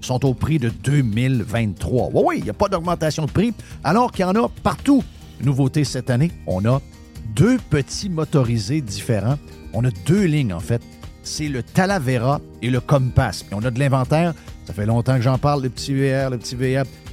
sont au prix de 2023. Oui, oui, il n'y a pas d'augmentation de prix, alors qu'il y en a partout. Nouveauté cette année, on a deux petits motorisés différents. On a deux lignes, en fait. C'est le Talavera et le Compass. Puis on a de l'inventaire. Ça fait longtemps que j'en parle, le petit VR, le petit VR.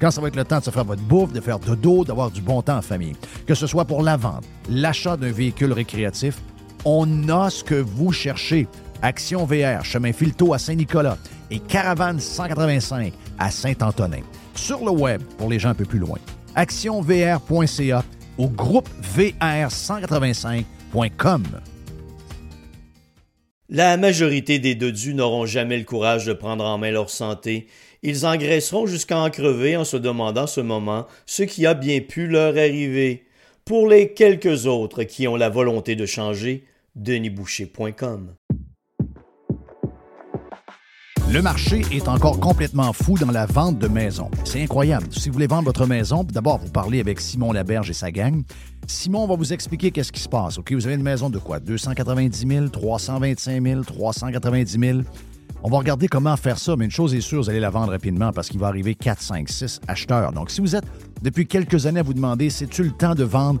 quand ça va être le temps de se faire votre bouffe, de faire dodo, d'avoir du bon temps en famille. Que ce soit pour la vente, l'achat d'un véhicule récréatif, on a ce que vous cherchez. Action VR, chemin Filto à Saint-Nicolas et Caravane 185 à Saint-Antonin. Sur le web, pour les gens un peu plus loin, actionvr.ca au groupe VR185.com. La majorité des dodus n'auront jamais le courage de prendre en main leur santé. Ils engraisseront jusqu'à en crever en se demandant ce moment ce qui a bien pu leur arriver. Pour les quelques autres qui ont la volonté de changer, denisboucher.com. Le marché est encore complètement fou dans la vente de maisons. C'est incroyable. Si vous voulez vendre votre maison, d'abord, vous parlez avec Simon Laberge et sa gang. Simon va vous expliquer qu'est-ce qui se passe. OK, vous avez une maison de quoi? 290 000, 325 000, 390 000. On va regarder comment faire ça, mais une chose est sûre, vous allez la vendre rapidement parce qu'il va arriver 4, 5, 6 acheteurs. Donc, si vous êtes depuis quelques années à vous demander, c'est-tu le temps de vendre?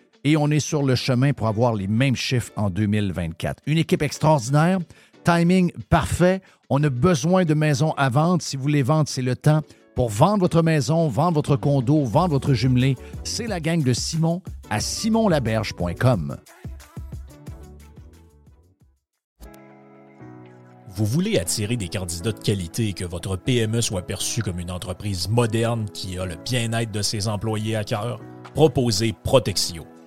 et on est sur le chemin pour avoir les mêmes chiffres en 2024. Une équipe extraordinaire, timing parfait. On a besoin de maisons à vendre. Si vous voulez vendre, c'est le temps. Pour vendre votre maison, vendre votre condo, vendre votre jumelé, c'est la gang de Simon à simonlaberge.com. Vous voulez attirer des candidats de qualité et que votre PME soit perçue comme une entreprise moderne qui a le bien-être de ses employés à cœur? Proposez Protexio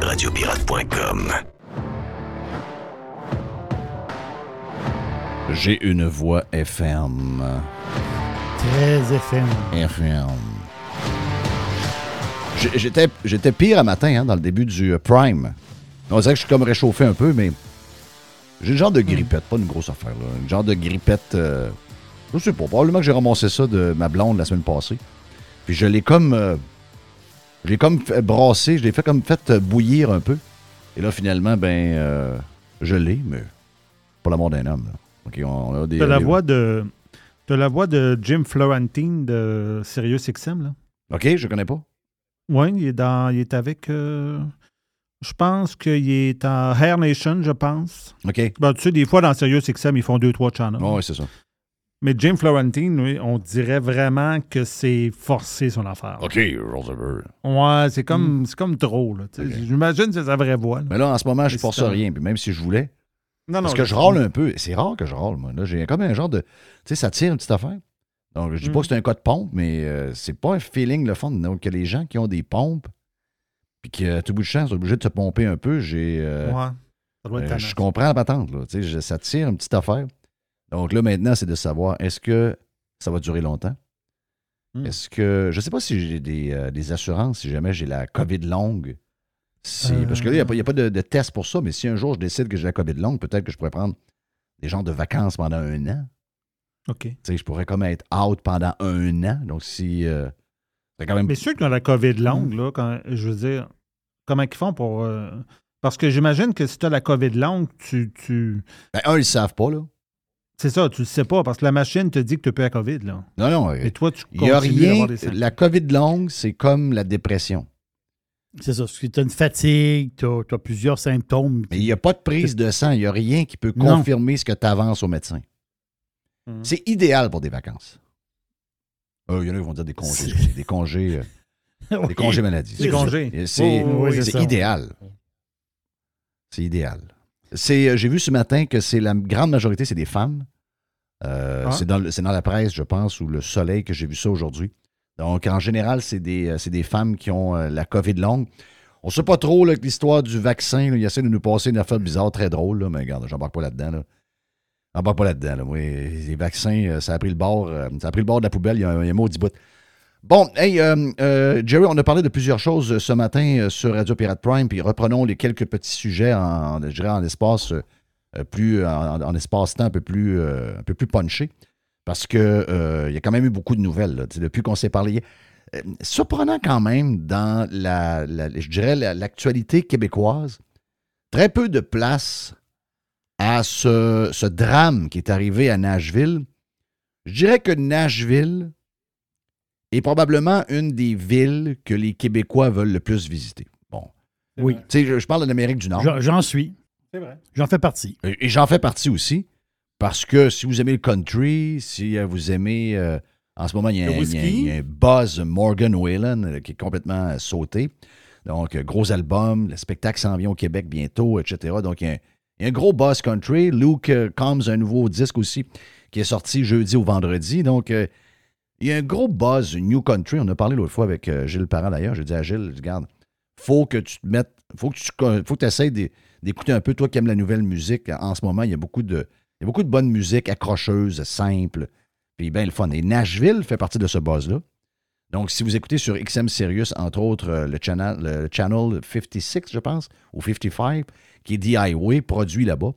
radiopirate.com. J'ai une voix FM. Très FM. FM. J'étais, j'étais pire à matin hein, dans le début du euh, Prime. On dirait que je suis comme réchauffé un peu, mais j'ai une genre de grippette, pas une grosse affaire. Là. Une genre de grippette. Euh, je sais pas. Probablement que j'ai ramassé ça de ma blonde la semaine passée. Puis je l'ai comme. Euh, je l'ai comme fait brasser, je l'ai fait comme fait bouillir un peu. Et là, finalement, ben, euh, je l'ai, mais pas l'amour d'un homme. OK, on, a des. T'as la, voix de, as la voix de Jim Florentine de Sirius XM, là? OK, je connais pas. Oui, il est, dans, il est avec. Euh, je pense qu'il est en Hair Nation, je pense. OK. Ben, tu sais, des fois, dans Sirius XM, ils font deux, trois channels. oui, c'est ça. Mais Jim Florentine, on dirait vraiment que c'est forcé son affaire. OK, Roosevelt. Ouais, c'est comme, mm. comme trop. J'imagine que c'est sa vraie voix. Mais là, en ce moment, je ne force rien. Puis même si je voulais. Non, parce que je râle un peu. C'est rare que je râle, moi. Là, j'ai comme un genre de. Tu sais, ça tire une petite affaire. Donc, je dis pas mm. que c'est un cas de pompe, mais euh, c'est pas un feeling le fond. Donc, que les gens qui ont des pompes, puis que tout bout de champ sont obligés de se pomper un peu, j'ai. Euh, ouais. Ça doit être Euh, tannant. je comprends la patente, là. Tu sais, je- ça tire une petite affaire. Donc là, maintenant, c'est de savoir est-ce que ça va durer longtemps? Hmm. Est-ce que. Je ne sais pas si j'ai des, euh, des assurances, si jamais j'ai la COVID longue. Si, Euh. Parce que là, il n'y a, a pas de, de test pour ça, mais si un jour je décide que j'ai la COVID longue, peut-être que je pourrais prendre des genres de vacances pendant un an. OK. Tu sais, je pourrais comme être out pendant un an. Donc, si. euh, c'est quand même. Mais ceux qui ont la COVID longue, là, quand, je veux dire, comment ils font pour. euh, parce que j'imagine que si tu as la COVID longue, tu. tu Ben, un, ils ne savent pas, là. C'est ça, tu le sais pas, parce que la machine te dit que tu peux la COVID, là. Non, non. Et toi, tu Il n'y a rien. La COVID longue, c'est comme la dépression. C'est ça. Tu as une fatigue, tu as, plusieurs symptômes. Mais il n'y a pas de prise de sang. Il n'y a rien qui peut Non. confirmer ce que tu avances au médecin. Mhm. C'est idéal pour des vacances. Euh, Il y en a qui vont dire des congés. Des congés, euh, des congés maladie. Des congés. C'est oui, idéal. C'est idéal. C'est, euh, J'ai vu ce matin que c'est la grande majorité, c'est des femmes. Euh, Ah. C'est dans, c'est dans la presse, je pense, ou le soleil que j'ai vu ça aujourd'hui. Donc, en général, c'est des, euh, c'est des femmes qui ont la COVID longue. On ne sait pas trop là, l'histoire du vaccin. là, il essaie de nous passer une affaire bizarre, très drôle, là, mais regarde, j'embarque pas là-dedans. Là. J'embarque pas là-dedans. Là. Les vaccins, ça a pris le bord, ça a pris le bord de la poubelle, il y a un, il y a un bout. Bon, hey, euh, euh, Jerry, on a parlé de plusieurs choses euh, ce matin sur Radio Pirate Prime, puis reprenons les quelques petits sujets en, je dirais, en espace plus en, en espace-temps un peu plus un peu plus punché. Parce que il y a quand même eu beaucoup de nouvelles depuis qu'on s'est parlé. surprenant quand même dans la, je dirais la- l'actualité québécoise. Très peu de place à ce drame qui est arrivé à Nashville. Je dirais que Nashville est probablement une des villes que les Québécois veulent le plus visiter. Bon. Oui. Tu sais, je, je parle de l'Amérique du Nord. J'en- suis. C'est vrai. J'en fais partie. Et et j'en fais partie aussi. Parce que si vous aimez le country, si euh, vous aimez. euh, en ce moment, il y, a un, il y a un- whisky. il y a un buzz Morgan Whalen euh, qui est complètement sauté. Donc, gros album. Le spectacle s'en vient au Québec bientôt, etc. Donc, il y a un, il y a un gros buzz country. Luke Combs a un nouveau disque aussi qui est sorti jeudi au vendredi. Donc, euh, il y a un gros buzz New Country. On a parlé l'autre fois avec euh, Gilles Parent d'ailleurs. J'ai dit à Gilles, regarde, faut que tu te mettes, faut que tu faut essaies d'écouter un peu, toi qui aimes la nouvelle musique. En ce moment, il y a beaucoup de, il y a beaucoup de bonne musique accrocheuse, simple, puis bien le fun. Et Nashville fait partie de ce buzz-là. Donc, si vous écoutez sur XM Sirius, entre autres, euh, le channel, le channel 56, je pense, ou 55, qui est DIY, produit là-bas.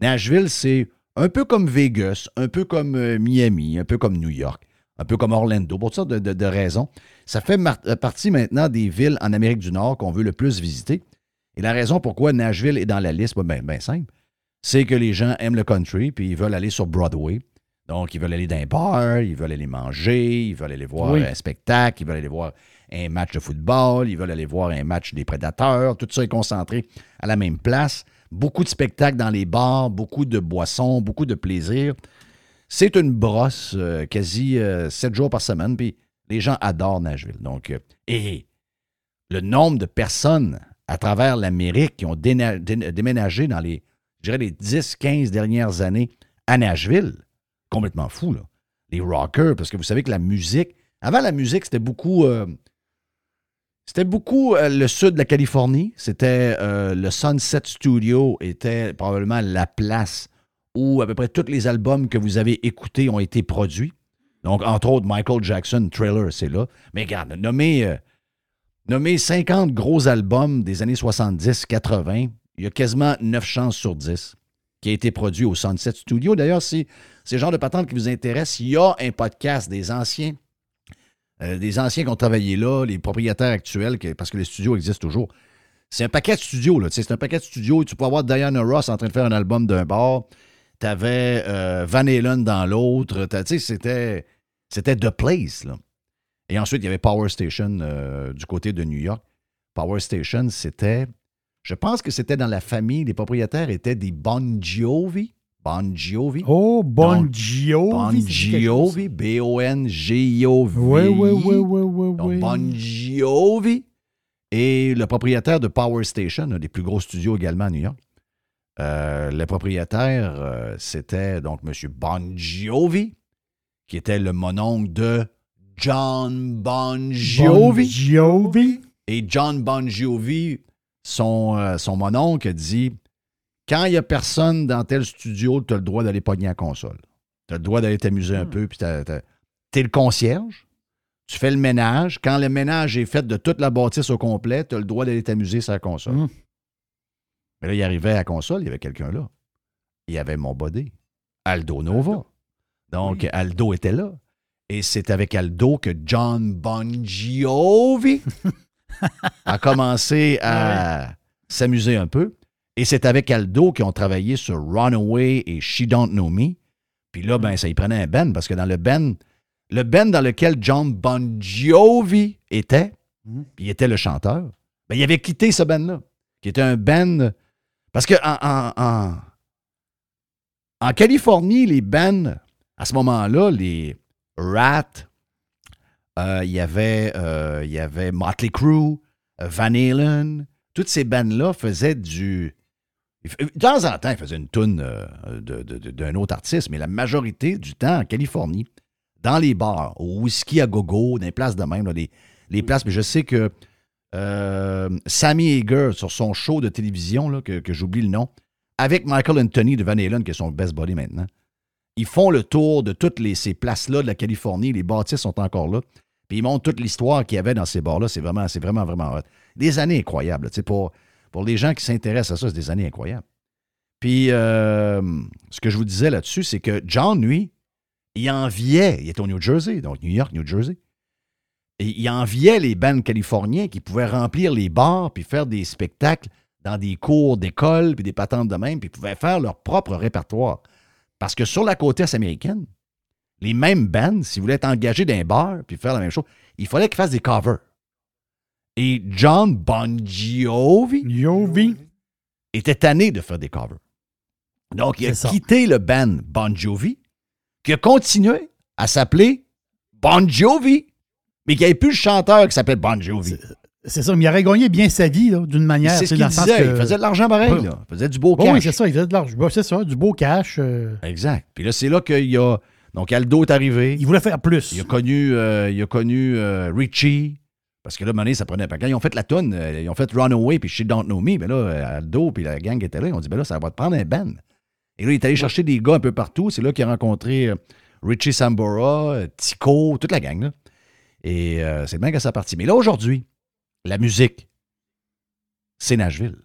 Nashville, c'est un peu comme Vegas, un peu comme euh, Miami, un peu comme New York, un peu comme Orlando, pour toutes sortes de, de- de raisons. Ça fait euh, partie maintenant des villes en Amérique du Nord qu'on veut le plus visiter. Et la raison pourquoi Nashville est dans la liste, bien ben simple, c'est que les gens aiment le country, puis ils veulent aller sur Broadway. Donc, ils veulent aller dans un bar, ils veulent aller manger, ils veulent aller voir Oui. un spectacle, ils veulent aller voir un match de football, ils veulent aller voir un match des prédateurs. Tout ça est concentré à la même place. Beaucoup de spectacles dans les bars, beaucoup de boissons, beaucoup de plaisir. C'est une brosse euh, quasi euh, sept jours par semaine, puis les gens adorent Nashville. Donc, euh, et le nombre de personnes à travers l'Amérique qui ont déménagé dans les, je dirais, les 10, 15 dernières années à Nashville, complètement fou, là. Les rockers, parce que vous savez que la musique, avant la musique, c'était beaucoup, c'était beaucoup le sud de la Californie. C'était le Sunset Studio était probablement la place où à peu près tous les albums que vous avez écoutés ont été produits. Donc, entre autres, Michael Jackson, Trailer, c'est là. Mais regarde, nommez, euh, nommez 50 gros albums des années 70-80, il y a quasiment 9 chances sur 10 qui a été produit au Sunset Studio. D'ailleurs, si c'est le genre de patente qui vous intéresse, il y a un podcast des anciens, euh, des anciens qui ont travaillé là, les propriétaires actuels, parce que les studios existent toujours. C'est un paquet de studios, C'est un paquet de studios. Tu peux avoir Diana Ross en train de faire un album d'un bord. Tu avais Van Halen dans l'autre. Tu sais, C'était, c'était The Place. Là. Et ensuite, il y avait Power Station euh, du côté de New York. Power Station, c'était. Je pense que c'était dans la famille. Les propriétaires étaient des Bon Jovi. Bon Jovi. Oh, Bon Jovi. Bon. Jovi. B-O-N-G-I-O-V. Oui, oui, oui, oui, oui, Donc. Bon Jovi et le propriétaire de Power Station, un des plus gros studios également à New York. Euh, le propriétaire, euh, c'était donc M. Bon Jovi, qui était le mononcle de John Bon Jovi. Bon Jovi. Et John Bon Jovi, son, euh, son mononcle, dit quand il n'y a personne dans tel studio, tu as le droit d'aller pogner la console. Tu as le droit d'aller t'amuser un Hmm. peu. Puis tu es le concierge. Tu fais le ménage. Quand le ménage est fait de toute la bâtisse au complet, tu as le droit d'aller t'amuser sur la console. Hmm. Mais là, il arrivait à la console, il y avait quelqu'un là. Il y avait mon body, Aldo Nova. Donc, Aldo était là. Et c'est avec Aldo que John Bon Jovi a commencé à s'amuser un peu. Et c'est avec Aldo qu'ils ont travaillé sur Runaway et She Don't Know Me. Puis là, ben, ça y prenait un Ben, parce que dans le Ben, le Ben dans lequel John Bon Jovi était, Mhm. il était le chanteur, ben, il avait quitté ce Ben-là, qui était un Ben. Parce que en, en- en- Californie, les Ben, à ce moment-là, les Rat, euh, il y avait, euh, y avait Motley Crue, euh, Van Halen, toutes ces bands-là faisaient du. De temps en temps, ils faisaient une toune euh, d'un autre artiste, mais la majorité du temps en Californie, dans les bars, au whisky à gogo, dans les places de même, les, les places. Mais je sais que euh, Sammy Hager, sur son show de télévision, que, j'oublie le nom, avec Michael Anthony de Van Halen, qui est son best buddy maintenant, ils font le tour de toutes ces places-là de la Californie. Les bâtisses sont encore là. Puis ils montrent toute l'histoire qu'il y avait dans ces bars-là. C'est vraiment, c'est vraiment, vraiment. Des années incroyables. Pour, les gens qui s'intéressent à ça, c'est des années incroyables. Puis, euh, ce que je vous disais là-dessus, c'est que John, lui, il enviait, il était au New Jersey, donc New York, New Jersey, et il enviait les bands californiens qui pouvaient remplir les bars puis faire des spectacles dans des cours d'école puis des patentes de même, puis pouvaient faire leur propre répertoire. Parce que sur la côte est américaine, les mêmes bands, s'ils voulaient être engagés dans un bar puis faire la même chose, il fallait qu'ils fassent des covers. Et John Bon Jovi Jovi. était tanné de faire des covers. Donc, il a ça. quitté le band Bon Jovi, qui a continué à s'appeler Bon Jovi, mais qui n'avait plus le chanteur qui s'appelait Bon Jovi. C'est ça, mais il aurait gagné bien sa vie, d'une manière. C'est ce qu'il disait. que- Il faisait de l'argent pareil. Ouais. Là. Il faisait du beau cash. oui, c'est ça, il faisait de l'argent. C'est ça, du beau cash. euh, Exact. Puis là, c'est là qu'il y a. Donc, Aldo est arrivé. il voulait faire plus. Il a connu, euh, il a connu euh, Richie. Parce que là, Monet, ça prenait pas. Quand ils ont fait la tonne, ils ont fait Runaway puis She Don't Know Me, ben là, Aldo puis la gang était là. Ils ont dit, ben là, ça va te prendre un band. Et là, il est allé chercher des gars un peu partout. C'est là qu'il a rencontré Richie Sambora, Tico, toute la gang. Là. Et euh, c'est bien que ça partie. Mais là, aujourd'hui, la musique, c'est Nashville.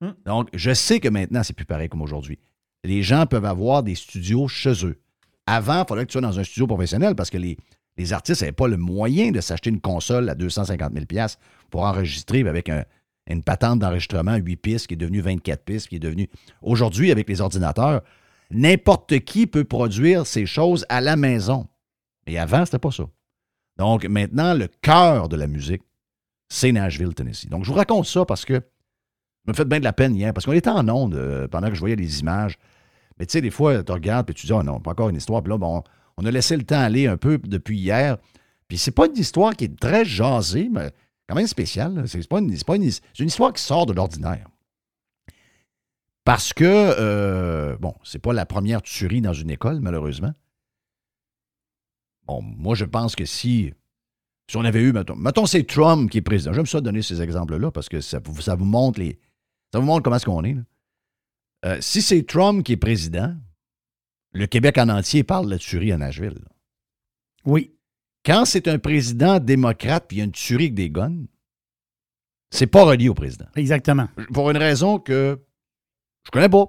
Hmm. Donc, je sais que maintenant, c'est plus pareil comme aujourd'hui. Les gens peuvent avoir des studios chez eux. Avant, il fallait que tu sois dans un studio professionnel parce que les, les artistes n'avaient pas le moyen de s'acheter une console à 250 000 pour enregistrer avec un- une patente d'enregistrement 8 pistes qui est devenue 24 pistes, qui est devenue... Aujourd'hui, avec les ordinateurs, n'importe qui peut produire ces choses à la maison. Mais avant, c'était pas ça. Donc, maintenant, le cœur de la musique, c'est Nashville, Tennessee. Donc, je vous raconte ça parce que ça me fait bien de la peine hier, parce qu'on était en onde euh, pendant que je voyais les images. Mais tu sais, des fois, tu regardes et tu dis, oh non, pas encore une histoire. Puis là, bon, on a laissé le temps aller un peu depuis hier. Puis c'est pas une histoire qui est très jasée, mais quand même spéciale. C'est pas une histoire qui sort de l'ordinaire. Parce que, euh, bon, c'est pas la première tuerie dans une école, malheureusement. Moi, je pense que si, si on avait eu, mettons, mettons c'est Trump qui est président. J'aime ça donner ces exemples-là parce que ça, vous- ça vous montre les, ça vous montre comment est-ce qu'on est. là. Euh, si c'est Trump qui est président, le Québec en entier parle de la tuerie à Nashville. Oui. Quand c'est un président démocrate puis il y a une tuerie avec des guns, c'est pas relié au président. Exactement. Pour une raison que je connais pas,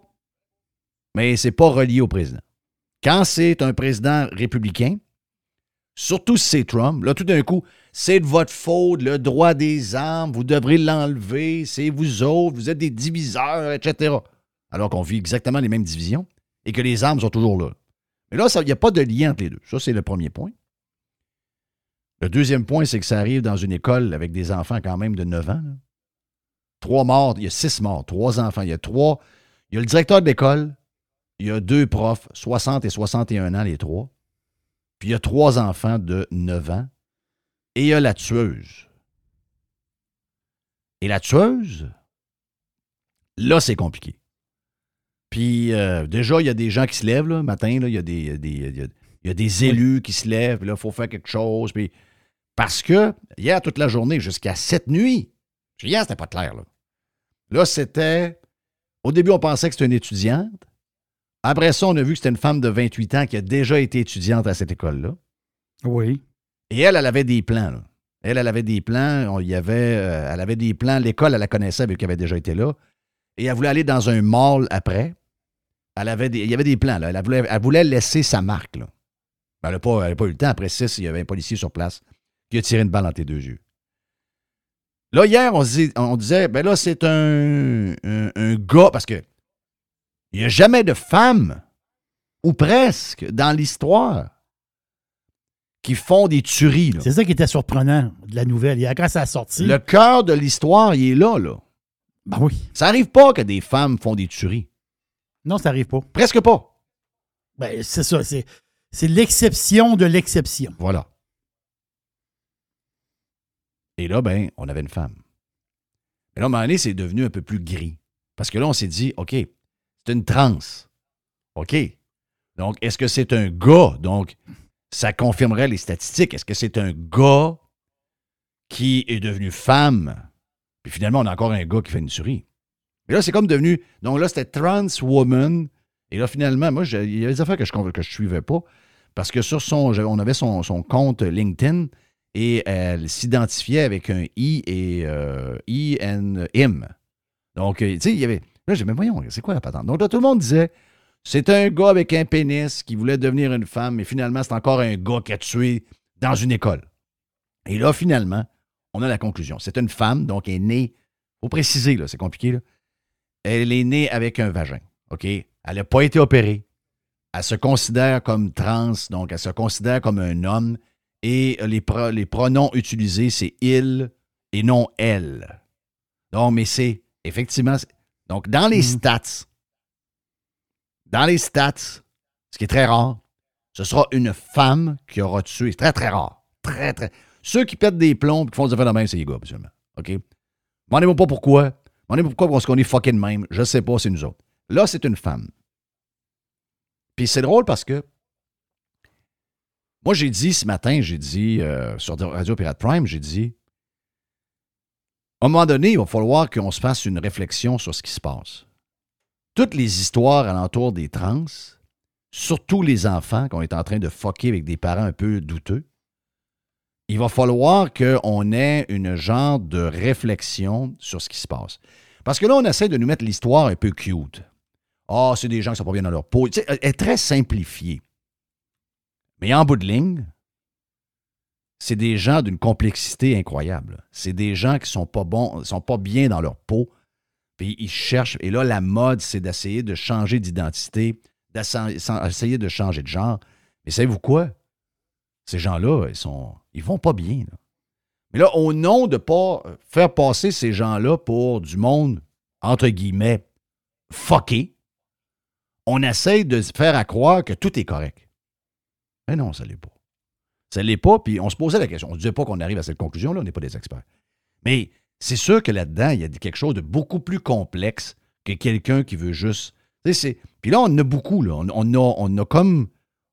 mais c'est pas relié au président. Quand c'est un président républicain, surtout si c'est Trump, là tout d'un coup, c'est de votre faute, le droit des armes, vous devrez l'enlever, c'est vous autres, vous êtes des diviseurs, etc. Alors qu'on vit exactement les mêmes divisions et que les armes sont toujours là. Mais là, il n'y a pas de lien entre les deux. Ça, c'est le premier point. Le deuxième point, c'est que ça arrive dans une école avec des enfants quand même de 9 ans. Trois morts, il y a six morts, trois enfants. Il y a trois. Il y a le directeur de l'école, il y a deux profs, 60 et 61 ans les trois. Puis il y a trois enfants de 9 ans. Et il y a la tueuse. Et la tueuse, là, c'est compliqué. Puis euh, déjà, il y a des gens qui se lèvent le matin, là, il, y a des, il y a des- il y a- il y a des élus qui se lèvent, puis là, il faut faire quelque chose. Puis, parce que hier, toute la journée, jusqu'à cette nuit, hier, c'était pas clair. Là, là c'était Au début, on pensait que c'était une étudiante. Après ça, on a vu que c'était une femme de 28 ans qui a déjà été étudiante à cette école-là. Oui. Et elle, elle avait des plans. là. Elle, elle avait des plans. On y avait, euh, elle avait des plans. L'école, elle la connaissait, vu qu'elle avait déjà été là. Et elle voulait aller dans un mall après. Elle avait des- il y avait des plans. Là. Elle, voulait, elle voulait laisser sa marque. Là. Ben, Elle n'a pas, pas eu le temps. Après six, il y avait un policier sur place qui a tiré une balle dans tes deux yeux. Là, hier, on, disait, ben là, c'est un, un, un gars, parce que il n'y a jamais de femme, ou presque, dans l'histoire, qui font des tueries. C'est ça qui était surprenant de la nouvelle. Quand ça a sorti. Le cœur de l'histoire, il est là, là. Ben oui. Ça arrive pas que des femmes font des tueries. Non, ça n'arrive pas. Presque pas. Ben, c'est ça. C'est, c'est l'exception de l'exception. Voilà. Et là, ben, on avait une femme. Mais là, à un moment donné, c'est devenu un peu plus gris. Parce que là, on s'est dit, OK, c'est une transe. OK. Donc, est-ce que c'est un gars? Donc, ça confirmerait les statistiques. Est-ce que c'est un gars qui est devenu femme? Puis finalement, on a encore un gars qui fait une tuerie. Mais là, c'est comme devenu. Donc là, c'était trans woman. Et là, finalement, moi, il y avait des affaires que je ne suivais pas. Parce que sur son. On avait son, son compte LinkedIn et elle s'identifiait avec un I et euh, I and him. Donc, euh, tu sais, il y avait. Là, j'ai dit, mais voyons, c'est quoi la patente? Donc là, tout le monde disait c'est un gars avec un pénis qui voulait devenir une femme, mais finalement, c'est encore un gars qui a tué dans une école. Et là, finalement, on a la conclusion. C'est une femme, donc elle est née. faut préciser, là, c'est compliqué, là. Elle est née avec un vagin. OK? Elle n'a pas été opérée. Elle se considère comme trans, donc elle se considère comme un homme. Et les, les pronoms utilisés, c'est il et non elle. Donc, mais c'est effectivement. Donc, dans les Mhm. stats, dans les stats, ce qui est très rare, ce sera une femme qui aura tué. C'est très, très rare. Très, très. Ceux qui pètent des plombs et qui font des affaires de même, c'est les gars, absolument. OK? Demandez-moi pas pourquoi. Demandez-moi pourquoi parce qu'on est fucking même. Je sais pas, c'est nous autres. Là, c'est une femme. Puis c'est drôle parce que moi, j'ai dit ce matin, j'ai dit euh, sur Radio Pirate Prime, j'ai dit à un moment donné, il va falloir qu'on se fasse une réflexion sur ce qui se passe. Toutes les histoires alentour des trans, surtout les enfants qu'on est en train de fucker avec des parents un peu douteux, il va falloir qu'on ait une genre de réflexion sur ce qui se passe. Parce que là, on essaie de nous mettre l'histoire un peu cute. Ah, c'est des gens qui sont pas bien dans leur peau. Tu sais, elle est très simplifiée. Mais en bout de ligne, c'est des gens d'une complexité incroyable. C'est des gens qui sont pas bons, sont pas bien dans leur peau. Puis ils cherchent. Et là, la mode, c'est d'essayer de changer d'identité, d'essayer de changer de genre. Mais savez-vous quoi? Ces gens-là, ils sont. Ils vont pas bien. Mais là, au nom de ne pas faire passer ces gens-là pour du monde, entre guillemets, fucké, on essaye de faire à croire que tout est correct. Mais non, ça ne l'est pas. Ça ne l'est pas, puis on se posait la question. On ne disait pas qu'on arrive à cette conclusion-là, on n'est pas des experts. Mais c'est sûr que là-dedans, il y a quelque chose de beaucoup plus complexe que quelqu'un qui veut juste. Puis là, on en a beaucoup, là. On, a, on a comme,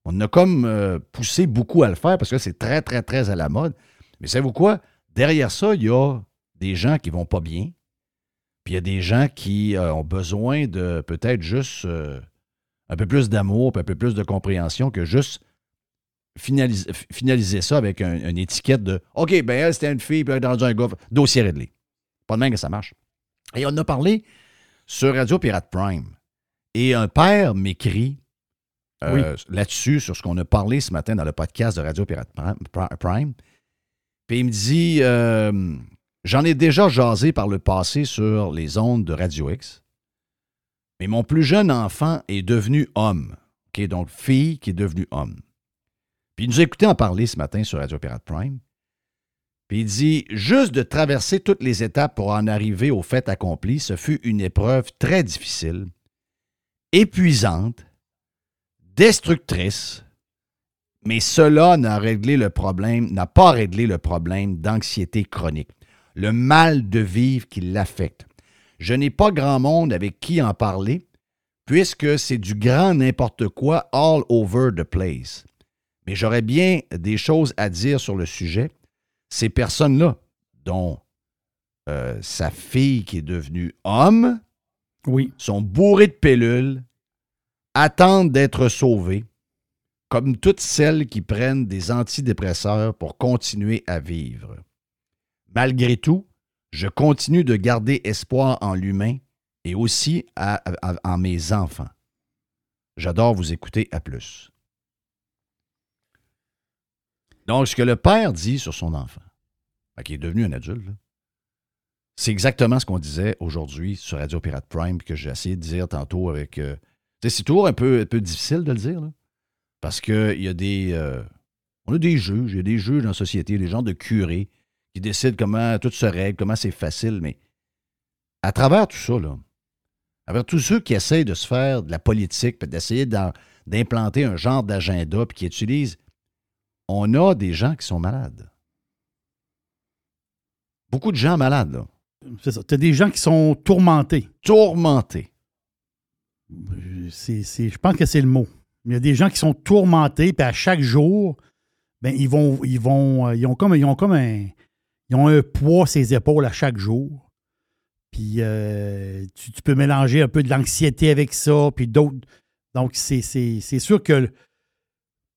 on a comme euh, poussé beaucoup à le faire parce que c'est très, très, très à la mode. Mais savez-vous quoi? Derrière ça, il y a des gens qui vont pas bien. Puis il y a des gens qui euh, ont besoin de peut-être juste euh, un peu plus d'amour, un peu plus de compréhension que juste finaliser, finaliser ça avec un- une étiquette de OK, ben elle, c'était une fille, puis elle est dans un gars, dossier réglé. Pas de même que ça marche. Et on a parlé sur Radio Pirate Prime. Et un père m'écrit euh, là-dessus, sur ce qu'on a parlé ce matin dans le podcast de Radio Pirate Prime. Puis il me dit euh, J'en ai déjà jasé par le passé sur les ondes de Radio X, mais mon plus jeune enfant est devenu homme. Donc fille qui est devenue homme. Il nous a écouté en parler ce matin sur Radio Pirate Prime. Puis il dit Juste de traverser toutes les étapes pour en arriver au fait accompli, ce fut une épreuve très difficile, épuisante, destructrice, mais cela n'a réglé le problème, n'a pas réglé le problème d'anxiété chronique, le mal de vivre qui l'affecte. Je n'ai pas grand monde avec qui en parler, puisque c'est du grand n'importe quoi all over the place. Mais j'aurais bien des choses à dire sur le sujet. Ces personnes-là, dont euh, sa fille qui est devenue homme, Oui. sont bourrés de pilules, attendent d'être sauvés, comme toutes celles qui prennent des antidépresseurs pour continuer à vivre. Malgré tout, je continue de garder espoir en l'humain et aussi à- à- en mes enfants. J'adore vous écouter à plus. Donc, ce que le père dit sur son enfant, fait qui est devenu un adulte, c'est exactement ce qu'on disait aujourd'hui sur Radio Pirate Prime, que j'ai essayé de dire tantôt avec. euh, c'est toujours un peu, difficile de le dire, là, parce qu'il y a des. euh, on a des juges, il y a des juges dans la société, des gens de curés qui décident comment tout se règle, comment c'est facile, mais à travers tout ça, là, à travers tous ceux qui essayent de se faire de la politique, d'essayer d'implanter un genre d'agenda, puis qui utilisent, on a des gens qui sont malades. Beaucoup de gens malades, là. C'est ça. Tu as des gens qui sont tourmentés. Tourmentés. C'est, c'est- je pense que c'est le mot. Il y a des gens qui sont tourmentés, puis à chaque jour, ben, ils vont, ils vont, euh, ils ont comme, ils ont comme un, ils ont un poids sur les épaules à chaque jour. Puis euh, tu, tu peux mélanger un peu de l'anxiété avec ça, puis d'autres. Donc c'est, c'est, c'est sûr que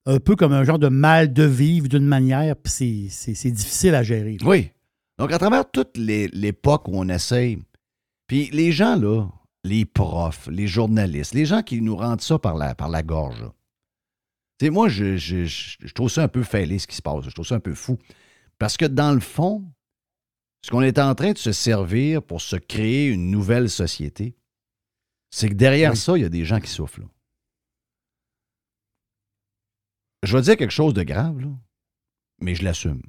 un peu comme un genre de mal de vivre d'une manière, puis c'est, difficile à gérer. là. Oui. Donc, à travers toute les- l'époque où on essaye, puis les gens, là, les profs, les journalistes, les gens qui nous rendent ça par la, par la gorge. Tu sais, moi, je, je- je- je trouve ça un peu fêlé, ce qui se passe. Je trouve ça un peu fou. Parce que, dans le fond, ce qu'on est en train de se servir pour se créer une nouvelle société, c'est que derrière Oui. ça, il y a des gens qui souffrent. là. Je vais dire quelque chose de grave, mais je l'assume.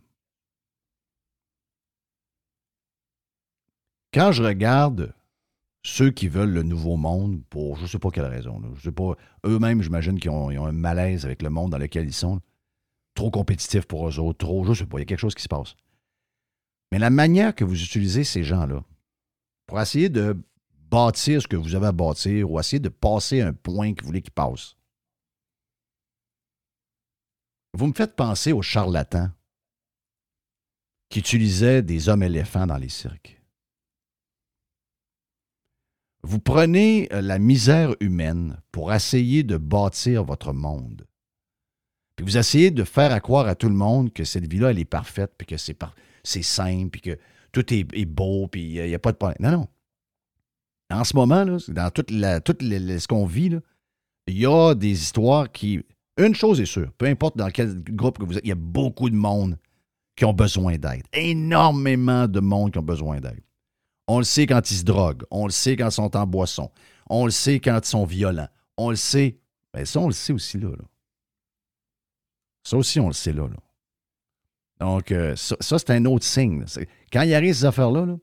Quand je regarde ceux qui veulent le nouveau monde pour je ne sais pas quelle raison, je sais pas, eux-mêmes, j'imagine qu'ils ont, un malaise avec le monde dans lequel ils sont. Trop compétitif pour eux autres, trop, je sais pas, il y a quelque chose qui se passe. Mais la manière que vous utilisez ces gens-là pour essayer de bâtir ce que vous avez à bâtir ou essayer de passer un point que vous voulez qu'il passe, vous me faites penser aux charlatans qui utilisaient des hommes éléphants dans les cirques. Vous prenez euh, la misère humaine pour essayer de bâtir votre monde. Puis vous essayez de faire croire à tout le monde que cette vie-là, elle est parfaite, puis que c'est simple, puis que tout est, beau, puis il n'y a pas de problème. Non, non. En ce moment, là, dans le- ce qu'on vit, il y a des histoires qui. Une chose est sûre, peu importe dans quel groupe que vous êtes, il y a beaucoup de monde qui ont besoin d'aide. Énormément de monde qui ont besoin d'aide. On le sait quand ils se droguent. On le sait quand ils sont en boisson. On le sait quand ils sont violents. On le sait. Ben ça, on le sait aussi là. Ça aussi, on le sait là. Donc, euh, ça, c'est un autre signe. Quand il arrive ces affaires-là, là,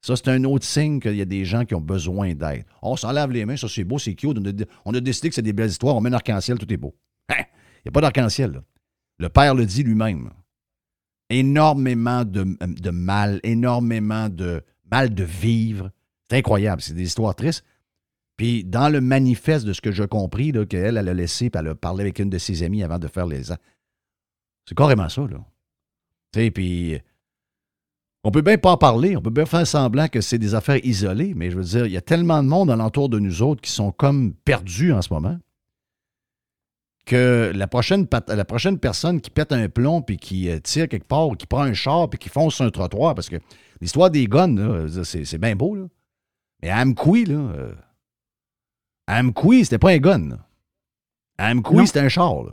ça, c'est un autre signe qu'il y a des gens qui ont besoin d'aide. On s'en lave les mains, ça, c'est beau, c'est cute. On a, on a décidé que c'est des belles histoires. On met un arc-en-ciel, tout est beau. Hein? Il n'y a pas d'arc-en-ciel. Le Père le dit lui-même. Énormément de, de mal, énormément de mal de vivre. C'est incroyable. C'est des histoires tristes. Puis dans le manifeste de ce que j'ai compris, qu'elle elle a laissé, puis elle a parlé avec une de ses amies avant de faire les... C'est carrément ça, là. Tu sais, puis on peut bien pas en parler, on peut bien faire semblant que c'est des affaires isolées, mais je veux dire, il y a tellement de monde alentour de nous autres qui sont comme perdus en ce moment que la prochaine, pat- la prochaine personne qui pète un plomb puis qui euh, tire quelque part, ou qui prend un char puis qui fonce sur un trottoir, parce que l'histoire des guns, c'est, bien beau, là. Mais à Amqui, là, euh, à Amqui, c'était pas un gun. là. Amqui, c'était un char, là.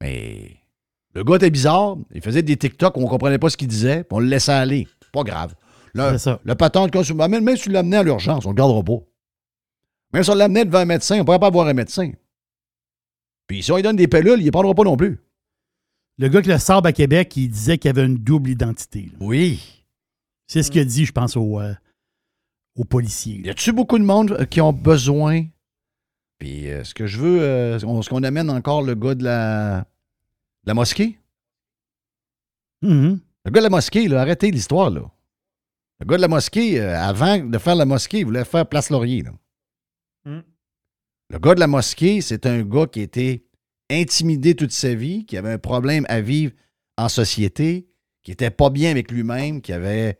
Mais le gars était bizarre, il faisait des TikTok où on comprenait pas ce qu'il disait, puis on le laissait aller. Pas grave. Le, ça. le patron de consommation, même, si tu l'amenais à l'urgence, on le gardera pas. Même si on l'amenait devant un médecin, on ne pourrait pas avoir un médecin. Puis si on lui donne des pilules, il ne prendra pas non plus. Le gars qui le sable à Québec, il disait qu'il avait une double identité. là. Oui. C'est ce qu'il a dit, je pense, aux, euh, aux policiers. Y a-tu beaucoup de monde euh, qui ont besoin? Puis euh, ce que je veux, euh, on- est-ce qu'on amène encore le gars de la, de la mosquée? Mhm. Le gars de la mosquée, là, arrêtez l'histoire, là. Le gars de la mosquée, euh, avant de faire la mosquée, il voulait faire Place Laurier, là. Hmm. Le gars de la mosquée, c'est un gars qui était intimidé toute sa vie, qui avait un problème à vivre en société, qui était pas bien avec lui-même, qui avait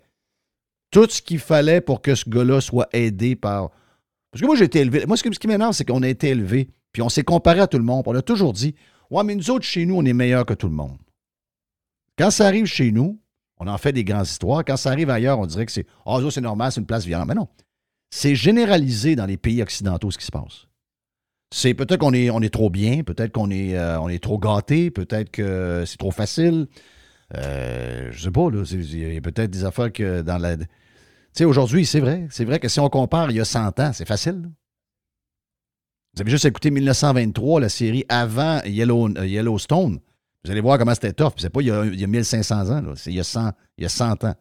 tout ce qu'il fallait pour que ce gars-là soit aidé par. Parce que moi, j'ai été élevé. Moi, ce qui, m'énerve, c'est qu'on a été élevé, puis on s'est comparé à tout le monde. On a toujours dit Ouais, mais nous autres, chez nous, on est meilleurs que tout le monde. Quand ça arrive chez nous, on en fait des grandes histoires. Quand ça arrive ailleurs, on dirait que c'est Ah, ça, c'est normal, c'est une place violente. Mais non. C'est généralisé dans les pays occidentaux ce qui se passe. C'est peut-être qu'on est, on est trop bien, peut-être qu'on est, euh, on est trop gâté, peut-être que c'est trop facile. Euh, je sais pas, là. Il y a peut-être des affaires que dans la. Tu sais, aujourd'hui, c'est vrai. C'est vrai que si on compare il y a 100 ans, c'est facile. Vous avez juste écouté 1923, la série avant euh, Yellowstone. Vous allez voir comment c'était tough. C'est pas il y, a, il y a 1500 ans, c'est il y, a 100, il y a 100 ans.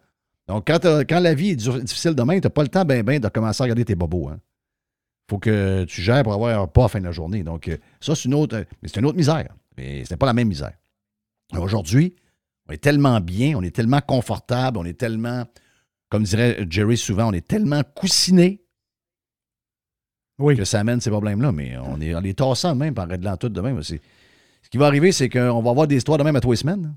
Donc, quand, t'as- quand la vie est difficile demain, tu n'as pas le temps ben, ben, de commencer à regarder tes bobos. Hein. Faut que tu gères pour avoir un pas à la fin de la journée. Donc, euh, ça, c'est une autre, euh, mais c'est une autre misère. Mais ce n'est pas la même misère. Aujourd'hui, on est tellement bien, on est tellement confortable, on est tellement, comme dirait Jerry souvent, on est tellement coussiné Oui. que ça amène ces problèmes-là. Mais on est en les tassant même, par réglant tout de même. Ce qui va arriver, c'est qu'on va avoir des histoires de même à les semaines.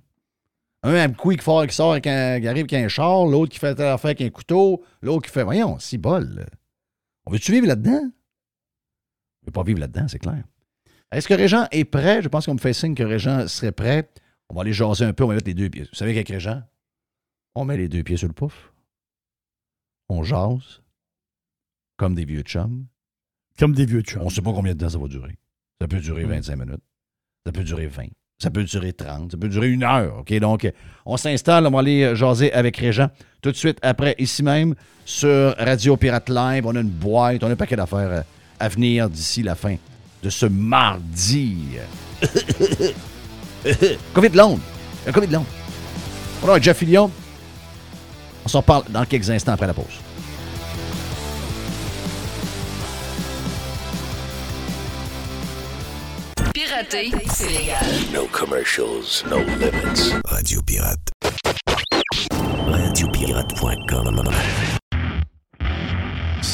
Un un coup qui, sort, qui, sort qui arrive avec un char, l'autre qui fait affaire avec un couteau, l'autre qui fait Voyons, si bol. On veut-tu vivre là-dedans? Ne pas vivre là-dedans, c'est clair. Est-ce que Régent est prêt? Je pense qu'on me fait signe que Régent serait prêt. On va aller jaser un peu, on va mettre les deux pieds. Vous savez qu'avec Régent, on met les deux pieds sur le pouf. On jase. Comme des vieux chums. Comme des vieux chums. On ne sait pas combien de temps ça va durer. Ça peut durer Mm. 25 minutes. Ça peut durer 20. Ça peut durer 30. Ça peut durer une heure. OK? Donc, on s'installe. On va aller euh, jaser avec Régent tout de suite après, ici même, sur Radio Pirate Live. On a une boîte. On a un paquet d'affaires euh, à venir d'ici la fin de ce mardi. COVID long. Un COVID long. On a Jeff Fillion. On s'en parle dans quelques instants après la pause. Pirater, c'est légal. No commercials, no limits. Radio Pirate. Radiopirate.com.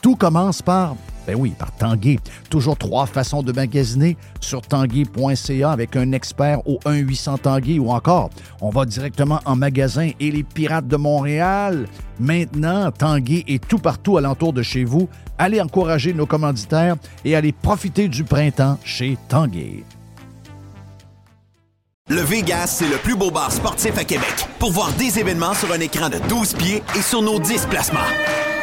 tout commence par, ben oui, par Tanguay. Toujours trois façons de magasiner sur tanguay.ca avec un expert au 1-800 Tanguay ou encore, on va directement en magasin et les Pirates de Montréal. Maintenant, Tanguay est tout partout alentour de chez vous. Allez encourager nos commanditaires et allez profiter du printemps chez Tanguay. Le Vegas, c'est le plus beau bar sportif à Québec. Pour voir des événements sur un écran de 12 pieds et sur nos 10 placements.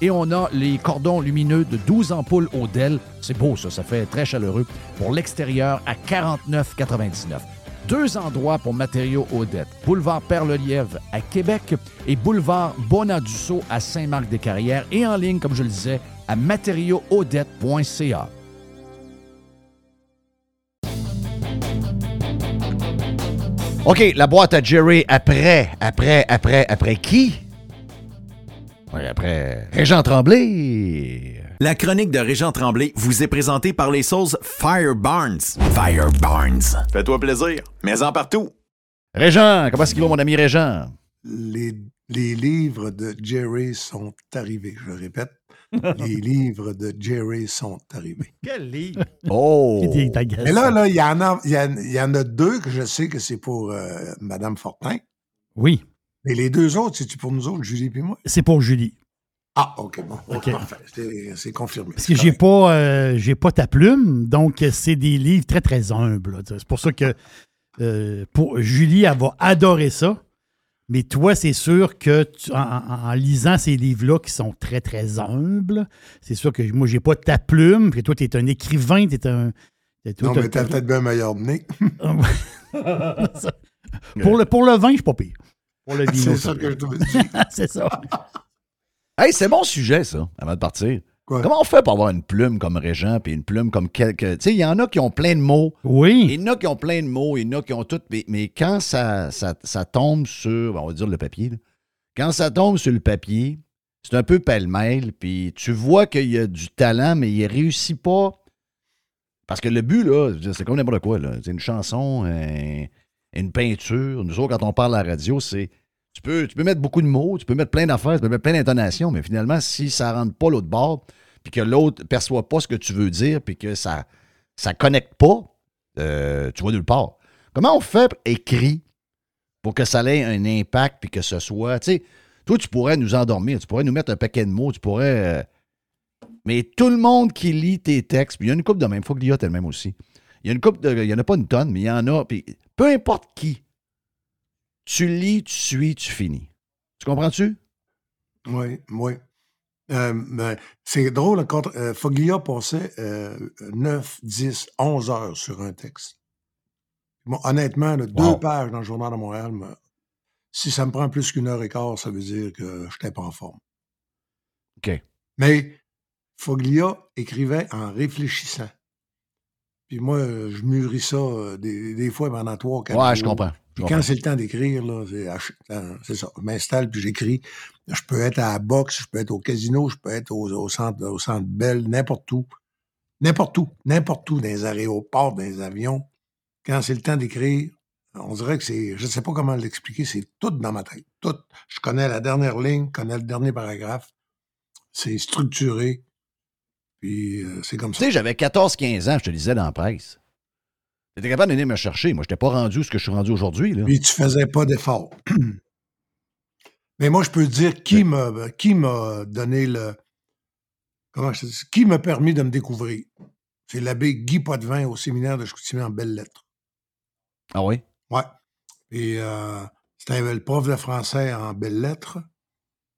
et on a les cordons lumineux de 12 ampoules au. C'est beau, ça. Ça fait très chaleureux. Pour l'extérieur, à 49,99. Deux endroits pour matériaux Odette. Boulevard Perle-Lièvre à Québec et Boulevard Bonadusseau à Saint-Marc-des-Carrières. Et en ligne, comme je le disais, à matériauxodette.ca. OK, la boîte à Jerry après, après, après, après qui? Oui, après Régent Tremblay. La chronique de Régent Tremblay vous est présentée par les sauces Fire Barnes. Fire Barnes. Fais-toi plaisir, mais en partout. Régent, comment est-ce qu'il va, mon ami Régent? Les, les livres de Jerry sont arrivés. Je le répète, les livres de Jerry sont arrivés. Quel livre? Oh! Mais là, là, il y, en a- il y, en- il y en a deux que je sais que c'est pour euh, Madame Fortin. Oui, Mais les deux autres, c'est-tu pour nous autres, Julie et moi? c'est pour Julie. Ah, OK, bon. OK. Parfait. C'est- confirmé. Parce que j'ai pas, euh, j'ai pas ta plume, donc euh, c'est des livres très, très humbles. C'est pour ça que euh, pour Julie, elle va adorer ça. Mais toi, c'est sûr que tu- en, lisant ces livres-là qui sont très, très humbles, c'est sûr que moi, j'ai pas ta plume. Puis toi, tu es un écrivain, tu es un. Non, mais t'as peut-être bien meilleur nez. Pour, le, pour le vin, je suis pas pire. Pour le vino, C'est ça que je te dis. c'est ça. Hey, c'est bon sujet, ça, avant de partir. Quoi? Comment on fait pour avoir une plume comme Régent puis une plume comme quelques. Tu sais, il y en a qui ont plein de mots. Oui. Il y en a qui ont plein de mots, il y en a qui ont tout. Mais, mais quand ça, ça, ça tombe sur, on va dire le papier, là. quand ça tombe sur le papier, c'est un peu pêle-mêle, puis tu vois qu'il y a du talent, mais il réussit pas. Parce que le but, là, c'est comme n'importe quoi. là. C'est une chanson, un- une peinture. Nous autres, quand on parle à la radio, c'est. Tu peux, mettre beaucoup de mots, tu peux mettre plein d'affaires, tu peux mettre plein d'intonations, mais finalement, si ça rentre pas l'autre bord, puis que l'autre ne perçoit pas ce que tu veux dire, puis que ça ça connecte pas, euh, tu vois nulle part. Comment on fait écrit pour que ça ait un impact, puis que ce soit. Tu sais, toi, tu pourrais nous endormir, tu pourrais nous mettre un paquet de mots, tu pourrais. euh, mais tout le monde qui lit tes textes, puis il y a une coupe de même, il faut que l'IA elle même aussi. Il y a une coupe. Il n'y en a pas une tonne, mais il y en a. Puis peu importe qui, tu lis, tu suis, tu finis. Tu comprends-tu? Oui, oui. Euh, c'est drôle, quand euh, Foglia passait euh, 9, 10, 11 heures sur un texte. Bon, honnêtement, là, Wow. deux pages dans le Journal de Montréal, si ça me prend plus qu'une heure et quart, ça veut dire que je n'étais pas en forme. OK. Mais Foglia écrivait en réfléchissant. Puis moi, je mûris ça euh, des, des fois pendant trois, quatre Ouais, je comprends. Puis quand c'est le temps d'écrire, là, c'est ach- euh, c'est ça. Je m'installe puis j'écris. Je peux être à la boxe, je peux être au casino, je peux être au, au centre, au centre Bell, n'importe où. N'importe où. N'importe où, dans les aéroports, dans les avions. Quand c'est le temps d'écrire, on dirait que c'est. Je ne sais pas comment l'expliquer, c'est tout dans ma tête. Tout. Je connais la dernière ligne, je connais le dernier paragraphe. C'est structuré. Puis euh, c'est comme Tu ça. sais, j'avais 14-15 ans, je te lisais dans la presse. J'étais capable de venir me chercher. Moi, je n'étais pas rendu ce que je suis rendu aujourd'hui. Puis tu faisais pas d'effort. Mais moi, je peux te dire qui m'a qui m'a donné le. Comment je te dis? Qui m'a permis de me découvrir? C'est l'abbé Guy Potvin au séminaire de Chicoutimi en belles lettres. Ah oui? Ouais. Et euh, c'était le prof de français en belles lettres.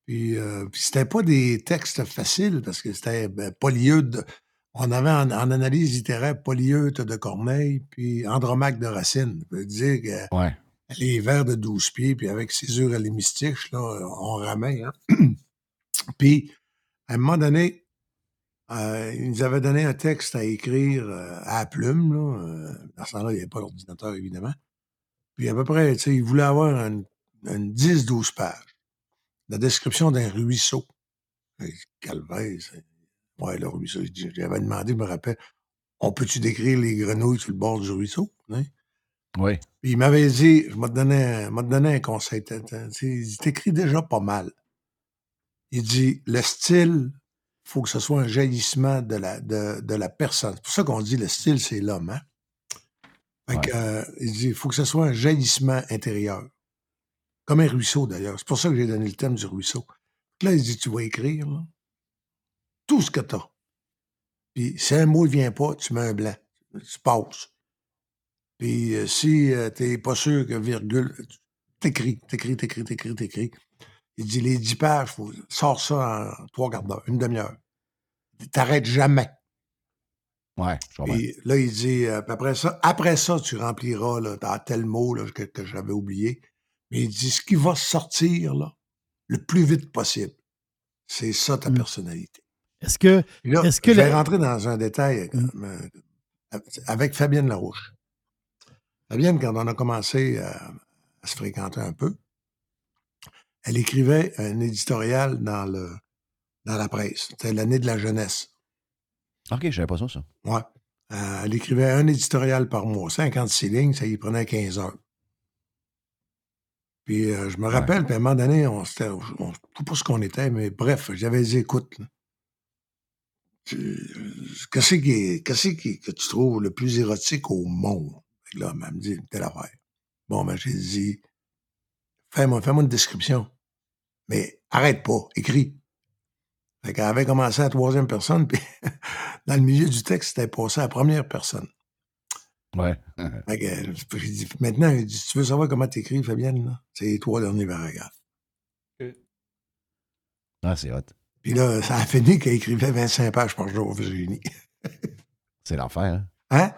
Puis, euh, puis c'était pas des textes faciles parce que c'était ben, Polyeude. On avait en, en analyse littéraire Polyeude de Corneille puis Andromaque de Racine. Ça veut dire que Ouais. les vers de 12 pieds, puis avec césure et les mystiches, là, on ramait. Hein? puis, à un moment donné, euh, ils nous avaient donné un texte à écrire euh, à la plume. Là. Euh, Dans ce temps-là, il n'y avait pas d'ordinateur, évidemment. Puis à peu près, tu sais, ils voulaient avoir une, une 10-12 pages. La description d'un ruisseau. Calvaire, Ouais, le ruisseau. J'avais demandé, je me rappelle, on peut-tu décrire les grenouilles sur le bord du ruisseau? hein? Oui. Puis il m'avait dit, je m'a donné, un- m'a donné un conseil. Il dit, t'écris déjà pas mal. Il dit, le style, faut que ce soit un jaillissement de la, de, de la personne. C'est pour ça qu'on dit le style, c'est l'homme. Hein? Fait que, euh, il dit, il faut que ce soit un jaillissement intérieur. Comme un ruisseau, d'ailleurs. C'est pour ça que j'ai donné le thème du ruisseau. Là, il dit, tu vas écrire là, tout ce que tu as. Puis si un mot ne vient pas, tu mets un blanc. Tu passes. Puis euh, si tu n'es pas sûr que virgule, t'écris, t'écris, t'écris, t'écris, t'écris. Il dit les dix pages, faut, sors ça en trois quarts d'heure, une demi-heure. T'arrêtes jamais. Ouais. Puis là, il dit, euh, après ça, après ça, tu rempliras là, dans tel mot là, que, que j'avais oublié. Mais il dit, ce qui va sortir là, le plus vite possible, c'est ça ta Mm. personnalité. Est-ce que. Puis là, Est-ce que je vais la- rentrer dans un détail euh, Mm. euh, avec Fabienne Larouche. Fabienne, quand on a commencé euh, à se fréquenter un peu, elle écrivait un éditorial dans, le, dans la presse. C'était l'année de la jeunesse. OK, je savais pas ça, ça. Ouais. Euh, elle écrivait un éditorial par mois, 56 lignes, ça y prenait 15 heures. Puis euh, je me rappelle, puis à un moment donné, on je sais pas ce qu'on était, mais bref, j'avais dit, écoute, là, qu'est-ce qui est- qu'est-ce qui- que tu trouves le plus érotique au monde? Fait que là, elle me dit, telle affaire. Bon, ben, j'ai dit, fais-moi, fais-moi une description. Mais arrête pas, écris. Fait qu'elle avait commencé à la troisième personne, puis dans le milieu du texte, c'était passé à la première personne. Ouais. Fait que, euh, j'ai dit, maintenant, il dit, tu veux savoir comment t'écris, Fabienne? là? C'est les trois derniers paragraphes. Ah, c'est hot. Puis là, ça a fini qu'elle écrivait 25 pages par jour, Virginie. C'est l'enfer. Hein? Hein?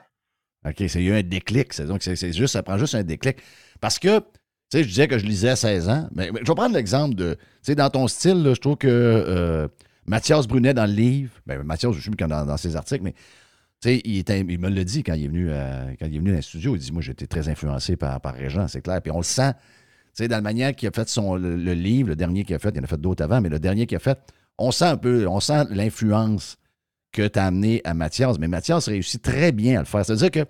OK, c'est eu un déclic. Donc, c'est, juste, ça prend juste un déclic. Parce que, tu sais, je disais que je lisais à 16 ans, mais, mais je vais prendre l'exemple de, tu sais, dans ton style, là, je trouve que euh, Mathias Brunet dans le livre, ben, Mathias, je suis dans, dans ses articles, mais tu sais, il, était- il me l'a dit quand il est venu, euh, quand il est venu dans le studio. Il dit, moi, été très influencé par, par Régent, c'est clair. Puis on le sent, tu sais, dans la manière qu'il a fait son, le, le livre, le dernier qu'il a fait, il en a fait d'autres avant, mais le dernier qu'il a fait, on sent un peu, on sent l'influence que tu as amené à Mathias. Mais Mathias réussit très bien à le faire. C'est-à-dire que,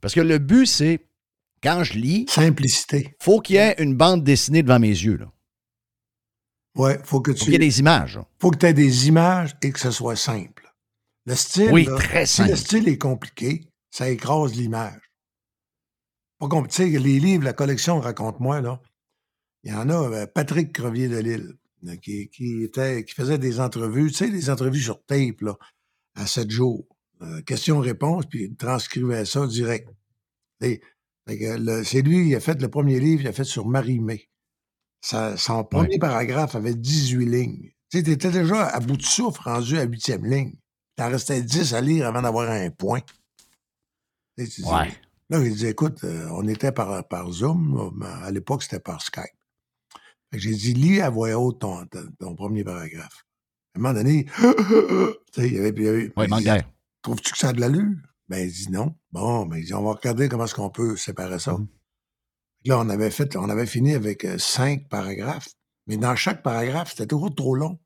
parce que le but, c'est, quand je lis, Simplicité. faut qu'il y ait une bande dessinée devant mes yeux. Là. Ouais, faut que Faut qu'il y ait tu des images. là. faut que aies des images et que ce soit simple. Le style, Oui, là, très si simple. le style est compliqué, ça écrase l'image. Pas compli- Tu sais, les livres, la collection Raconte-moi, là, il y en a, euh, Patrick Crevier de Lille, qui, qui, était, qui faisait des entrevues, tu sais, des entrevues sur tape, là, à 7 jours. Euh, Question-réponse, puis il transcrivait ça direct. C'est lui, il a fait le premier livre, il a fait sur Marie-Mé. Son premier paragraphe avait 18 lignes. Tu sais, t'étais déjà à bout de souffle, rendu à huitième ligne. T'en restais 10 à lire avant d'avoir un point. Tu sais, tu dis- Ouais. Là, il dit, écoute, euh, on était par, par Zoom, à l'époque, c'était par Skype. J'ai dit, lis à voix haute ton, ton- ton premier paragraphe. un moment donné, il y avait. il y avait- Oui, manque. Trouves-tu que ça a de l'allure? Ben, il dit non. Bon, ben, il dit, on va regarder comment est-ce qu'on peut séparer ça. Mhm. Là, on avait fait, on avait fini avec euh, cinq paragraphes, mais dans chaque paragraphe, c'était toujours trop long.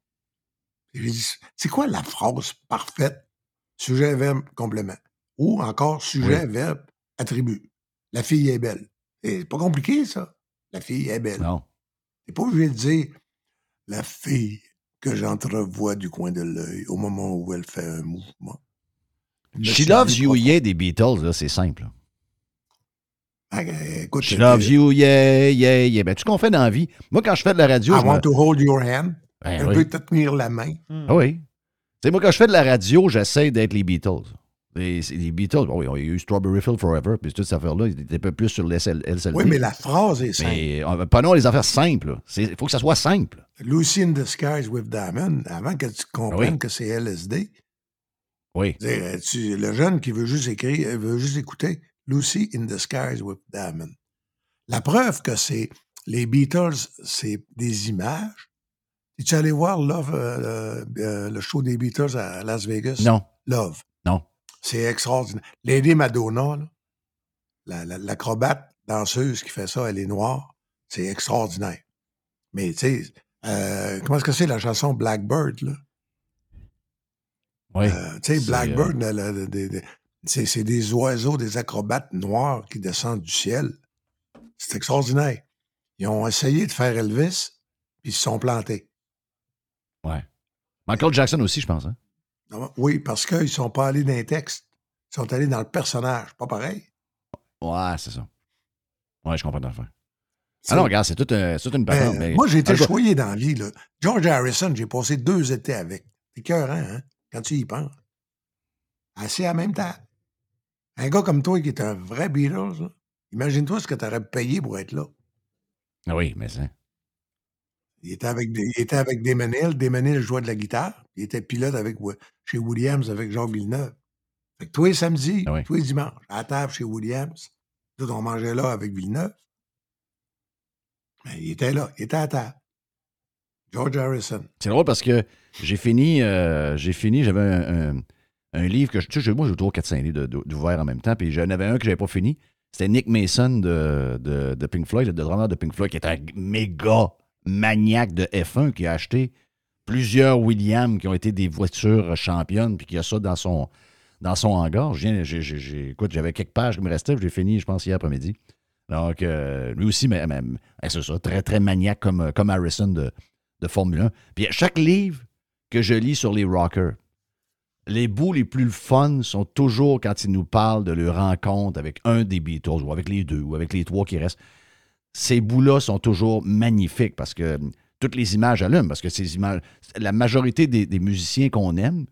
J'ai dit, c'est quoi la phrase parfaite? Sujet, verbe, complément? Ou encore sujet, verbe, attribut? La fille est belle. C'est pas compliqué, ça. La fille est belle. Non. T'es pas obligé de dire la fille que j'entrevois du coin de l'œil au moment où elle fait un mouvement. Me She loves you, yeah, des Beatles, là, c'est simple. Ah, euh, Écoute, She loves you, yeah, yeah, yeah. Ben, tout ce qu'on fait dans la vie. Moi, quand je fais de la radio, I je me- want to hold your hand. Ben Elle oui. veut te tenir la main. Ah oui. Tu sais, moi, quand je fais de la radio, j'essaie d'être les Beatles. Les, Beatles, bon, oui, il y a eu Strawberry Field Forever, puis toute cette affaire-là, ils étaient un peu plus sur l'SLP. Oui, mais la phrase est simple. Mais euh, prenons les affaires simples. Il faut que ça soit simple. Lucy in the Skies with Diamond, avant que tu comprennes Oui. que c'est LSD, Oui. tu- le jeune qui veut juste écrire, euh, veut juste écouter Lucy in the Skies with Diamond. La preuve que c'est les Beatles, c'est des images. Es-tu allé voir Love, euh, euh, le show des Beatles à Las Vegas? Non. Love. Non. C'est extraordinaire. Lady Madonna, là, la- la- l'acrobate danseuse qui fait ça, elle est noire. C'est extraordinaire. Mais tu sais, euh, comment est-ce que c'est la chanson Blackbird, là? Oui. Euh, tu sais, C'est, Blackbird, c'est c'est des oiseaux, des acrobates noirs qui descendent du ciel. C'est extraordinaire. Ils ont essayé de faire Elvis, puis ils se sont plantés. Ouais. Michael Jackson aussi, je pense. Hein? Non, Oui, parce qu'ils ne sont pas allés dans les textes. Ils sont allés dans le personnage. Pas pareil? Ouais, c'est ça. Ouais, je comprends l'affaire. Ah non, regarde, c'est toute, toute une Ben, patente. mais- moi, j'ai été choyé dans la vie. Là. George Harrison, j'ai passé deux étés avec. C'est écœurant, hein, quand tu y penses. Assis à la même table. Un gars comme toi qui est un vrai Beatles, imagine-toi ce que tu aurais payé pour être là. Ah Oui, mais c'est. Il était avec, des- il était avec Damon Hill. Damon Hill jouait de la guitare. Il était pilote avec, chez Williams avec Jacques Villeneuve. Fait que tous les samedis, Ah oui. tous les dimanches, à la table chez Williams, tout on mangeait là avec Villeneuve. Mais il était là, il était à table. George Harrison. C'est drôle parce que j'ai fini, euh, j'ai fini, j'avais un, un- un livre que je, tu sais, moi, j'ai toujours 4-5 livres d'ouvert en même temps, puis j'en avais un que j'avais pas fini. C'était Nick Mason de, de, de Pink Floyd, le drummer de Pink Floyd, qui est un méga maniaque de F1 qui a acheté plusieurs Williams qui ont été des voitures championnes, puis qui a ça dans son, dans son hangar. Je j'ai- écoute, j'avais quelques pages qui me restaient, j'ai fini, je pense, hier après-midi. Donc, euh, lui aussi, mais, c'est ça, très, très maniaque comme, comme Harrison de, de Formule 1. Puis chaque livre que je lis sur les rockers, les bouts les plus fun sont toujours quand ils nous parlent de leur rencontre avec un des Beatles, ou avec les deux, ou avec les trois qui restent. Ces bouts-là sont toujours magnifiques parce que toutes les images allument, parce que ces images, la majorité des, des musiciens qu'on aime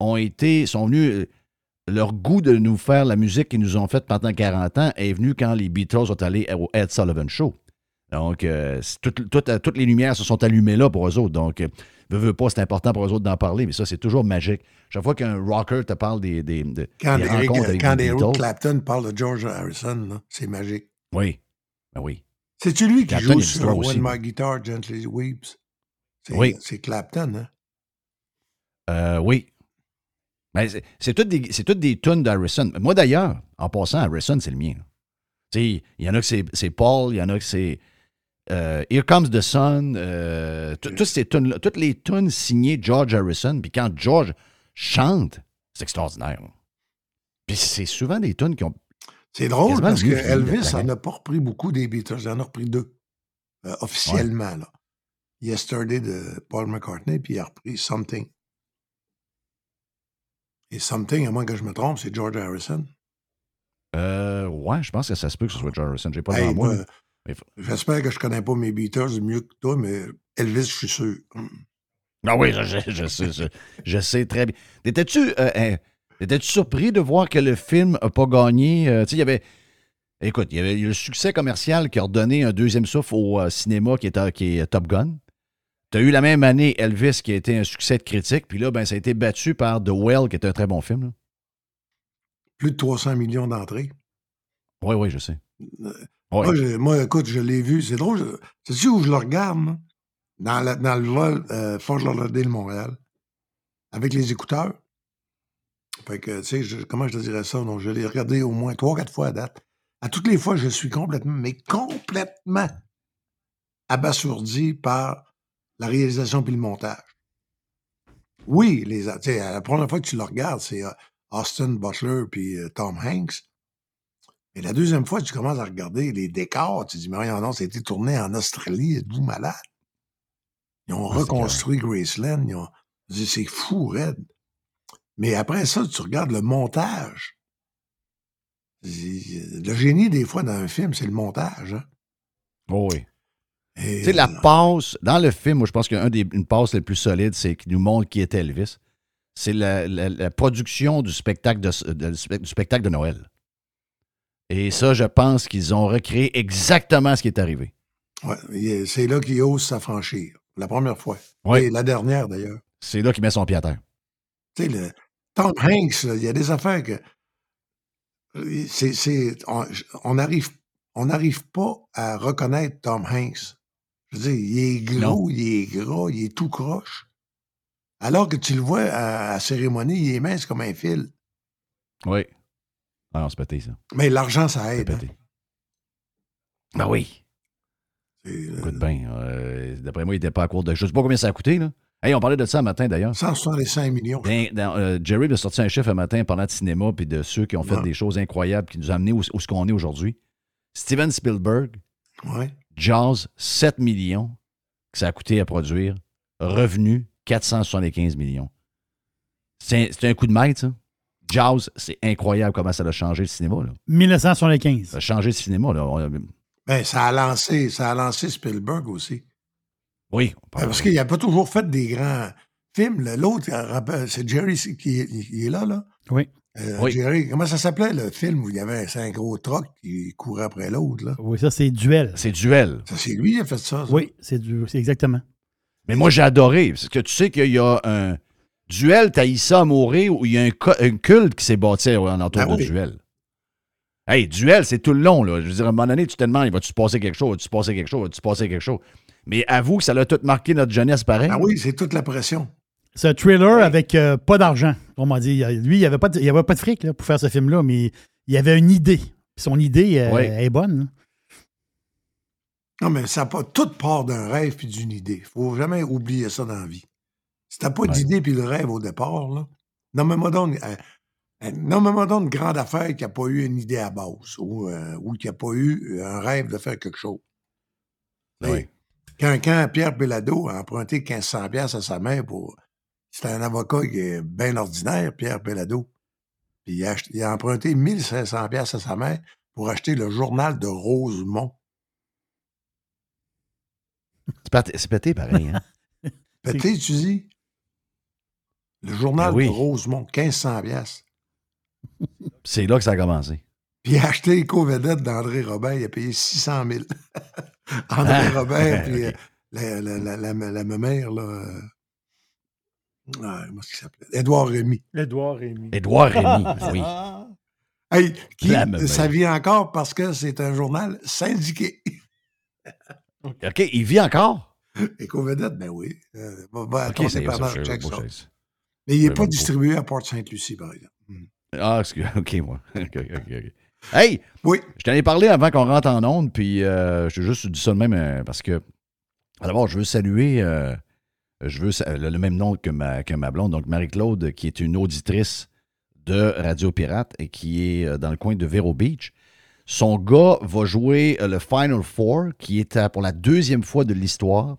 ont été, sont venus, euh, leur goût de nous faire la musique qu'ils nous ont faite pendant 40 ans est venu quand les Beatles sont allés au Ed Sullivan Show. Donc, euh, c'est tout- tout- euh, toutes les lumières se sont allumées là pour eux autres. Donc, euh, veux, veux pas, c'est important pour eux autres d'en parler, mais ça, c'est toujours magique. Chaque fois qu'un rocker te parle des, des, de- Quand, des rencontres avec quand Clapton parle de George Harrison, c'est magique. oui, ben oui. C'est-tu lui qui Clapton, joue sur aussi, When mais- My Guitar Gently Weeps? C'est, Oui. C'est Clapton, hein? Euh, oui. Ben, c'est- toutes des, toutes des tunes d'Harrison. Moi, d'ailleurs, en passant, Harrison, c'est le mien. il y en a que c'est, c'est Paul, il y en a que c'est euh, Here Comes the Sun, euh, tout- toutes ces tunes toutes les tunes signées George Harrison. Puis quand George chante, c'est extraordinaire. Puis c'est souvent des tunes qui ont. C'est drôle parce que Elvis la en gang. a pas repris beaucoup des Beatles. Il en a repris deux, euh, officiellement. Là. Yesterday de Paul McCartney, puis il a repris Something. Et Something, à moins que je me trompe, c'est George Harrison. Euh, ouais, je pense que ça se peut que ce soit George Harrison. J'ai pas Hey, moi. Mais faut- J'espère que je connais pas mes Beatles mieux que toi, mais Elvis, je suis sûr. Ah oui, je, je- je sais, je, je sais très bien. Étais-tu euh, hein, étais-tu surpris de voir que le film n'a pas gagné? euh, tu sais, il y avait. Écoute, il y avait le succès commercial qui a redonné un deuxième souffle au euh, cinéma qui est, euh, qui est Top Gun. Tu as eu la même année Elvis qui a été un succès de critique, puis là, ben, ça a été battu par The Well, qui est un très bon film. là. Plus de 300 millions d'entrées. Oui, oui, je sais. Euh, Ouais. Moi, je- moi, écoute, je l'ai vu. C'est drôle. je- Sais-tu où je le regarde, moi? Dans, la- dans le vol euh, Fort Lauderdale, Montréal. avec les écouteurs. Fait que, tu sais, comment je te dirais ça? Donc, je l'ai regardé au moins trois, quatre fois à date. À toutes les fois, je suis complètement, mais complètement abasourdi par la réalisation puis le montage. Oui, les, la première fois que tu le regardes, c'est euh, Austin Butler puis euh, Tom Hanks. Mais la deuxième fois, tu commences à regarder les décors, tu te dis, mais non, ça a été tourné en Australie, êtes-vous malade? Ils ont reconstruit Graceland, ils ont, c'est fou, raide. Mais après ça, tu regardes le montage. Le génie, des fois, dans un film, c'est le montage. hein. Oh oui. Tu sais, la euh, passe, dans le film, moi, je pense qu'une passe les plus solides, c'est qu'il nous montre qui est Elvis. C'est la, la- la production du spectacle de, de- du spe- du spectacle de Noël. Et ça, je pense qu'ils ont recréé exactement ce qui est arrivé. il- c'est là qu'il ose s'affranchir. La première fois. Oui. Et la dernière, d'ailleurs. C'est là qu'il met son pied à terre. Tu sais, le, Tom Hanks, il y a des affaires que. c'est- on on n'arrive on n'arrive pas à reconnaître Tom Hanks. Je veux dire, il est gros, il est gras, il est tout croche. Alors que tu le vois à, la cérémonie, il est mince comme un fil. Oui. Ah non, c'est pété, ça. Mais l'argent, ça aide. hein. pété. Ben oui. C'est, euh, Écoute bien. euh, D'après moi, il n'était pas à court de. Je sais pas combien ça a coûté, là. Hey, on parlait de ça un matin, d'ailleurs. 165 millions. Dans, euh, Jerry a sorti un chiffre un matin parlant de cinéma puis de ceux qui ont fait Ouais. des choses incroyables qui nous ont amenés où, où ce qu'on est aujourd'hui. Steven Spielberg, Ouais. Jaws, 7 millions que ça a coûté à produire. Revenu, 475 millions. C'est un, c'est un coup de maître, ça. Jaws, c'est incroyable comment ça a changé le cinéma. Là. 1975. Ça a changé le cinéma. Là. On- Ben, ça a lancé, ça a lancé Spielberg aussi. Oui. Ben, Parce qu'il n'a pas toujours fait des grands films. L'autre, euh, c'est Jerry qui est, là, là. Oui. Euh, Oui. Jerry, comment ça s'appelait le film où il y avait un gros troc qui courait après l'autre, là? Oui, ça, c'est Duel. C'est duel. Ça, c'est lui qui a fait ça. ça. Oui, c'est du, c'est exactement. Mais moi, j'ai adoré. Parce que tu sais qu'il y a un duel, Taïssa à mourir, où il y a un, culte qui s'est bâti en entour Ah de oui. duel. Hey, duel, c'est tout le long. Là. Je veux dire, à un moment donné, tu te demandes, va-tu se passer quelque chose, va-tu se passer quelque chose, va-tu se passer quelque chose? Mais avoue que ça l'a tout marqué notre jeunesse pareil. Ah oui, c'est toute la pression. C'est un thriller avec euh, pas d'argent. On m'a dit, il- lui, il n'y avait, pas de- il y avait pas de fric là, pour faire ce film-là, mais il avait une idée. Puis son idée euh, Oui. est bonne. Non, mais ça pas tout part d'un rêve puis d'une idée. faut jamais oublier ça dans la vie. Si t'as pas Ouais. d'idée puis le rêve au départ, là, nomme-moi donc, euh, nomme-moi donc une grande affaire qui n'a pas eu une idée à base ou, euh, ou qui n'a pas eu un rêve de faire quelque chose. Sais, Oui. Quand, quand Pierre Bellado a emprunté 1500 pièces à sa mère pour... C'était un avocat qui est bien ordinaire, Pierre Bellado. Puis il a, ach- il a emprunté 1500 pièces à sa mère pour acheter le journal de Rosemont. C'est pété- pareil. Hein? Pété, tu dis? Le journal Ben oui. de Rosemont, 1500 pièces. c'est là que ça a commencé. Puis il a acheté les d'André Robert, il a payé 600 000. André Ah, Robert, puis ok. euh, la, la, la, la, la mère, là... ah, comment est-ce qu'il s'appelait? Édouard Rémy. Édouard Rémy. Édouard Rémy, oui. Hey, qui, ça vit encore parce que c'est un journal syndiqué. OK, il vit encore? Les co-vedettes, ben oui. Euh, va, va à OK, ton c'est dépanneur, ça. check Mais il n'est pas distribué à Port-Sainte-Lucie, par exemple. Ah, excuse OK, moi. OK, OK, OK. Hey, Oui. je t'en ai parlé avant qu'on rentre en onde, puis euh, je juste dit ça de même euh, parce que, d'abord, je veux saluer, euh, je veux le, le même nom que ma, que ma blonde, donc Marie-Claude, qui est une auditrice de Radio Pirate et qui est dans le coin de Vero Beach. Son gars va jouer le Final Four, qui est à- pour la deuxième fois de l'histoire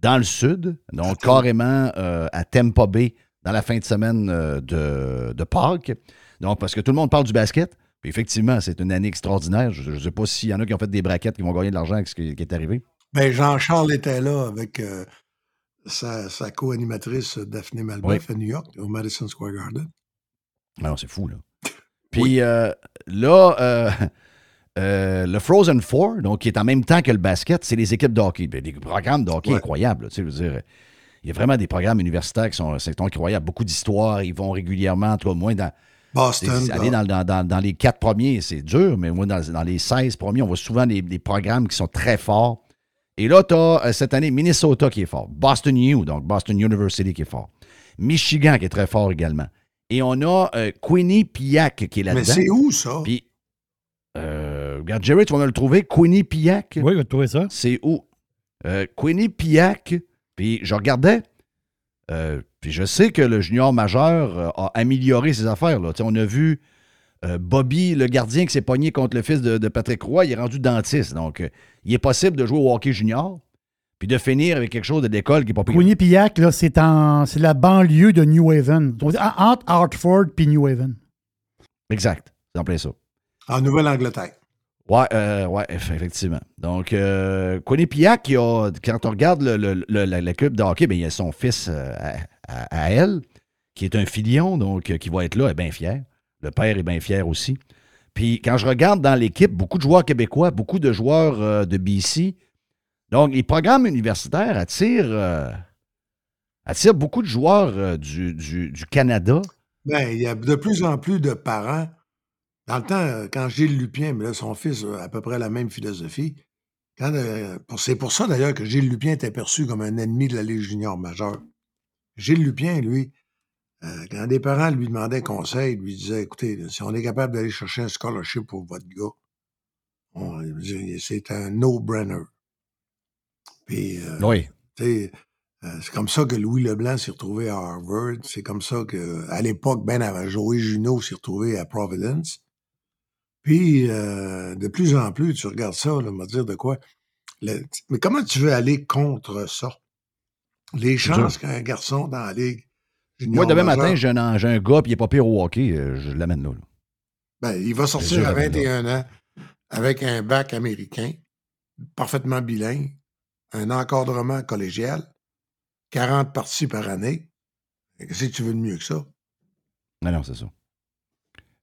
dans le sud, donc carrément euh, à Tampa Bay dans la fin de semaine euh, de, de Pâques. Donc, parce que tout le monde parle du basket. Puis effectivement, c'est une année extraordinaire. Je ne sais pas s'il y en a qui ont fait des braquettes qui vont gagner de l'argent avec ce qui, qui est arrivé. Ben, Jean-Charles était là avec euh, sa, sa co-animatrice Daphné Malbeuf à New York, au Madison Square Garden. Ah non, c'est fou, là. Puis euh, là, euh, euh, le Frozen Four, donc qui est en même temps que le basket, c'est les équipes de hockey. Ben, des programmes de hockey Ouais. incroyables. tu sais, je veux dire, il y a vraiment des programmes universitaires qui sont, incroyables. Beaucoup d'histoires. Ils vont régulièrement, en tout cas, au moins dans, Boston. Aller dans, dans- dans- dans les quatre premiers, c'est dur, mais moi, dans, dans les 16 premiers, on voit souvent des, des programmes qui sont très forts. Et là, tu as cette année Minnesota qui est fort, Boston U, donc Boston University qui est fort. Michigan qui est très fort également. Et on a euh, Queenie Pillac qui est là-dedans. Mais c'est où ça? Puis, euh, regarde, Jerry, tu vas me le trouver. Queenie Pillac. Oui, il va trouver ça. C'est où? Euh, Queenie. Puis je regardais. euh, puis je sais que le junior majeur euh, a amélioré ses affaires. Là. On a vu euh, Bobby, le gardien qui s'est pogné contre le fils de, de Patrick Roy, il est rendu dentiste. Donc, euh, il est possible de jouer au hockey junior, puis de finir avec quelque chose de l'école qui n'est pas pire. Queenie Pillac, là, c'est en c'est la banlieue de New Haven. Donc, en- entre Hartford puis New Haven. Exact. C'est en plein ça. En Nouvelle-Angleterre. Ouais, euh, ouais, eff- effectivement. Donc, euh, Quinnipiac, il a- quand on regarde le, le- le- la, la club de hockey, ben, il y a son fils euh, à, elle, qui est un filion, donc euh, qui va être là, est bien fier. Le père est bien fier aussi. Puis quand je regarde dans l'équipe, beaucoup de joueurs québécois, beaucoup de joueurs euh, de BC. Donc, les programmes universitaires attirent, euh, beaucoup de joueurs du, Canada. Ben, il y a de plus en plus de parents. Dans le temps, quand Gilles Lupien, mais son fils a à peu près la même philosophie. C'est pour ça d'ailleurs que Gilles Lupien était perçu comme un ennemi de la Ligue junior majeure. Gilles Lupien, lui, euh, quand des parents lui demandaient conseil, lui disaient Écoutez, si on est capable d'aller chercher un scholarship pour votre gars, on- c'est un no-brainer. Puis, euh, Oui. euh, c'est comme ça que Louis Leblanc s'est retrouvé à Harvard. C'est comme ça que, à l'époque, Ben avant Joey Junot s'est retrouvé à Providence. Puis, euh, de plus en plus, tu regardes ça, là, me dire de quoi. Le- mais comment tu veux aller contre ça? Les chances qu'un garçon dans la ligue. junior Moi, demain matin, j'ai un, j'ai un gars, puis il n'est pas pire au hockey, euh, je l'amène là. là. Ben, il va sortir à avec 21 ans avec un bac américain, parfaitement bilingue, un encadrement collégial, 40 parties par année. Qu'est-ce que tu veux de mieux que ça? Non, non, c'est ça.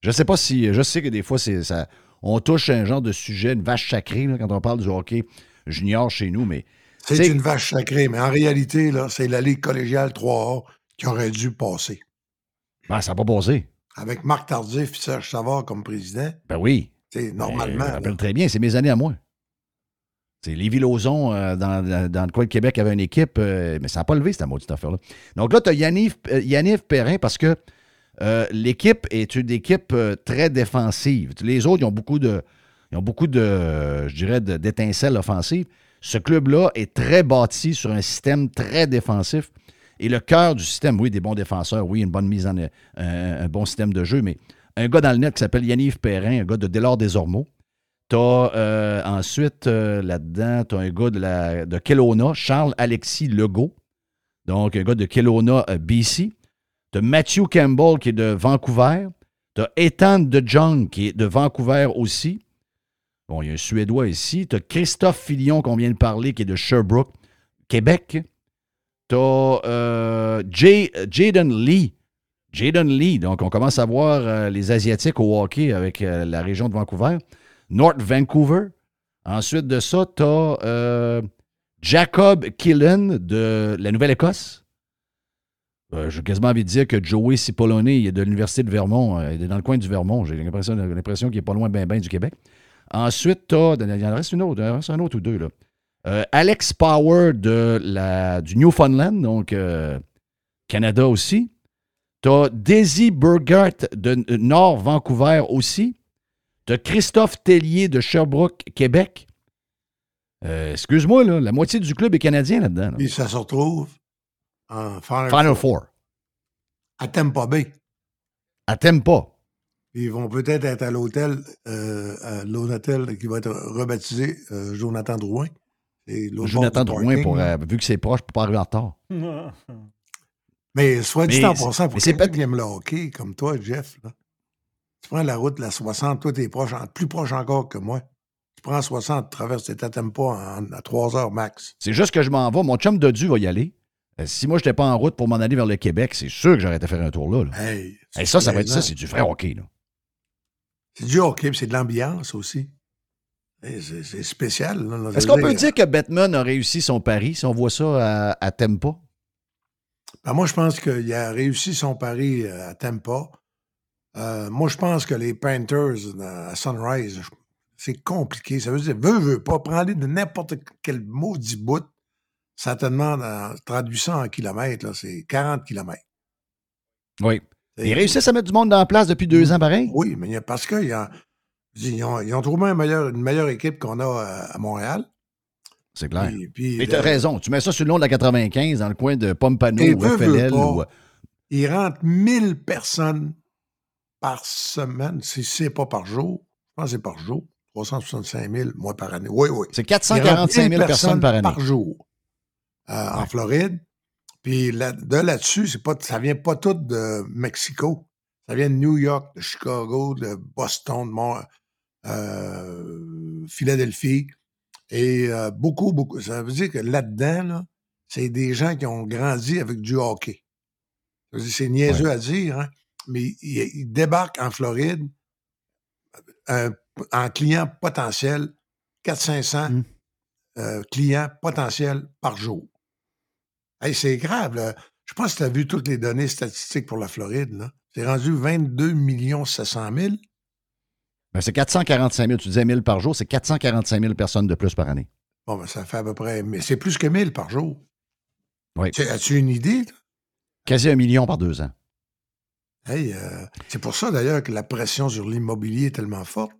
Je sais pas si. Je sais que des fois, c'est ça. On touche un genre de sujet, une vache sacrée, là, quand on parle du hockey junior chez nous, mais. C'est une vache sacrée, mais en réalité, là, c'est la Ligue collégiale 3A qui aurait dû passer. Ben, ça n'a pas passé. Avec Marc Tardif et Serge Savard comme président, Ben oui. c'est normalement. Ben, je me là. rappelle très bien, c'est mes années à moi. C'est Lévi Lauzon, euh, dans, dans- le coin de Québec, avait une équipe, euh, mais ça n'a pas levé, cette maudite affaire-là. Donc là, tu as Yaniv, euh, Yaniv Perrin parce que euh, l'équipe est une équipe très défensive. Les autres, ils ont beaucoup de, ils ont beaucoup de, je dirais, d'étincelles offensives. Ce club-là est très bâti sur un système très défensif. Et le cœur du système, oui, des bons défenseurs, oui, une bonne mise en un, un bon système de jeu, mais un gars dans le net qui s'appelle Yaniv Perrin, un gars de Délord des Ormeaux. T'as euh, ensuite euh, là-dedans, tu as un gars de, Kelowna, Charles-Alexis Legault. Donc, un gars de Kelowna, euh, BC. Tu as Matthew Campbell qui est de Vancouver. Tu as Ethan De Jong qui est de Vancouver aussi. Bon, il y a un Suédois ici. Tu as Christophe Filion qu'on vient de parler qui est de Sherbrooke, Québec. Tu as Jaden Lee. Jaden Lee. Donc, on commence à voir euh, les Asiatiques au hockey avec euh, la région de Vancouver. North Vancouver. Ensuite de ça, tu Jacob Killen de la Nouvelle-Écosse. Euh, J'ai quasiment envie de dire que Joey Cipollone, il est de l'Université de Vermont. euh, il est dans le coin du Vermont. J'ai l'impression qu'il n'est pas loin ben, ben du Québec. Ensuite, tu as. Il en reste une autre, il en reste un autre ou deux. Là. Euh, Alex Power de la, du Newfoundland, donc euh, Canada aussi. Tu as Daisy Burgert de euh, Nord Vancouver aussi. Tu as Christophe Tellier de Sherbrooke, Québec. Euh, Excuse-moi, là, la moitié du club est canadien là-dedans. là. Puis ça se retrouve en Final, Final Four, Four. à Tampa Bay. À Tempa. Ils vont peut-être être à l'hôtel, euh, à l'hôtel qui va être rebaptisé euh, Jonathan Drouin. Jonathan Drouin, pour, euh, vu que c'est proche, pour pas arriver en retard. Mais soit dit en passant, pour quelqu'un qui aime le hockey, comme toi, Jeff, là, tu prends la route, la 60, toi, t'es proche, en- plus proche encore que moi. Tu prends 60, tu traverses tes pas en, à 3 heures max. C'est juste que je m'en vais. Mon chum Dodu va y aller. Si moi, je n'étais pas en route pour m'en aller vers le Québec, c'est sûr que j'aurais été faire un tour là. là. Hey, ça, ça va être ça, c'est du vrai hockey. Là. C'est du hockey, c'est de l'ambiance aussi. C'est spécial. Est-ce qu'on peut dire que Batman a réussi son pari si on voit ça à, à Tempa? Ben, moi, je pense qu'il a réussi son pari euh, à Tampa. Euh, moi, je pense que les Panthers euh, à Sunrise, c'est compliqué. Ça veut dire, veux, veux pas, prends-les de n'importe quel maudit bout. Ça te demande, en traduit ça en kilomètres, c'est 40 kilomètres. Oui. Ils réussissent à mettre du monde dans la place depuis deux ans, pareil? Oui, mais parce qu'ils ont, ils ont, ils ont trouvé un meilleur- une meilleure équipe qu'on a à, à Montréal. C'est clair. Puis Mais le- t'as raison. Tu mets ça sur le long de la 95, dans le coin de Pompano Et ou FLL. ou- Il rentre 1000 personnes par semaine, si c'est pas par jour. Je pense que c'est par jour. 365 000, moi, par année. Oui, oui. C'est Il rentre 445 000 personnes par année. Par jour euh, en Floride. Puis là, de là-dessus, c'est pas, ça vient pas tout de Mexico. Ça vient de New York, de Chicago, de Boston, de Mont- euh, Philadelphie. Et euh, beaucoup, beaucoup. Ça veut dire que là-dedans, là, c'est des gens qui ont grandi avec du hockey. C'est niaiseux à dire, hein, mais ils, ils débarquent en Floride euh, en client potentiel 400-500 Mm. euh, clients potentiels par jour. Hey, c'est grave. Là. Je pense que tu as vu toutes les données statistiques pour la Floride. là. C'est rendu 22 700 000. Ben, c'est 445 000. Tu disais 1000 par jour, c'est 445 000 personnes de plus par année. Bon, ben, ça fait à peu près. Mais c'est plus que 1000 par jour. Oui. Tu- As-tu une idée? là? Quasi un million par deux ans. Hey, euh, c'est pour ça d'ailleurs que la pression sur l'immobilier est tellement forte.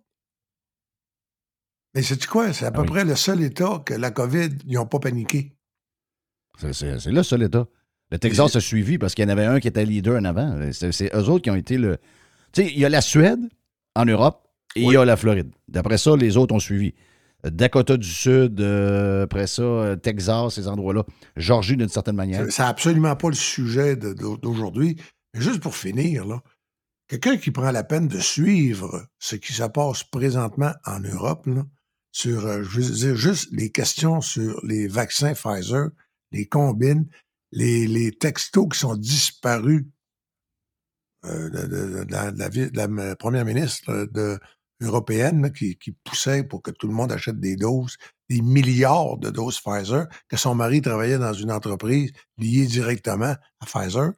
Mais c'est quoi? C'est à peu Ah oui. près le seul État que la COVID, ils n'ont pas paniqué. C'est- C'est c'est le seul État. Le Texas a suivi parce qu'il y en avait un qui était leader en avant. C'est eux autres qui ont été le. Tu sais, il y a la Suède en Europe et il y a la Floride. D'après ça, les autres ont suivi. Dakota du Sud, euh, après ça, euh, Texas, ces endroits-là. Georgie, d'une certaine manière. C'est absolument pas le sujet d'aujourd'hui. Mais juste pour finir, là, quelqu'un qui prend la peine de suivre ce qui se passe présentement en Europe, là, sur, euh, je veux dire, juste les questions sur les vaccins Pfizer, les combines, les, les textos qui sont disparus euh, de, de- de la, de m- première ministre euh, de, européenne là, qui, qui poussait pour que tout le monde achète des doses, des milliards de doses Pfizer, que son mari travaillait dans une entreprise liée directement à Pfizer.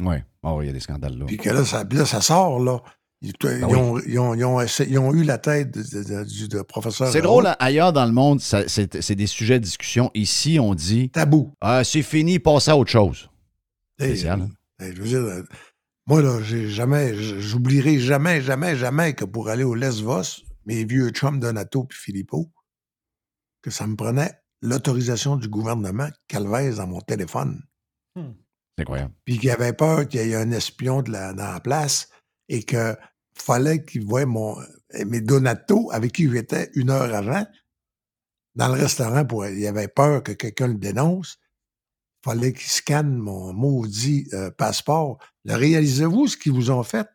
Oui. Oh, il y a des scandales là. Puis que là, ça, là, ça sort, là. Ils, oui. ont, ils ont- ils ont essa- ils ont eu la tête de, de- de- du de professeur. C'est drôle, hein, ailleurs dans le monde, c'est des sujets de discussion. Ici, on dit Tabou. Ah, c'est fini, passez à autre chose. Hey, Spécial, hein? hey, je veux dire, euh, moi, là, j'ai jamais, j'oublierai jamais, jamais, jamais que pour aller au Lesvos, mes vieux chums Donato puis Filippo, que ça me prenait l'autorisation du gouvernement Calvez dans mon téléphone. C'est incroyable. puis qu'il avait peur qu'il y ait un espion de la, dans la place et que fallait qu'il voie mon, mes Donato avec qui j'étais une heure avant dans le restaurant pour il avait peur que quelqu'un le dénonce. fallait qu'il scanne mon maudit euh, passeport. Le réalisez-vous ce qu'ils vous ont fait?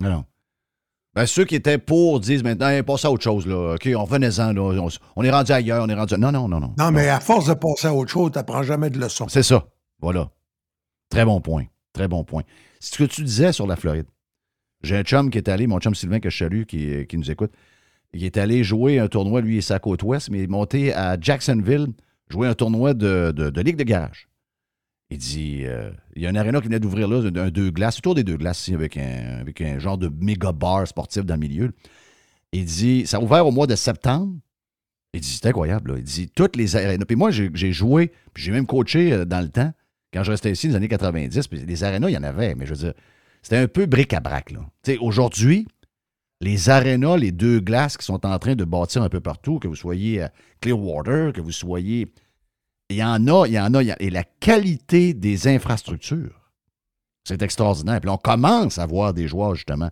Non. Ben, ceux qui étaient pour disent maintenant, hey, passez à autre chose. Là. OK, on revenait-en. Là. On, on est rendu ailleurs. On est rendu. Non, non, non, non. Non, mais à force de passer à autre chose, tu n'apprends jamais de leçons. C'est ça. Voilà. Très bon point. Très bon point. C'est ce que tu disais sur la Floride. J'ai un chum qui est allé, mon chum Sylvain que je salue, qui, nous écoute. Il est allé jouer un tournoi, lui, c'est à côte ouest, mais il est monté à Jacksonville, jouer un tournoi de, de- Ligue de garage. Il dit euh, il y a un aréna qui venait d'ouvrir là, un deux glaces, autour des deux glaces, avec un, avec un genre de méga bar sportif dans le milieu. Il dit ça a ouvert au mois de septembre. Il dit c'est incroyable. Il dit toutes les arénas. Puis moi, j'ai j'ai joué, puis j'ai même coaché euh, dans le temps, quand je restais ici, dans les années 90. Puis les arénas, il y en avait, mais je veux dire, c'était un peu bric-à-brac. Aujourd'hui, les arénas, les deux glaces qui sont en train de bâtir un peu partout, que vous soyez à Clearwater, que vous soyez. Il y en a, il y en a, et la qualité des infrastructures, c'est extraordinaire. Puis on commence à voir des joueurs, justement,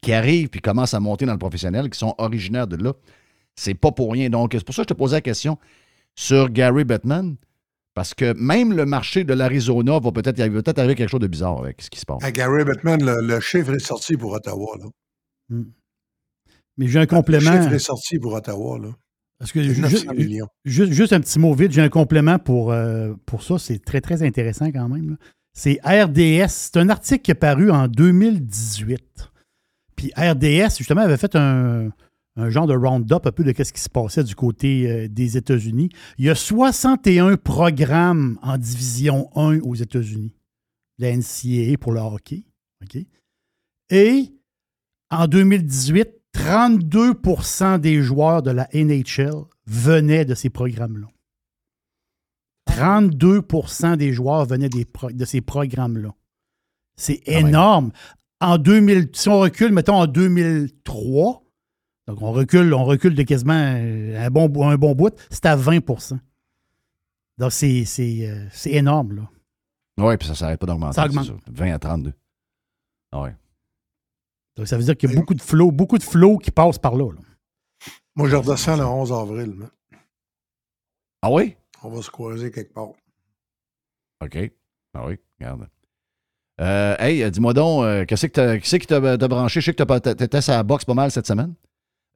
qui arrivent puis commencent à monter dans le professionnel, qui sont originaires de là. C'est pas pour rien. Donc, c'est pour ça que je te posais la question sur Gary Bettman, parce que même le marché de l'Arizona va peut-être, il va peut-être arriver quelque chose de bizarre avec ce qui se passe. À Gary Bettman, le, le chiffre est sorti pour Ottawa. Là. Mais j'ai un Le complément. chiffre est sorti pour Ottawa. Là. Parce que C'est ju- 900 ju- millions. Juste, juste un petit mot vite, j'ai un complément pour, euh, pour ça. C'est très, très intéressant quand même. C'est RDS. C'est un article qui est paru en 2018. Puis RDS, justement, avait fait un, un genre de round-up un peu de ce qui se passait du côté euh, des États-Unis. Il y a 61 programmes en division 1 aux États-Unis. La NCAA pour le hockey. Et en 2018, 32% des joueurs de la NHL venaient de ces programmes-là. 32% des joueurs venaient des de ces programmes-là. C'est même. énorme. En 2000, si on recule, mettons en 2003, donc on recule, on recule de quasiment euh, un bon, bout- un bon bout, c'est à 20% Donc c'est c'est, euh, c'est énorme, là. Oui, puis ça s'arrête pas d'augmenter. Ça augmente. c'est ça. 20 à 32. Ah ouais. Donc ça veut dire qu'il y a beaucoup de flow, beaucoup de flow qui passent par là. là. Moi, je redescends le 11 avril. Ah oui? On va se croiser quelque part. OK. Ah oui, regarde. Euh, hey, dis-moi donc, euh, qu'est-ce que t'as- qui c'est qui t'a t'a branché? Je sais que t'as t'étais à la boxe pas mal cette semaine.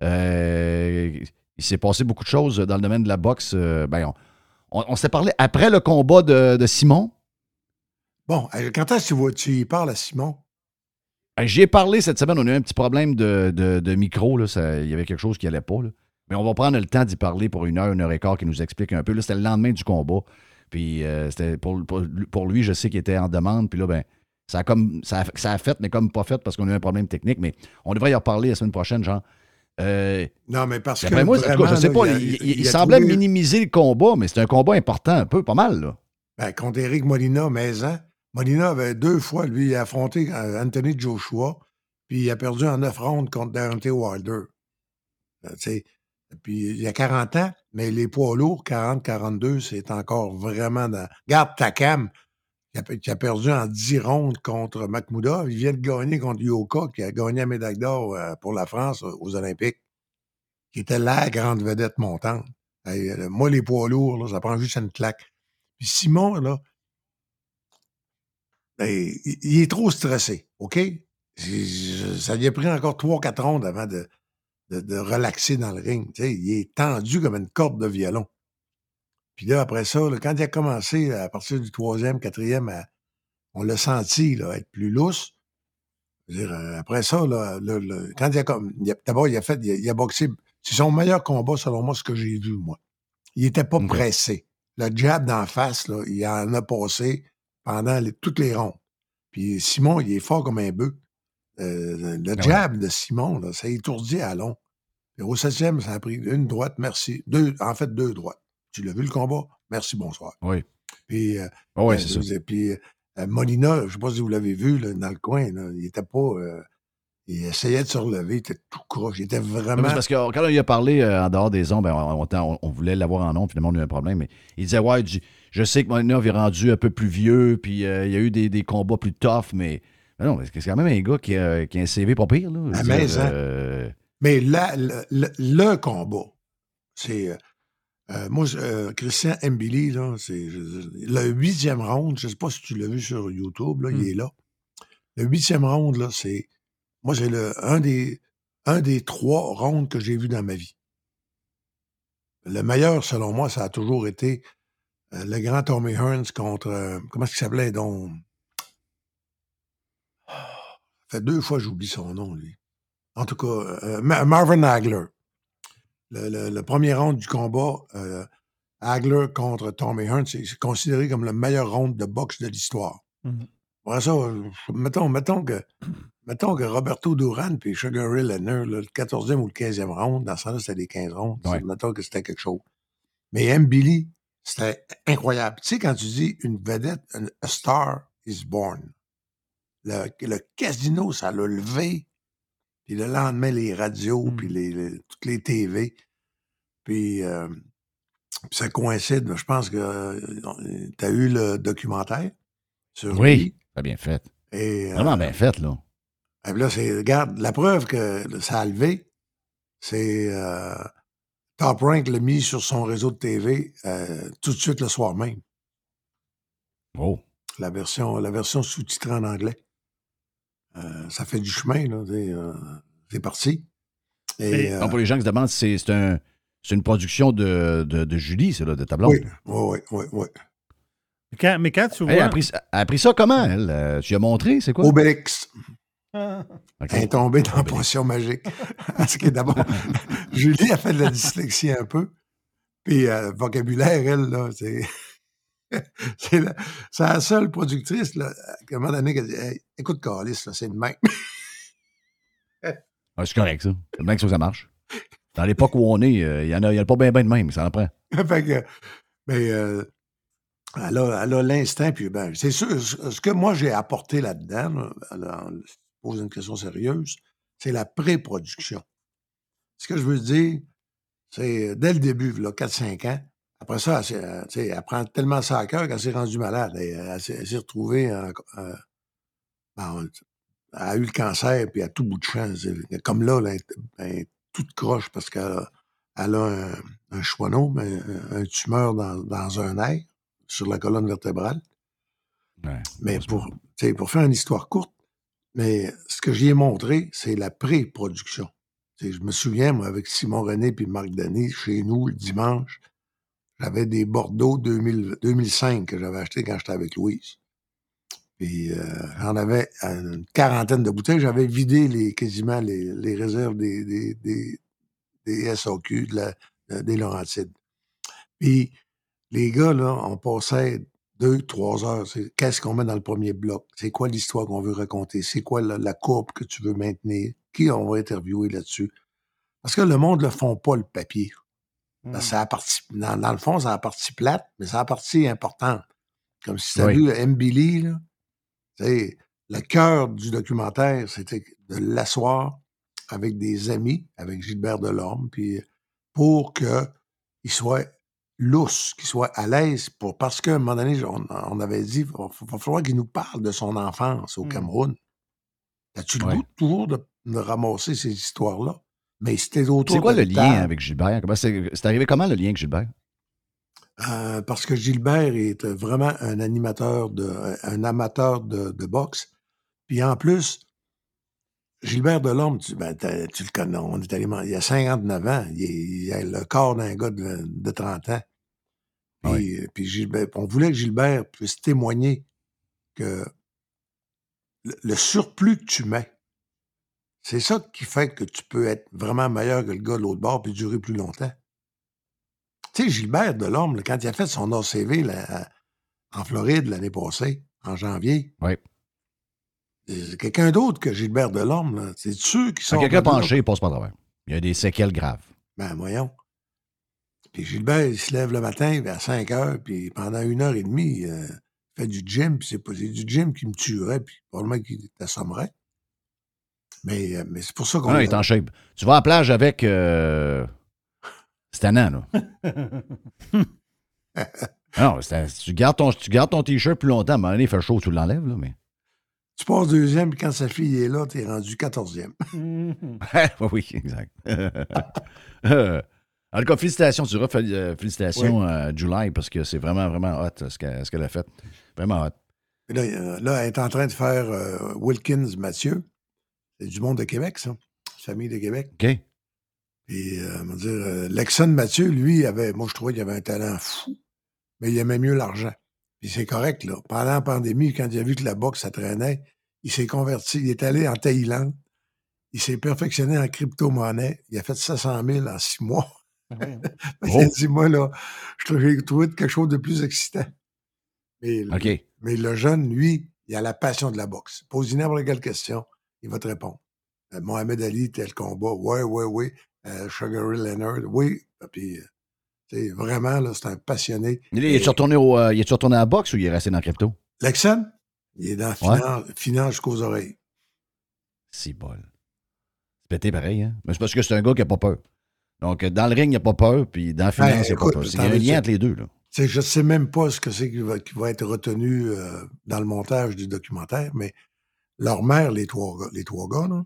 Euh, il s'est passé beaucoup de choses dans le domaine de la boxe. Euh, ben, on on- on s'est parlé après le combat de, de Simon. Bon, euh, quand est-ce que tu, y parles à Simon? Ben, J'y ai parlé cette semaine. On a eu un petit problème de, de- de micro. Là. Ça- il y avait quelque chose qui allait pas. là. Mais on va prendre le temps d'y parler pour une heure, une heure et quart qui nous explique un peu. Là, c'était le lendemain du combat. Puis euh, c'était pour, pour- pour lui, je sais qu'il était en demande. Puis là, ben, ça a comme ça a, ça a fait, mais comme pas fait parce qu'on a eu un problème technique. Mais on devrait y reparler la semaine prochaine, genre. Euh, Non, mais parce que. moi, en tout cas, vraiment, je sais là, pas, il a- il, il- il il a semblait trouvé- minimiser le combat, mais c'est un combat important, un peu, pas mal. Là. Ben, contre Eric Molina, Maison. Molina avait deux fois, lui, affronté euh, Anthony Joshua, puis il a perdu en neuf rounds contre Deontay Wilder. Euh, puis il y a 40 ans, mais les poids lourds, 40-42, c'est encore vraiment dans. Garde Takam, qui a, qui a perdu en 10 rounds contre Mahmoudov. Il vient de gagner contre Yoka, qui a gagné la médaille d'or euh, pour la France aux Olympiques, qui était la grande vedette montante. Euh, moi, les poids lourds, là, ça prend juste une claque. Puis Simon, là, ben, il, est trop stressé, OK? Ça lui a pris encore 3-4 rondes avant de, de, de relaxer dans le ring. Il est tendu comme une corde de violon. Puis là, après ça, là, quand il a commencé, à partir du troisième, quatrième, à- on l'a senti là, être plus lousse. Dire, euh, après ça, là, quand il a comme. D'abord, il a fait. Il a, il a boxé. C'est son meilleur combat, selon moi, ce que j'ai vu, moi. Il était pas pressé. Le jab d'en face, là, il en a passé pendant les- toutes les rondes. Puis Simon, il est fort comme un bœuf. Euh, le ouais. jab de Simon, là, ça étourdit à long. Puis au septième, ça a pris une droite, merci. Deux, en fait, deux droites. Tu l'as vu le combat? Merci, bonsoir. Oui. Puis, euh, Ah ouais, euh, c'est ça. puis euh, Molina, je ne sais pas si vous l'avez vu là, dans le coin, là, il était pas. euh, il essayait de se relever, il était tout croche. Il était mais vraiment. parce que quand il a parlé euh, en dehors des ondes, ben, on, on- on voulait l'avoir en ondes, finalement, on a eu un problème. Mais il disait Ouais, je, je sais que Molinov est rendu un peu plus vieux, puis euh, il y a eu des, des combats plus tough, mais. mais non, mais c'est quand même un gars qui a, qui a un CV pas pire. Là, dire, euh, Mais là, le, le- le combat, c'est. Euh, moi, euh, Christian Mbili, là, c'est le huitième round, je ne sais pas si tu l'as vu sur YouTube, là, Hmm. il est là. Le huitième round, là, c'est. Moi, c'est le, un, des, un des trois rounds que j'ai vu dans ma vie. Le meilleur, selon moi, ça a toujours été euh, le grand Tommy Hearns contre. comment est-ce qu'il s'appelait donc? Ça fait deux fois que j'oublie son nom, lui. En tout cas, Ma- Marvin Hagler. Le, le- le premier round du combat, euh, Hagler contre Tommy Hearns, c'est considéré comme le meilleur round de boxe de l'histoire. Après ça, mettons, mettons, que, mettons que Roberto Duran et Sugar Ray Leonard, là, le 14e ou le 15e round, dans ce temps-là, c'était des 15 rounds. Ouais. Mettons que c'était quelque chose. Mais M. Billy, c'était incroyable. Tu sais, quand tu dis une vedette, une- a star is born, le, le casino, ça l'a levé. Puis le lendemain, les radios, Mm. puis les, les- toutes les TV. Puis, euh, puis ça coïncide. Je pense que tu as eu le documentaire sur oui, très bien fait. Et, Vraiment bien fait, là. et puis là, c'est, regarde, la preuve que ça a levé, c'est Top Rank l'a mis sur son réseau de TV tout de suite le soir même. Oh. La version, la version sous-titrée en anglais. Euh, ça fait du chemin, là. euh, c'est parti. Et, Et- euh, pour les gens qui se demandent, c'est c'est un, c'est une production de, de, de Julie, c'est là, de ta blonde. oui, oui, oui, oui, oui. Quand- mais quand tu elle, vois. a pris, elle a pris ça comment, elle? Tu lui as montré, c'est quoi? Obélix. Ah. Elle est tombée dans la Obélix. potion magique. Parce que d'abord, Julie a fait de la dyslexie un peu. Puis, euh, vocabulaire, elle, là, c'est. c'est la, seule productrice, là, à un moment donné, qui a dit Hey, Écoute, Carlis, c'est de même. Ah, c'est correct, ça. C'est bien que ça, ça marche. Dans l'époque où on est, euh, il y en a, y a pas bien ben de même, ça en prend. fait que, mais, euh, Elle a, l'instinct, puis ben, c'est sûr, ce que moi j'ai apporté là-dedans, là, je pose une question sérieuse, c'est la pré-production. Ce que je veux dire, c'est euh, dès le début, là, 4-5 ans, après ça, elle, euh, elle prend tellement ça à cœur qu'elle s'est rendue malade. Elle, elle s'est elle s'est retrouvée en- en- en- elle a eu le cancer, puis à tout bout de champ. Comme là, là, elle est- toute croche parce qu'elle a, elle a un, un schwannome, un, un tumeur dans, dans un nerf sur la colonne vertébrale. Ouais, Mais pour, faire une histoire courte, mais ce que j'y ai montré, c'est la pré-production. Je me souviens, moi, avec Simon René puis Marc Denis, chez nous, le dimanche, j'avais des Bordeaux 2000 2005 que j'avais achetés quand j'étais avec Louise. Puis euh, j'en avais une quarantaine de bouteilles. J'avais vidé quasiment les, réserves des, des, SAQ, de la- de- des Laurentides. Puis les gars, là, on passait deux, trois heures. Qu'est-ce qu'on met dans le premier bloc? C'est quoi l'histoire qu'on veut raconter? C'est quoi la, la courbe que tu veux maintenir? Qui on va interviewer là-dessus? Parce que le monde ne le font pas, le papier. Parce que partie, dans, dans le fond, c'est la partie plate, mais c'est la partie importante. Comme si tu as Oui. vu M. Billy, là, le cœur du documentaire, c'était de l'asseoir avec des amis, avec Gilbert Delorme, puis pour qu'il soit lousse, qu'il soit à l'aise, pour, parce qu'à un moment donné, on, on avait dit, il va, va falloir qu'il nous parle de son enfance au Mm. Cameroun. As-tu le Ouais. goût toujours de, de ramasser ces histoires-là? Mais c'était autour C'est quoi le lien table. avec Gilbert? C'est arrivé comment le lien avec Gilbert? Euh, parce que Gilbert est vraiment un animateur, de, un amateur de, de boxe. Puis en plus, Gilbert Delorme, tu, ben, tu le connais, on est allé il a 59 ans, il, est- il a le corps d'un gars de, de 30 ans. Puis, euh, puis Gilbert, on voulait que Gilbert puisse témoigner que le, le surplus que tu mets, c'est ça qui fait que tu peux être vraiment meilleur que le gars de l'autre bord puis durer plus longtemps. Tu sais, Gilbert Delorme, là, quand il a fait son ACV là, en Floride l'année passée, en janvier, Oui. c'est quelqu'un d'autre que Gilbert Delorme. C'est sûr qui sort. quelqu'un penché, il passe pas à travers. Il y a des séquelles graves. Ben, voyons. Puis Gilbert, il se lève le matin vers 5 heures, puis pendant une heure et demie, euh, il fait du gym, puis c'est du gym qui me tuerait, puis probablement qu'il t'assommerait. Mais, euh, mais c'est pour ça qu'on. Non, il est en shape. Tu vas à la plage avec. Euh... C'est tannant, là. Non, tu gardes ton, tu gardes ton t-shirt plus longtemps, à un moment donné, il fait chaud, tu l'enlèves, là, mais. Tu passes deuxième, puis quand sa fille est là, t'es rendu quatorzième. oui, oui, exact. Euh, en tout cas, félicitations, tu fél- euh, félicitations à July, parce que c'est vraiment, vraiment hot ce qu'elle ce qu'elle a fait. Vraiment hot. Là, euh, là, elle est en train de faire euh, Wilkins Mathieu. Du monde de Québec, ça. Famille de Québec. OK? Puis, euh, on va dire, euh, Lexon Mathieu, lui, avait, moi, je trouvais qu'il avait un talent fou, mais il aimait mieux l'argent. Puis c'est correct, là. Pendant la pandémie, quand il a vu que la boxe, ça traînait, il s'est converti. Il est allé en Thaïlande. Il s'est perfectionné en crypto-monnaie. Il a fait 700 000 en six mois. il a dit, moi, là, je j'ai trouvé quelque chose de plus excitant. Mais, mais le jeune, lui, il a la passion de la boxe. Pose-lui n'importe quelle question, il va te répondre. Euh, Mohamed Ali, tel combat. Ouais, ouais, oui. Euh, Sugar Ray Leonard, oui. Puis, euh, vraiment, là, c'est un passionné. Il est, retourné au, euh, il est retourné à la boxe ou il est resté dans la crypto? Lexon, il est dans Ouais. finance, finance jusqu'aux oreilles. C'est bol. C'est pété pareil, hein? Mais c'est parce que c'est un gars qui n'a pas peur. Donc, euh, dans le ring, il n'a pas peur, puis dans la finance, Ben, il n'a pas peur. C'est- Il y t'en a un lien entre les deux, là. Je ne sais même pas ce que c'est qui va, qui va être retenu euh, dans le montage du documentaire, mais leur mère, les trois gars, les trois gars là,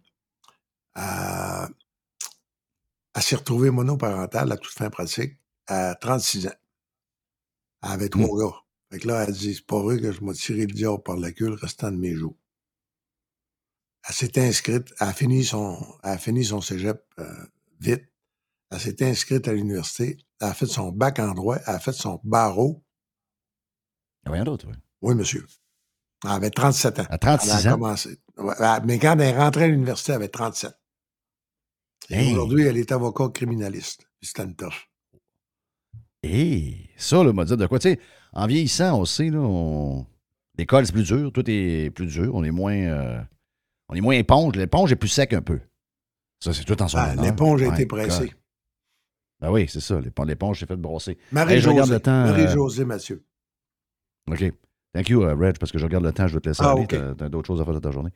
euh, elle s'est retrouvée monoparentale à toute fin pratique à 36 ans. Elle avait trois gars. Fait que là, elle dit, c'est pas vrai que je m'ai tiré le diable par la queue le restant de mes jours. Elle s'est inscrite, elle a fini son, elle a fini son cégep euh, vite. Elle s'est inscrite à l'université. Elle a fait son bac en droit. Elle a fait son barreau. Il n'y a rien d'autre, oui. Oui, monsieur. Elle avait 37 ans. À 36 elle a ans? commencé. Mais quand elle est rentrée à l'université, elle avait 37. Et Hey. aujourd'hui, elle est avocat criminaliste. C'était une. Et ça, là, m'a dit de quoi? Tu sais, en vieillissant, on sait, là, on... l'école, c'est plus dur, tout est plus dur, on est moins, euh, on est moins éponge. L'éponge est plus sec un peu. Ça, c'est tout en son Ah. L'éponge a été pressée. Ben oui, c'est ça. l'épon- L'éponge s'est fait brosser. Marie-Josée. Hey, le euh, Marie-Josée Mathieu. OK. Thank you, uh, Reg, parce que je regarde le temps, je vais te laisser Ah, aller. OK. T'as t'as d'autres choses à faire de ta journée.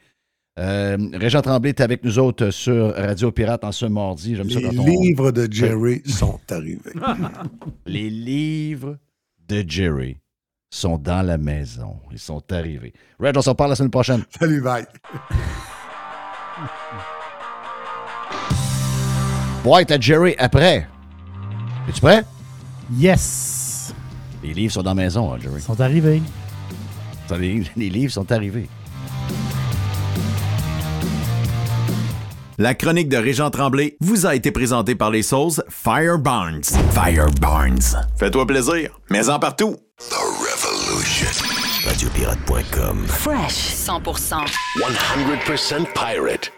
Euh, Régent Tremblay est avec nous autres sur Radio Pirate en ce mardi. J'aime ça Les quand on... livres de Jerry sont arrivés. Les livres de Jerry sont dans la maison. Ils sont arrivés. Reg, on s'en parle la semaine prochaine. Salut, bye. Boîte à Jerry après. Es-tu prêt? Yes! Les livres sont dans la maison, hein, Jerry. Ils sont arrivés. Les, les livres sont arrivés. La chronique de Régent Tremblay vous a été présentée par les sauces Fire Barnes. Fire Barnes. Fais-toi plaisir, mais en partout. The Revolution. Radiopirate.com. Fresh 100%. 100% pirate.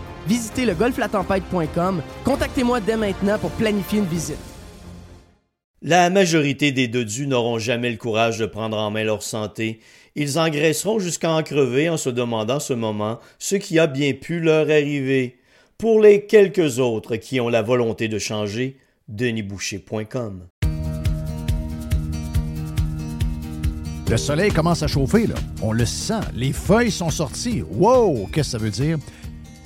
Visitez le golflatempête.com. Contactez-moi dès maintenant pour planifier une visite. La majorité des dodus n'auront jamais le courage de prendre en main leur santé. Ils engraisseront jusqu'à en crever en se demandant ce moment ce qui a bien pu leur arriver. Pour les quelques autres qui ont la volonté de changer, denisboucher.com. Le soleil commence à chauffer, là. On le sent. Les feuilles sont sorties. Wow! Qu'est-ce que ça veut dire?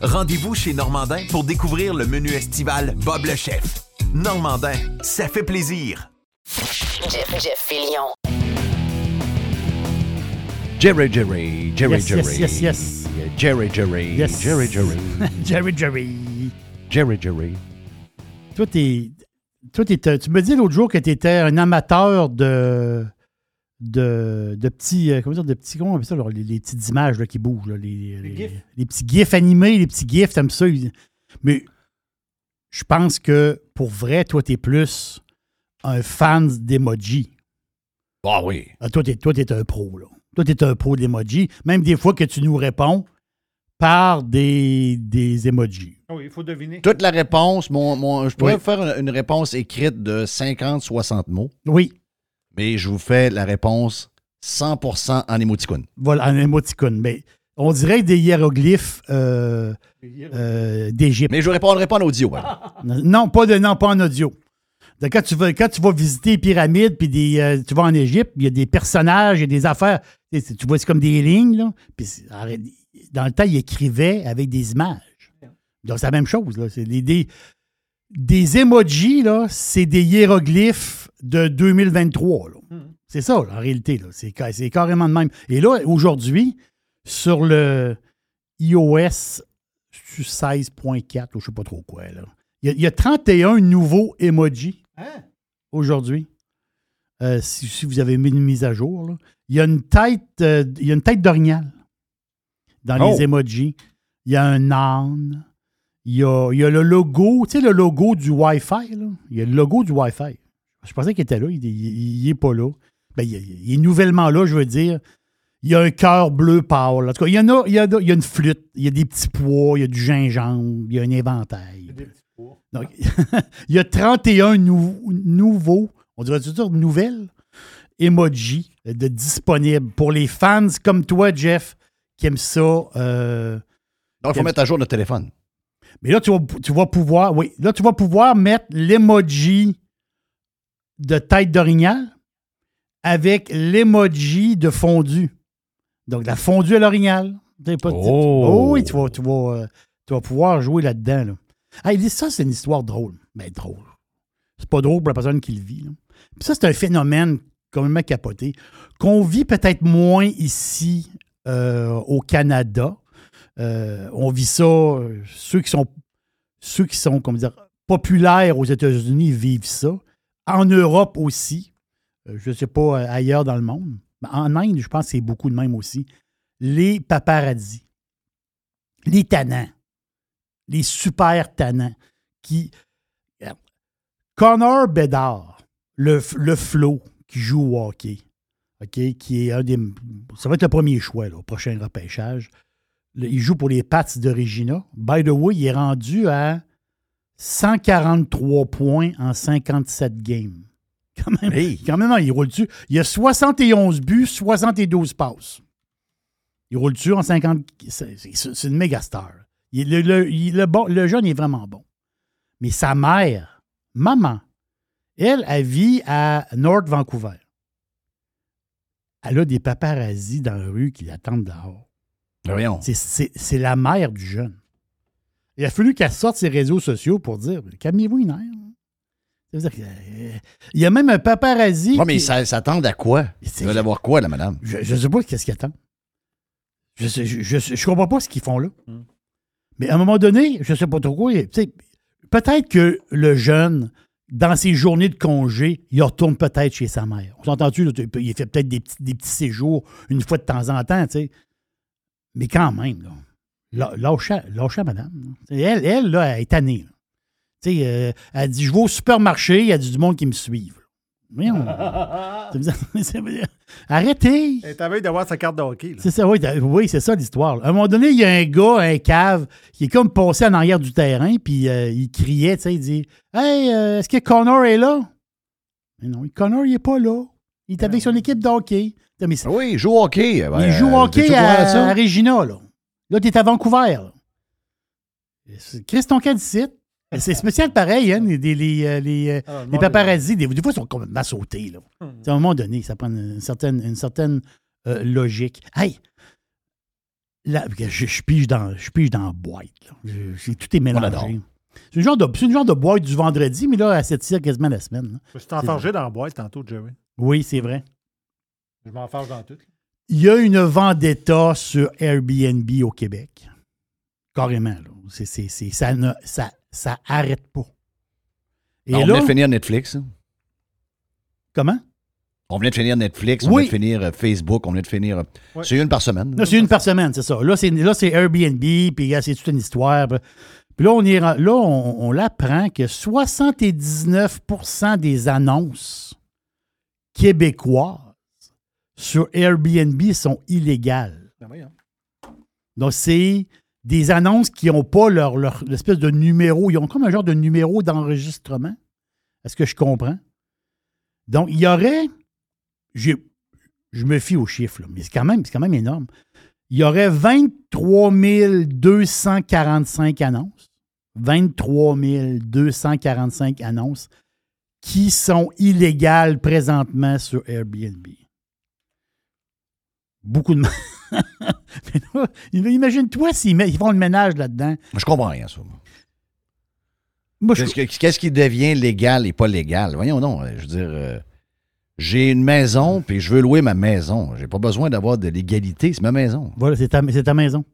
Rendez-vous chez Normandin pour découvrir le menu estival Bob le chef. Normandin, ça fait plaisir. Jeff, Jeff Fillion. Jerry, Jerry, Jerry, Yes, Jerry. yes, yes, yes. Jerry, Jerry, Yes. Jerry, Jerry, Jerry, Jerry. Jerry, Jerry. Toi, t'es- toi t'es- tu me dis l'autre jour que tu étais un amateur de, de, de petits. euh, Comment dire, de petits. Comment on appelle ça, les, les petites images là, qui bougent, là, les, les, les petits gifs animés, les petits gifs, t'aimes ça. Mais je pense que pour vrai, toi, t'es plus un fan d'emoji. Ah oui. Ah, toi, t'es, toi, t'es un pro, là. Toi, t'es un pro d'emoji. Même des fois que tu nous réponds par des, des emojis. Ah Oui, il faut deviner. Toute la réponse, mon, mon- je pourrais Oui. vous faire une, une réponse écrite de 50-60 mots, Oui, mais je vous fais la réponse 100% en émoticône. voilà, en émoticône. Mais on dirait des hiéroglyphes euh, euh, d'Égypte. Mais je ne répondrai pas en audio. Non, pas de non, pas en audio. Quand tu, vas, quand tu vas visiter les pyramides, puis des, euh, tu vas en Égypte, il y a des personnages, il y a des affaires. Tu sais, tu vois, c'est comme des lignes. Là, puis dans le temps, il écrivait avec des images. Donc, c'est la même chose. Là. C'est des, des- des emojis, là, c'est des hiéroglyphes de 2023. là. C'est ça, là, en réalité. là. C'est c'est carrément de même. Et là, aujourd'hui, sur le iOS 16.4, ou je sais pas trop quoi, là, il y, a- il y a 31 nouveaux emojis aujourd'hui. Euh, si, si vous avez mis une mise à jour, là. il y a une tête, euh, il y a une tête d'orignal dans Oh. les emojis. Il y a un âne. Il y a, il y a le logo, tu sais, le logo du Wi-Fi. là. Il y a le logo du Wi-Fi. Je pensais qu'il était là. Il n'est pas là. Ben, il, il est nouvellement là, je veux dire. Il y a un cœur bleu pâle. En tout cas, il y en a, il y a, il y a une flûte, il y a des petits pois, il y a du gingembre, il y a un éventail. Donc, il y a 31 nou- nouveaux, on dirait dire nouvelles, emojis de disponibles pour les fans comme toi, Jeff, qui aiment ça. euh, Donc, il faut mettre à jour notre téléphone. mais là, tu vas, tu vas pouvoir, oui, là, tu vas pouvoir mettre l'emoji de tête d'orignal avec l'emoji de fondu. Donc, la fondue à l'orignal. Pas Oh. Oh oui, tu vas, tu vas, euh, tu vas pouvoir jouer là-dedans. Là. Ah, il dit ça, c'est une histoire drôle. Mais drôle. C'est pas drôle pour la personne qui le vit. là. Puis ça, c'est un phénomène complètement capoté qu'on vit peut-être moins ici euh, au Canada. Euh, on vit ça, ceux qui sont, ceux qui sont comment dire, populaires aux États-Unis vivent ça. En Europe aussi. Euh, je ne sais pas euh, ailleurs dans le monde. Mais en Inde, je pense que c'est beaucoup de même aussi. Les paparazzis. Les tannants. Les super tannants. Qui. Regarde. Connor Bedard, le, le flow qui joue au hockey, OK, qui est un des. Ça va être le premier choix au prochain repêchage. Il joue pour les Pats de Regina. By the way, il est rendu à 143 points en 57 games. Quand même, quand même, il roule dessus. Il y a 71 buts, 72 passes. Il roule dessus en 50. C'est une méga star. Il- le, le- il- le bon- le jeune est vraiment bon. Mais sa mère, maman, elle, elle vit à North Vancouver. Elle a des paparazzis dans la rue qui l'attendent dehors. C'est c'est la mère du jeune. Il a fallu qu'elle sorte ses réseaux sociaux pour dire calmez-vous une heure. Euh, Il y a même un paparazzi. Ouais, mais qui- ça s'attend à quoi? Ils veulent avoir quoi, la madame? Je ne sais pas qu'est-ce qu'ils attendent. Je ne je, je- je comprends pas ce qu'ils font là. Hmm. Mais à un moment donné, je ne sais pas trop quoi. Peut-être que le jeune, dans ses journées de congé, il retourne peut-être chez sa mère. On s'entend-tu? Il fait peut-être des petits, des petits séjours une fois de temps en temps, tu sais. Mais quand même, là, la- lâche à- lâche à madame. Elle, elle, là, elle est tannée. là. Tu sais, euh, elle dit, je vais au supermarché, il y a du monde qui me suivent. Arrêtez! Elle est à veille d'avoir sa carte de hockey. C'est ça, oui, c'est ça l'histoire. À un moment donné, il y a un gars, un cave, qui est comme passé en arrière du terrain, puis euh, il criait, tu sais, il dit Hey, euh, est-ce que Connor est là? Mais non, Connor, il est pas là. Il est avec son équipe de hockey. Mais Oui, il joue au hockey. il joue au euh, hockey à Regina, là. Là, t'es à Vancouver, là. Chris ton cas d'ici. C'est spécial pareil, hein, les, les, les, euh, les, euh, Ah, les paparazzis. Des, des fois, ils sont complètement sautés, là. Hum. À un moment donné, ça prend une certaine, une certaine euh, logique. Hey! Là, je, je pige dans, je pige dans la boîte. Je- tout est mélangé. C'est une, genre de, genre boîte du vendredi, mais là, elle s'étire quasiment la semaine. là. Je suis enfargé dans la boîte tantôt, Jerry. Oui, c'est vrai. Je m'enfarge dans tout. Il y a une vendetta sur Airbnb au Québec. Carrément. Là. Ça, ne, ça, ça arrête pas. Et on là, venait de finir Netflix. hein? comment? On venait de finir Netflix, on venait de finir euh, Facebook, on venait de finir. euh. C'est une par semaine. C'est une par semaine, c'est ça. Là, c'est, là, c'est Airbnb, puis là, c'est toute une histoire. Puis là, on, est, là, on, on l'apprend que 79% des annonces québécoises sur Airbnb sont illégales. Ben. Donc, c'est des annonces qui n'ont pas leur, leur l'espèce de numéro. Ils ont comme un genre de numéro d'enregistrement. Est-ce que je comprends? Donc, il y aurait. je me fie aux chiffres, là, mais c'est quand, même, c'est quand même énorme. Il y aurait 23 245 annonces. 23 245 annonces qui sont illégales présentement sur Airbnb. Beaucoup de. Imagine-toi s'ils font le ménage là-dedans. Je comprends rien, ça. moi. Moi, je- Qu'est-ce que- qu'est-ce qui devient légal et pas légal? Voyons non, je veux dire, euh, j'ai une maison, puis je veux louer ma maison. J'ai pas besoin d'avoir de l'égalité, c'est ma maison. Voilà, c'est ta, maison.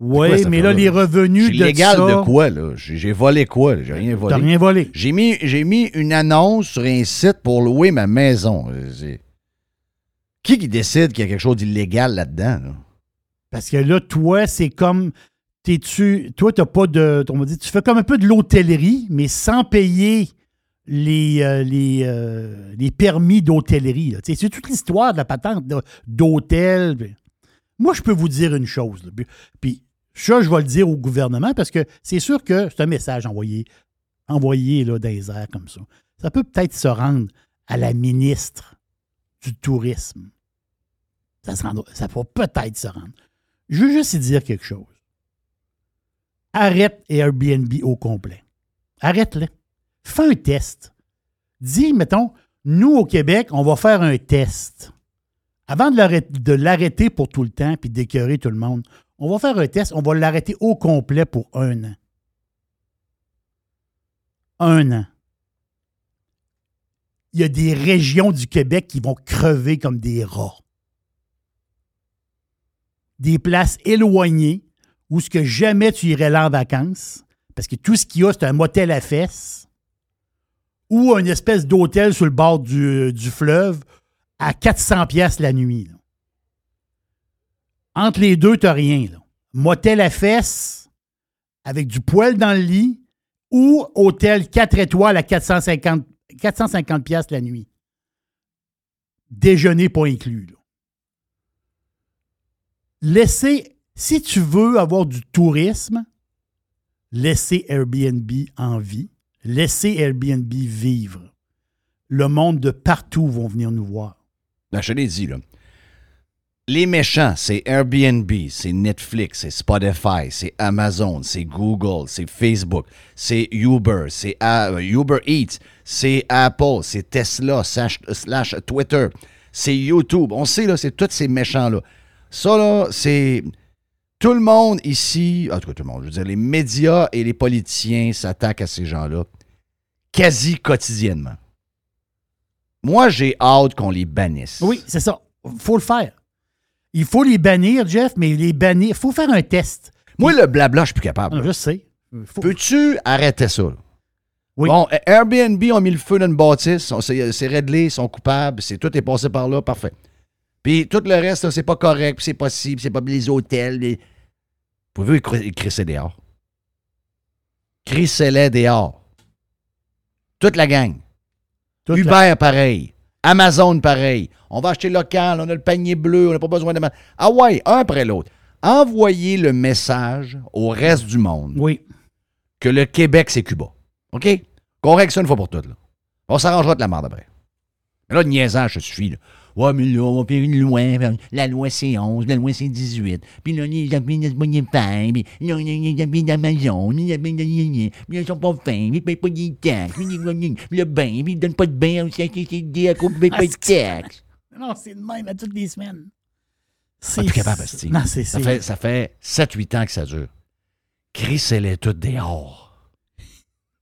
Oui, mais là, les revenus de légal ça, de quoi, là? J'ai volé quoi? J'ai rien volé. T'as rien volé. J'ai mis, mis une annonce sur un site pour louer ma maison. Euh, c'est- Qui qui décide qu'il y a quelque chose d'illégal là-dedans? là? Parce que là, toi, c'est comme. T'es-tu. Toi, t'as pas de. On dire, tu fais comme un peu de l'hôtellerie, mais sans payer les, euh, les, euh, les permis d'hôtellerie. C'est toute l'histoire de la patente d'hôtel. Moi, je peux vous dire une chose. Puis ça, je vais le dire au gouvernement parce que c'est sûr que c'est un message envoyé, envoyé là, dans les airs comme ça. Ça peut peut-être se rendre à la ministre du tourisme. Ça, ça va peut-être se rendre. Je veux juste dire quelque chose. Arrête Airbnb au complet. Arrête-le. Fais un test. Dis, mettons, nous au Québec, on va faire un test. Avant de l'arrêter- de l'arrêter pour tout le temps puis d'écœurer tout le monde, on va faire un test. On va l'arrêter au complet pour un an. Un an. Il y a des régions du Québec qui vont crever comme des rats des places éloignées où ce que jamais tu irais là en vacances, parce que tout ce qu'il y a, c'est un motel à fesses ou une espèce d'hôtel sur le bord du, fleuve à 400 pièces la nuit. Entre les deux, tu rien. là. Motel à fesses avec du poêle dans le lit ou hôtel 4 étoiles à 450, 450 pièces la nuit. Déjeuner pas inclus. Laissez, si tu veux avoir du tourisme, laissez Airbnb en vie, laissez Airbnb vivre. Le monde de partout vont venir nous voir. Ben, je l'ai dit, là. Les méchants, c'est Airbnb, c'est Netflix, c'est Spotify, c'est Amazon, c'est Google, c'est Facebook, c'est Uber, c'est euh, Uber Eats, c'est Apple, c'est Tesla, slash, slash Twitter, c'est YouTube. On sait, là, c'est tous ces méchants-là. Ça, là, c'est. Tout le monde ici, en tout cas tout le monde, je veux dire, les médias et les politiciens s'attaquent à ces gens-là quasi quotidiennement. Moi, j'ai hâte qu'on les bannisse. Oui, c'est ça. faut le faire. Il faut les bannir, Jeff, mais les bannir, il faut faire un test. Moi, le blabla, je suis plus capable. Ah, je sais. Faut- Peux-tu arrêter ça? là? Oui. Bon, Airbnb ont mis le feu dans une bâtisse, c'est réglé, ils sont coupables, c'est tout est passé par là, parfait. Puis tout le reste, c'est pas correct, puis c'est possible, c'est pas les hôtels. Les... Pouvez-vous crisser dehors? Crissez-les dehors. Toute la gang. Toute Uber, pareil. Amazon, pareil. On va acheter local, on a le panier bleu, on n'a pas besoin de... Ah ouais, un après l'autre. Envoyez le message au reste du monde Oui. que le Québec, c'est Cuba. OK? Règle ça une fois pour toutes. Là. On s'arrangera de la merde après. Mais là, niaisage, ça suffit. Là. Ouais, mais là, on va faire une loi. La loi, c'est 11, la loi, c'est 18. Puis là, les amis de Spotify, puis là, les amis d'Amazon, les amis de... Puis là, ils sont pas fins, ils payent pas des taxes. Puis le bain, puis ils donnent pas de bain au CHCD à cause payent pas de taxes. Non, c'est le même à toutes les semaines. Pas plus capable. Non, c'est Ça c'est- fait, ça fait 7-8 ans que ça dure. Crissez-les toutes dehors.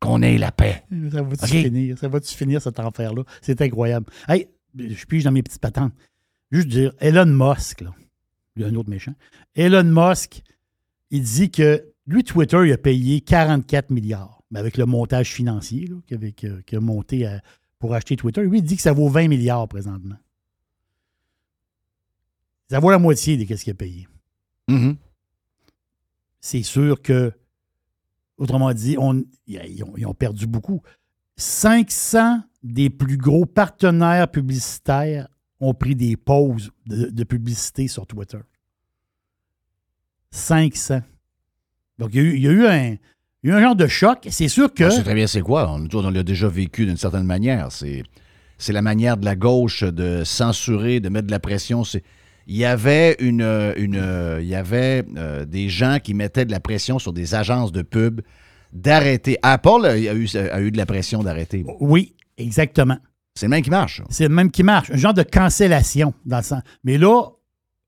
Qu'on ait la paix. Ça va-tu finir? Ça va-tu finir cet enfer-là? C'est incroyable. Hey, je pige dans mes petites patentes. Juste dire, Elon Musk, là, il y a un autre méchant. Elon Musk, il dit que lui, Twitter, il a payé 44 milliards. Mais avec le montage financier là, avait- qu'il a monté à- pour acheter Twitter, lui, il dit que ça vaut 20 milliards présentement. Ça vaut la moitié de ce qu'il a payé. Mhm. c'est sûr que, autrement dit, on, ils, ont, ils ont perdu beaucoup. 500 des plus gros partenaires publicitaires ont pris des pauses de, de publicité sur Twitter. 500. Donc, il y a eu, il y a eu un, il y a eu un genre de choc. C'est sûr que. On sait très bien c'est quoi. On, on l'a déjà vécu d'une certaine manière. C'est, c'est la manière de la gauche de censurer, de mettre de la pression. C'est, il y avait, une, une, il y avait euh, des gens qui mettaient de la pression sur des agences de pub d'arrêter. Apple a eu, a eu de la pression d'arrêter. Oui, exactement. C'est le même qui marche. C'est le même qui marche. Un genre de cancellation dans le sens. Mais là,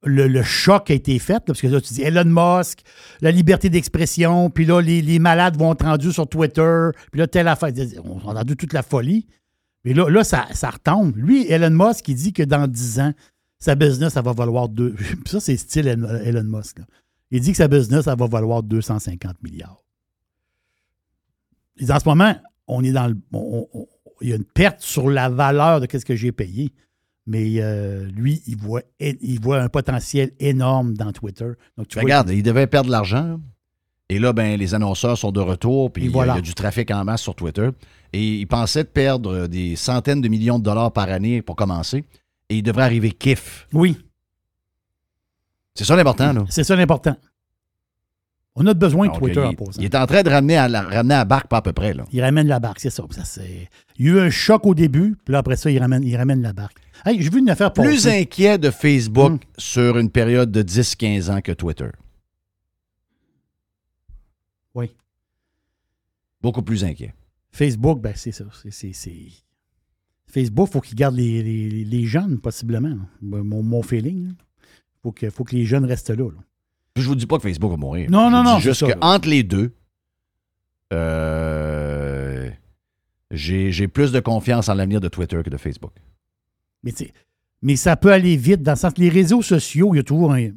le, le choc a été fait, là, parce que là, tu dis Elon Musk, la liberté d'expression, puis là, les, les malades vont être rendus sur Twitter, puis là, telle affaire. On a entendu toute la folie. Mais là, là ça, ça retombe. Lui, Elon Musk, il dit que dans 10 ans, sa business, ça va valoir deux. Puis ça, c'est style Elon Musk. là. Il dit que sa business, ça va valoir 250 milliards. Il dit, en ce moment, on est dans le. on- on- il y a une perte sur la valeur de ce que j'ai payé. Mais euh, lui, il voit, il voit un potentiel énorme dans Twitter. Donc, tu vois, Regarde, il devait perdre de l'argent. Et là, ben, les annonceurs sont de retour, puis Et il y a- voilà. il y a du trafic en masse sur Twitter. Et il pensait de perdre des centaines de millions de dollars par année pour commencer. Et il devrait arriver kiff. Oui, C'est ça l'important, là. c'est ça l'important. On a besoin de Donc, Twitter il, en posant. il est en train de ramener à, la, ramener à barque, pas à peu près, là. Il ramène la barque, c'est ça. ça c'est... Il y a eu un choc au début, puis là, après ça, il ramène, il ramène la barque. Hey, une affaire Plus inquiet de Facebook Hum. sur une période de 10-15 ans que Twitter. Oui. Beaucoup plus inquiet. Facebook, ben c'est ça. C'est, c'est- c'est- Facebook, il faut qu'il garde les, les- les jeunes, possiblement. là. Mon, mon feeling. Il faut que, faut que les jeunes restent là. là. Je vous dis pas que Facebook va mourir. Non, non, non, juste qu'entre les deux, euh, j'ai plus de confiance en l'avenir de Twitter que de Facebook. Mais, mais ça peut aller vite dans le sens que les réseaux sociaux, il y a toujours un.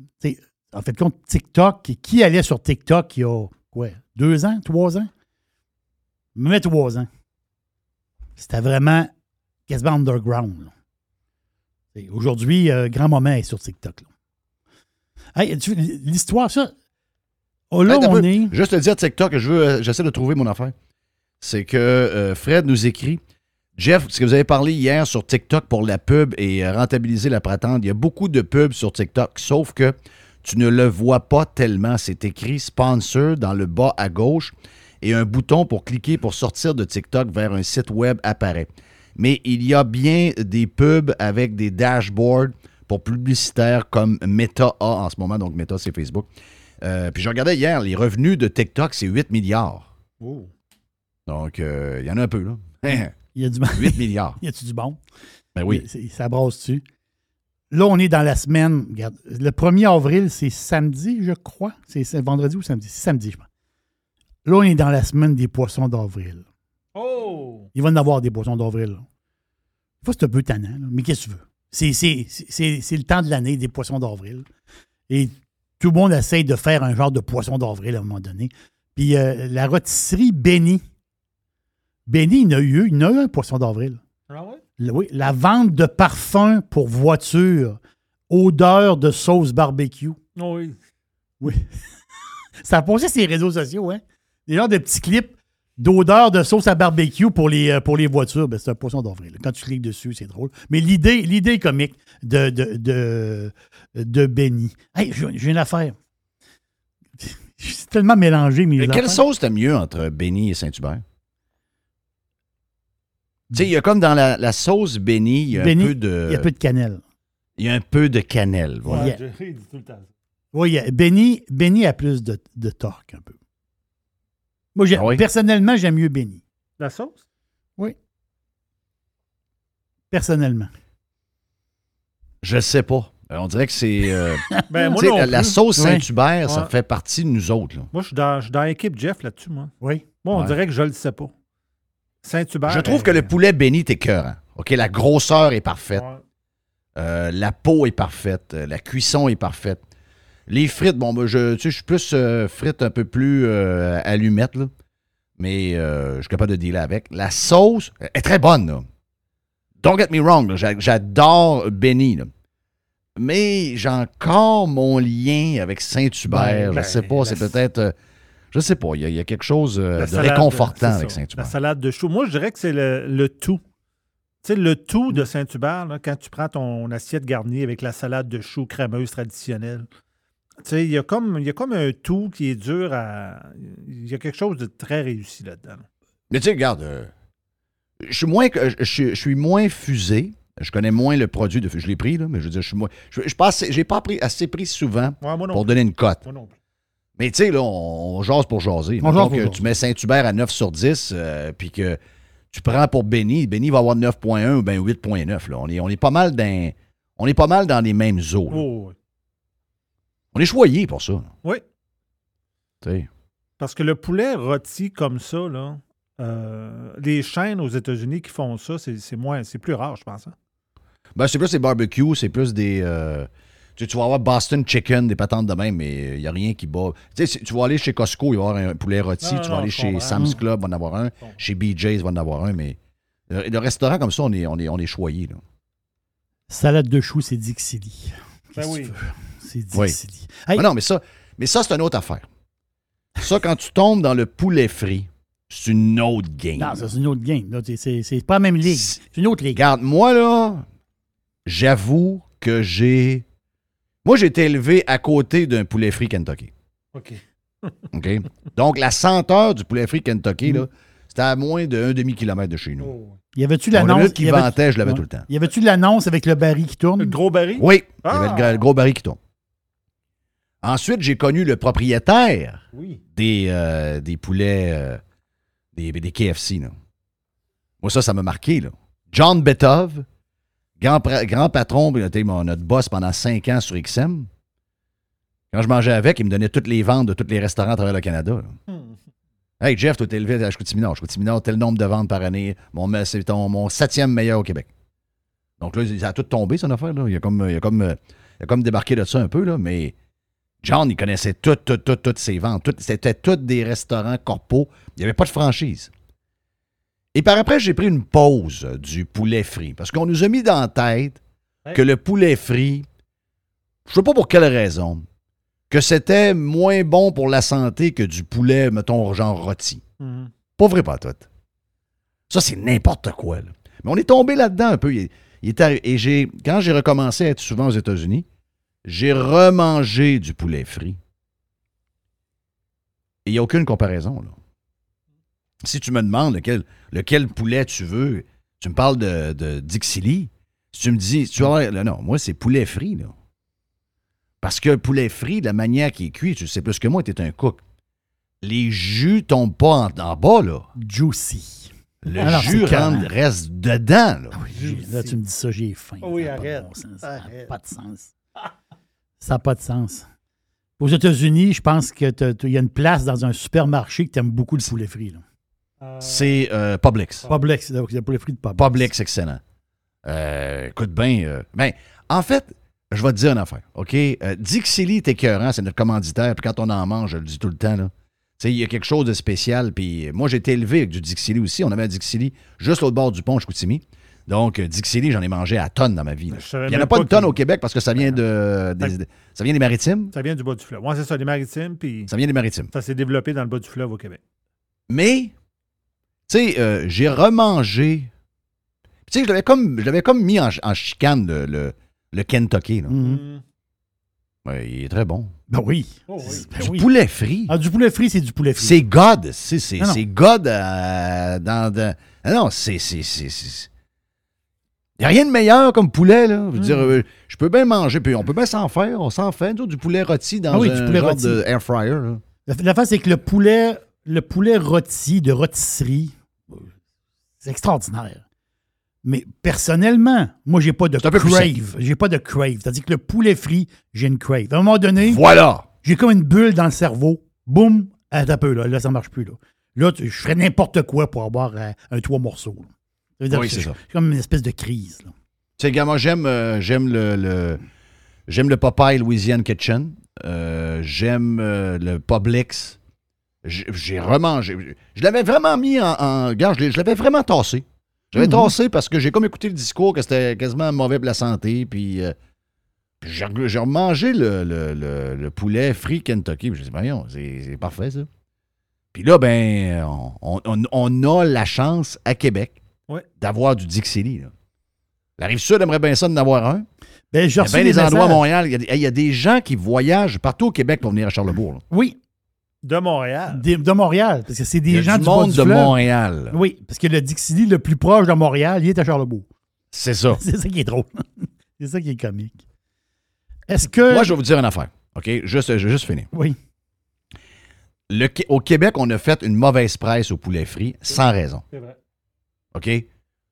En fait, compte TikTok, qui- allait sur TikTok il y a quoi? Deux ans? Trois ans? Mais trois ans. C'était vraiment quasiment underground. Aujourd'hui, euh, grand moment est sur TikTok. là. Hey, L'histoire, ça? Oh, là, Hey, t'as on peu. est. Juste te dire TikTok, je veux, euh, j'essaie de trouver mon affaire. C'est que euh, Fred nous écrit Jeff, ce que vous avez parlé hier sur TikTok pour la pub et euh, rentabiliser la patente, il y a beaucoup de pubs sur TikTok, sauf que tu ne le vois pas tellement. C'est écrit sponsor dans le bas à gauche et un bouton pour cliquer pour sortir de TikTok vers un site web apparaît. Mais il y a bien des pubs avec des dashboards pour publicitaires comme Meta a en ce moment, donc Meta c'est Facebook. Euh, puis je regardais hier, les revenus de TikTok, c'est 8 milliards. Donc, euh, il y en a un peu, là. Il y a du 8 milliards. Y a-tu du bon? Ben oui. Ça brasse dessus. Là, on est dans la semaine. Regarde, le 1er avril, c'est samedi, je crois. C'est c'est vendredi ou samedi? C'est samedi, je pense. Là, on est dans la semaine des poissons d'avril. Oh! Il va y en avoir des poissons d'avril. là. Des fois, c'est un peu tannant, là, mais qu'est-ce que tu veux? C'est- le temps de l'année des poissons d'avril. Et tout le monde essaye de faire un genre de poisson d'avril à un moment donné. Puis euh, la rôtisserie Benny. Benny, il y a eu, il y en a eu un poisson d'avril. Ah ouais? Oui, la vente de parfums pour voiture, odeur de sauce barbecue. Oh oui. Oui. Ça a posé sur les réseaux sociaux, hein? Des genres de petits clips d'odeur de sauce à barbecue pour les, euh, pour les voitures. Ben, c'est un poisson d'avril. Quand tu cliques dessus, c'est drôle. Mais l'idée, l'idée comique de, de, de, de Benny. Hey, j'ai une affaire. Suis tellement mélangé, mes Mais quelle affaires. sauce t'as mieux entre Benny et Saint-Hubert? Tu sais, il y a comme dans la, la sauce Benny, il y a Benny, un peu de. Il y a un peu de cannelle. il y a un peu de cannelle. Voilà. Yeah. Tout le temps. Oui, Benny, Benny a plus de, de torque un peu. Moi, j'ai- Ah oui? personnellement, j'aime mieux Benny. La sauce? Personnellement. Je sais pas. Euh, On dirait que c'est. euh, Ben, moi tu sais, non la, la plus. sauce Ouais. Saint-Hubert, ça Ouais. fait partie de nous autres. là. Moi, je suis dans, je suis dans l'équipe Jeff là-dessus, moi. Oui. Moi, on Ouais. dirait que je le sais pas. Saint-Hubert. Je trouve euh, que le poulet Benny est écœurant. OK, la grosseur est parfaite. ouais. Euh, la peau est parfaite. euh, La cuisson est parfaite. Les frites, bon, ben, je, tu sais, je suis plus euh, frites un peu plus euh, allumettes, là. Mais euh, je suis capable de dealer avec. La sauce est très bonne, là. Don't get me wrong, j'adore Benny, là. Mais j'ai encore mon lien avec Saint-Hubert. Ben, je sais pas, c'est peut-être. euh, je sais pas, il y, a- il y a quelque chose euh, de salade, réconfortant avec. Saint-Hubert. La salade de chou. Moi, je dirais que c'est le, le tout. Tu sais, le tout de Saint-Hubert, quand tu prends ton assiette garnie avec la salade de chou crémeuse traditionnelle, il y, a comme- il y a comme un tout qui est dur à. Il y a quelque chose de très réussi là-dedans. Mais tu sais, regarde, euh, je suis moins que- je, je- je suis moins fusé. Je connais moins le produit de. Je l'ai pris, là, mais je veux dire, je suis moins. Je, je pense, j'ai pas pris assez pris souvent Ouais, moi non pour plus. donner une cote. Moi non plus. Mais tu sais, là, on, on jase pour jaser. On jase pour que jaser. tu mets Saint-Hubert à 9 sur 10, euh, puis que tu prends pour Benny, Benny va avoir 9.1 ou bien 8.9. là. On est, on est pas mal dans. On est pas mal dans les mêmes eaux. Oh, oui. On est choyé pour ça. Oui. Parce que le poulet rôti comme ça, là, euh, les chaînes aux États-Unis qui font ça, c'est moins, c'est plus rare, je pense. hein. Ben, c'est plus des barbecues, c'est plus des. euh, tu, sais, tu vas avoir Boston Chicken, des patentes de même, mais il n'y a rien qui bat. Tu sais, si- tu vas aller chez Costco, il va y avoir un poulet rôti. Non, tu non, vas aller chez comprends. Sam's Mm. Club, il va en avoir un. Chez BJ's, il va en avoir un, mais. Le, le restaurant comme ça, on est, on est, on est choyé. Là. Salade de choux, c'est Dixili. Ben oui. C'est Oui. Dixili. Hey, Mais non, mais ça, mais ça c'est une autre affaire. Ça, quand tu tombes dans le poulet frit, c'est une autre game. non, ça, c'est une autre game. là. C'est- C'est c'est pas la même ligue. C'est- C'est une autre ligue. Regarde, moi, là, j'avoue que j'ai. Moi, j'ai été élevé à côté d'un poulet frit Kentucky. OK. OK? Donc, la senteur du poulet frit Kentucky, là, c'était à moins d'un demi-kilomètre de chez nous. Oh. Y avait-tu l'annonce? avait- vantait, je l'avais Ouais. tout le temps. Y avait-tu l'annonce avec le baril qui tourne? Le gros baril? Oui, il y avait le, Ah! le gros baril qui tombe. Ensuite, j'ai connu le propriétaire Oui. des, euh, des poulets, euh, des, des KFC. Là. Moi, ça, ça m'a marqué. Là. John Betov, grand, grand patron, puis il était mon- notre boss pendant cinq ans sur XM. Quand je mangeais avec, il me donnait toutes les ventes de tous les restaurants à travers le Canada. là. Hmm. Hey, Jeff, toi, t'es élevé à Chicoutimi-Nord. Chicoutimi-Nord, tel nombre de ventes par année. Mon, c'est ton- mon septième meilleur au Québec. Donc là, ça a tout tombé, son affaire. Là. Il, a comme, il, a comme, il a comme débarqué de ça un peu, là, mais John, il connaissait toutes, toutes, toutes, toutes ses ventes. Toutes- C'était tous des restaurants corpaux. Il n'y avait pas de franchise. Et par après, j'ai pris une pause du poulet frit. Parce qu'on nous a mis dans la tête que le poulet frit, je ne sais pas pour quelle raison, que c'était moins bon pour la santé que du poulet, mettons, genre rôti. Mhm. Pas vrai, pas tout. Ça, c'est n'importe quoi. là. Mais on est tombé là-dedans un peu. Il- il est arri- et j'ai, quand j'ai recommencé à être souvent aux États-Unis, j'ai remangé du poulet frit. Et il n'y a aucune comparaison. Là. Si tu me demandes lequel, lequel poulet tu veux, tu me parles de, de Dixili. Si tu me dis, tu vas voir, là, non, moi, c'est poulet frit. Là. Parce que le poulet frit, la manière qu'il est cuit, tu sais plus que moi, tu es un cook. Les jus tombent pas en, en bas, là. Juicy. Le Alors, jus c'est rentre- reste dedans. Là. J'ai- Là, tu me dis ça, j'ai faim. Oui, Ça pas arrête. bon sens. Ça n'a pas de sens. Ça n'a pas de sens. Aux États-Unis, je pense qu'il y a une place dans un supermarché que tu aimes beaucoup le poulet frit. là. Euh, C'est euh, Publix. Publix, donc le poulet frit de Publix. Publix, excellent. Euh, écoute bien. euh, ben, en fait, je vais te dire une affaire, OK? Euh, Dixili est écœurant, c'est notre commanditaire, puis quand on en mange, je le dis tout le temps, là. Tu sais, il y a quelque chose de spécial, puis moi, j'ai été élevé avec du Dixili aussi. On avait un Dixili juste l'autre bord du pont, Chicoutimi. Donc, euh, Dixili, j'en ai mangé à tonnes dans ma vie. Il n'y en a pas pas une tonne qu'il- au Québec parce que ça vient de, des, ça vient des maritimes. Ça vient du bas du fleuve. Moi, c'est ça, les maritimes, puis Ça vient des maritimes. ça s'est développé dans le bas du fleuve au Québec. Mais, tu sais, euh, j'ai remangé. Tu sais, je l'avais comme, je l'avais comme mis en, en chicane, le, le, le Kentucky. là. Mhm. Mm. Ouais, il est très bon. Ben oui. Oh oui. Ben du oui. poulet frit. Ah, du poulet frit, c'est du poulet frit. C'est God. C'est, c'est, Ah God euh, dans, dans- Ah non, c'est. c'est, c'est, c'est- Il n'y a rien de meilleur comme poulet, là. Je veux Mm. dire, euh, je peux bien manger, puis on peut bien s'en faire. On s'en fait, du poulet rôti dans Ah oui, un du poulet genre rôti. de air fryer. là. La, la face, c'est que le poulet, le poulet rôti de rôtisserie, c'est extraordinaire. Mais personnellement, moi, j'ai pas de crave. J'ai pas de crave. C'est-à-dire que le poulet frit, j'ai une crave. À un moment donné, Voilà! j'ai comme une bulle dans le cerveau. Boum! Attends un peu, là. Là, ça marche plus, là. Là, tu- je ferais n'importe quoi pour avoir euh, un trois morceaux. là. Ça Oui, c'est ça. C'est comme une espèce de crise, là. Tu sais, gars, moi, j'aime, euh, j'aime le, le- j'aime le Popeye Louisiane Kitchen. Euh, j'aime le Publix. J'ai, j'ai remangé. Je l'avais vraiment mis en. en regarde, je l'avais vraiment tassé. J'avais tassé parce que j'ai comme écouté le discours que c'était quasiment mauvais pour la santé. Puis, euh, puis j'ai, remangé le, le- le- le poulet frit Kentucky. Puis j'ai dit, voyons, c'est, parfait, ça. Puis là, ben, on, on- on a la chance à Québec Ouais. d'avoir du Dixili. La Rive-Sud aimerait bien ça d'en avoir un. Ben, des des endroits à. Montréal. Il y, a des, hey, il y a des gens qui voyagent partout au Québec pour venir à Charlebourg. là. Oui, De Montréal. des- de Montréal. Parce que c'est des Il y a gens du du, bas monde du de fleuve. Montréal. Oui, parce que le Dixili le plus proche de Montréal, il est à Charlebourg. C'est ça. C'est ça qui est drôle. c'est ça qui est comique. Est-ce que. Moi, je vais vous dire une affaire. OK? Juste, je vais juste finir. Oui. Le au Québec, on a fait une mauvaise presse au poulet frit sans raison. C'est vrai. OK?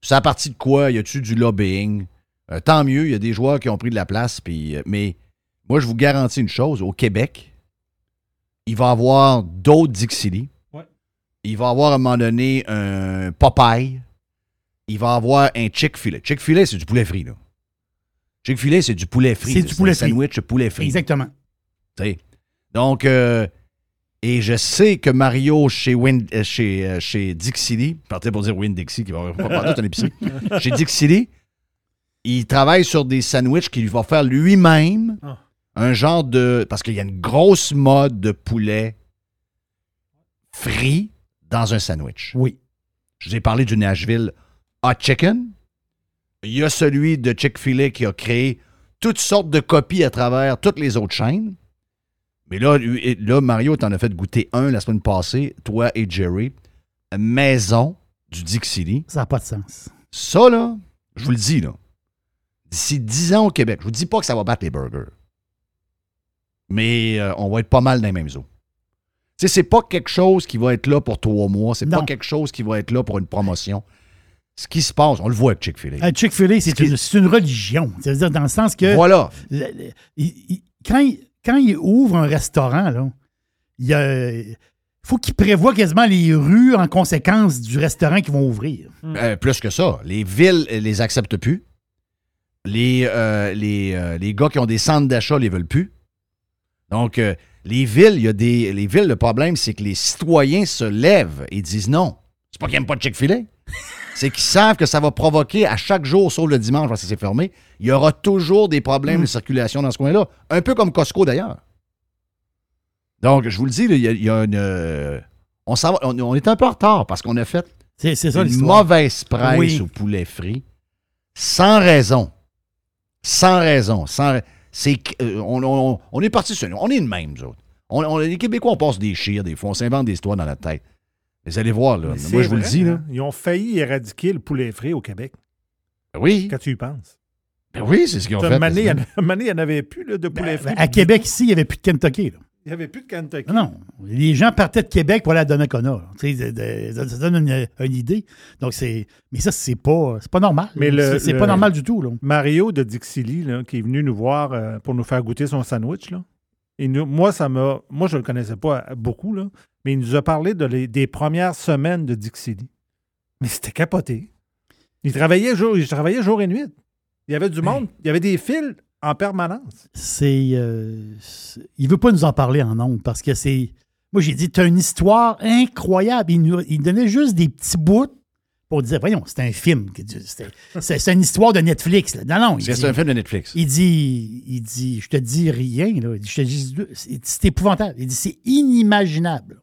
C'est à partir de quoi? Y a-tu du lobbying? Euh, tant mieux, il y a des joueurs qui ont pris de la place, puis, euh, mais moi, je vous garantis une chose, au Québec, il va avoir d'autres Dixili. Ouais. Il va avoir à un moment donné un Popeye. Il va avoir un Chick-fil-A. Chick-fil-A, c'est du poulet frit, là. Chick-fil-A, c'est du poulet frit. C'est du poulet un frit. sandwich poulet frit. Exactement. Tu sais. Donc, euh, et je sais que Mario chez, Win, euh, chez, euh, chez Dixili, je partais pour dire Win Dixie, qui va pas parler d'un épicerie, chez Dixili, il travaille sur des sandwichs qu'il va faire lui-même. Ah. Un genre de. Parce qu'il y a une grosse mode de poulet frit dans un sandwich. Oui. Je vous ai parlé du Nashville Hot Chicken. Il y a celui de Chick-fil-A qui a créé toutes sortes de copies à travers toutes les autres chaînes. Mais là, Mario t'en a fait goûter un la semaine passée, toi et Jerry. Maison du Dixili. Ça n'a pas de sens. Ça, là, je vous le dis, là, d'ici 10 ans au Québec, je vous dis pas que ça va battre les burgers. Mais euh, on va être pas mal dans les mêmes eaux. Tu sais, c'est pas quelque chose qui va être là pour trois mois. C'est pas quelque chose qui va être là pour une promotion. Ce qui se passe, on le voit avec Chick-fil-A. Euh, Chick-fil-A, c'est qui- une, c'est une religion. C'est-à-dire dans le sens que Voilà. le- le- il- il- quand, il, quand il ouvre un restaurant, là, il y a- faut qu'il prévoit quasiment les rues en conséquence du restaurant qu'ils vont ouvrir. Euh, plus que ça. Les villes euh, les acceptent plus. Les, euh, les, euh, les gars qui ont des centres d'achat les veulent plus. Donc, euh, les villes, il y a des. Les villes, le problème, c'est que les citoyens se lèvent et disent non. C'est pas qu'ils n'aiment pas de Chick-fil-A. c'est qu'ils savent que ça va provoquer à chaque jour, sauf le dimanche, parce que c'est fermé, il y aura toujours des problèmes de circulation dans ce coin-là. Un peu comme Costco d'ailleurs. Donc, je vous le dis, il y a, il y a une. euh, on, s'en va- on, on est un peu en retard parce qu'on a fait ça une mauvaise presse Oui. au poulet frit. Sans raison. Sans raison. Sans, ra- c'est, que, euh, on, est parti sur nous. On est le même, nous autres. On, on- les Québécois, on passe des chires des fois. On s'invente des histoires dans notre tête. Mais vous allez voir, là. Moi, je vous le dis, là. hein. Ils ont failli éradiquer le poulet frit au Québec, Oui. quand tu y penses? Ben oui, c'est ce qu'ils ont fait. donné, il n'y en avait plus là, de poulet frit. Ben, à Québec, ici, il n'y avait plus de Kentucky. là. Il n'y avait plus de Kentucky. Non, non. Les gens partaient de Québec pour aller à Donnacona. là. Tu sais, de- de- Ça donne une, une idée. Donc, c'est. Mais ça, c'est pas, c'est pas normal. Mais le- c'est le- pas normal du tout. Là. Mario de Dixili, là, qui est venu nous voir euh, pour nous faire goûter son sandwich, là. Et nous- moi, ça m'a. Moi, je ne le connaissais pas euh, beaucoup, là, mais il nous a parlé de les- des premières semaines de Dixili. Mais c'était capoté. Il travaillait jour, il travaillait jour et nuit. Il y avait du monde, il y avait des fils en permanence. C'est. euh, il veut pas nous en parler en nombre parce que c'est. Moi, j'ai dit, tu as une histoire incroyable. Il, nous, il donnait juste des petits bouts pour dire, voyons, c'est un film. C'est c'est une histoire de Netflix. là. Non, non. il C'est dit- c'est un film de Netflix. Il dit, il dit, je te dis rien, là. Il dit, je te dis, c'est c'est épouvantable. Il dit, c'est inimaginable.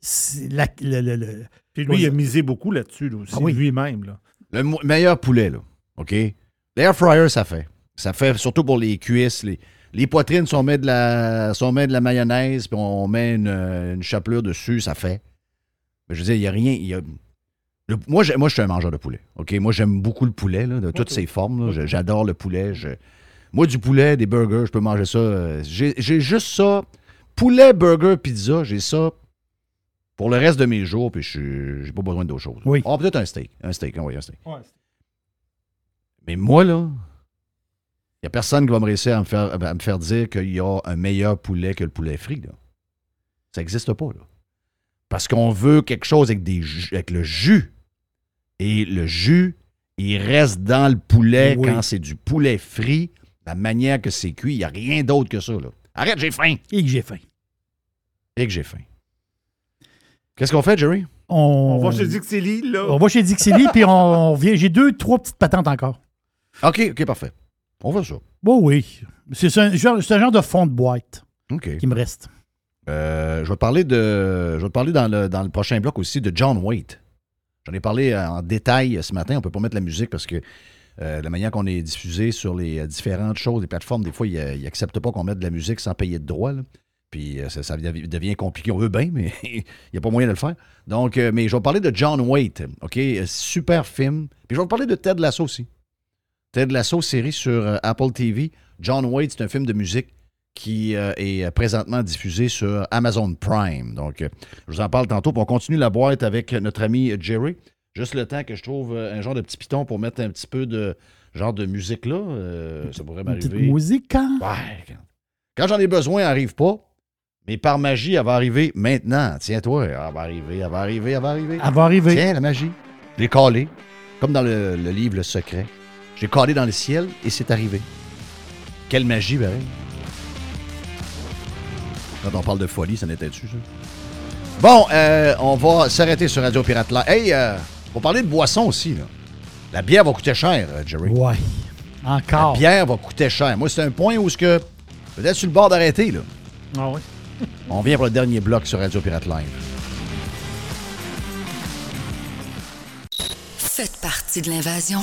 C'est la- le- le- le- Puis lui, il a misé beaucoup là-dessus, là, aussi, Ah oui. lui-même. Là. Le meilleur poulet, là. OK? L'air fryer, ça fait. Ça fait surtout pour les cuisses. Les, les poitrines, si on met de la, si on met de la mayonnaise puis on met une, euh, une chapelure dessus, ça fait. Mais je veux dire, il n'y a rien. il y a- le- moi, je suis un mangeur de poulet. OK? Moi, j'aime beaucoup le poulet, là, de toutes ses formes. J'adore le poulet. Je- moi, du poulet, des burgers, je peux manger ça. euh, J'ai juste ça. Poulet, burger, pizza, j'ai ça pour le reste de mes jours, puis je j'ai pas besoin d'autre chose. Oui. Oh, peut-être un steak. Un steak, oui, un steak. Mais moi, là, il n'y a personne qui va me réussir à me faire, à me faire dire qu'il y a un meilleur poulet que le poulet frit. Là. Ça n'existe pas. Là. Parce qu'on veut quelque chose avec, des jus- avec le jus. Et le jus, il reste dans le poulet Oui. quand c'est du poulet frit. La manière que c'est cuit, il n'y a rien d'autre que ça. Là. Arrête, j'ai faim. Et que j'ai faim. Et que j'ai faim. Qu'est-ce qu'on fait, Jerry? On, On va chez Dixili, là. on va chez Dixili, puis on, on vient. J'ai deux, trois petites patentes encore. OK, OK, parfait. On fait ça. Bon, oui. C'est un, genre- c'est un genre de fond de boîte qui me reste. Euh, je vais te parler de. Je vais te parler dans le, dans le prochain bloc aussi de John Waite. J'en ai parlé euh, en détail ce matin. On peut pas mettre la musique parce que euh, la manière qu'on est diffusé sur les euh, différentes choses, les plateformes, des fois, ils n'acceptent pas qu'on mette de la musique sans payer de droit. là. Puis euh, ça, ça devi- devient compliqué. On veut bien, mais il n'y a pas moyen de le faire. Donc, euh, mais je vais parler de John Waite. OK? Euh, Super film. Puis je vais te parler de Ted Lasso aussi. Ted Lasso, série sur euh, Apple TV. John Waite, c'est un film de musique qui euh, est présentement diffusé sur Amazon Prime. Donc, euh, je vous en parle tantôt. Puis on continue la boîte avec notre ami Jerry. Juste le temps que je trouve euh, un genre de petit piton pour mettre un petit peu de. genre de musique-là, euh, ça pourrait m'arriver. musique, hein? Ouais. Quand, quand j'en ai besoin, elle n'arrive pas. Mais par magie, elle va arriver maintenant. Tiens-toi, elle va arriver, elle va arriver, elle va arriver. Elle va arriver. Tiens, la magie. Je l'ai comme dans le, le livre Le Secret. J'ai calé dans le ciel et c'est arrivé. Quelle magie, pareil. Quand on parle de folie, ça n'était dessus, ça? Bon, euh, on va s'arrêter sur Radio Pirate là. Hey, euh, on va parler de boisson aussi, là. La bière va coûter cher, euh, Jerry. Ouais. La Encore. bière va coûter cher. Moi, c'est un point où ce que peut-être sur le bord d'arrêter, là. Ah oui. On vient pour le dernier bloc sur Radio Pirate Live. Faites partie de l'invasion.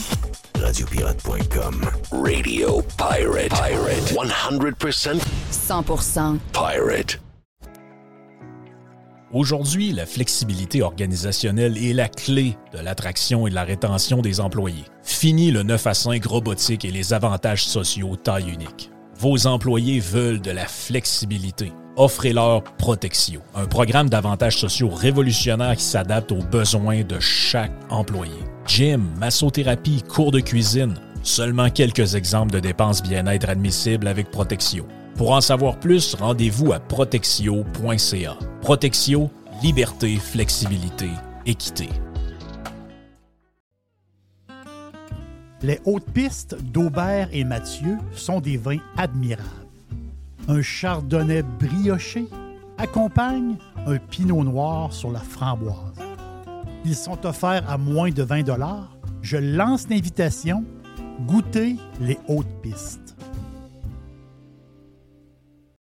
Radiopirate.com. Radio Pirate. Pirate. 100% 100% pirate. Aujourd'hui, la flexibilité organisationnelle est la clé de l'attraction et de la rétention des employés. Fini le 9 à 5 robotique et les avantages sociaux taille unique. Vos employés veulent de la flexibilité. Offrez-leur Protexio, un programme d'avantages sociaux révolutionnaire qui s'adapte aux besoins de chaque employé. Gym, massothérapie, cours de cuisine, seulement quelques exemples de dépenses bien-être admissibles avec Protexio. Pour en savoir plus, rendez-vous à protexio.ca. Protexio, liberté, flexibilité, équité. Les hautes pistes d'Aubert et Mathieu sont des vins admirables. Un chardonnay brioché accompagne un pinot noir sur la framboise. Ils sont offerts à moins de 20 Je lance l'invitation. Goûtez les hautes pistes.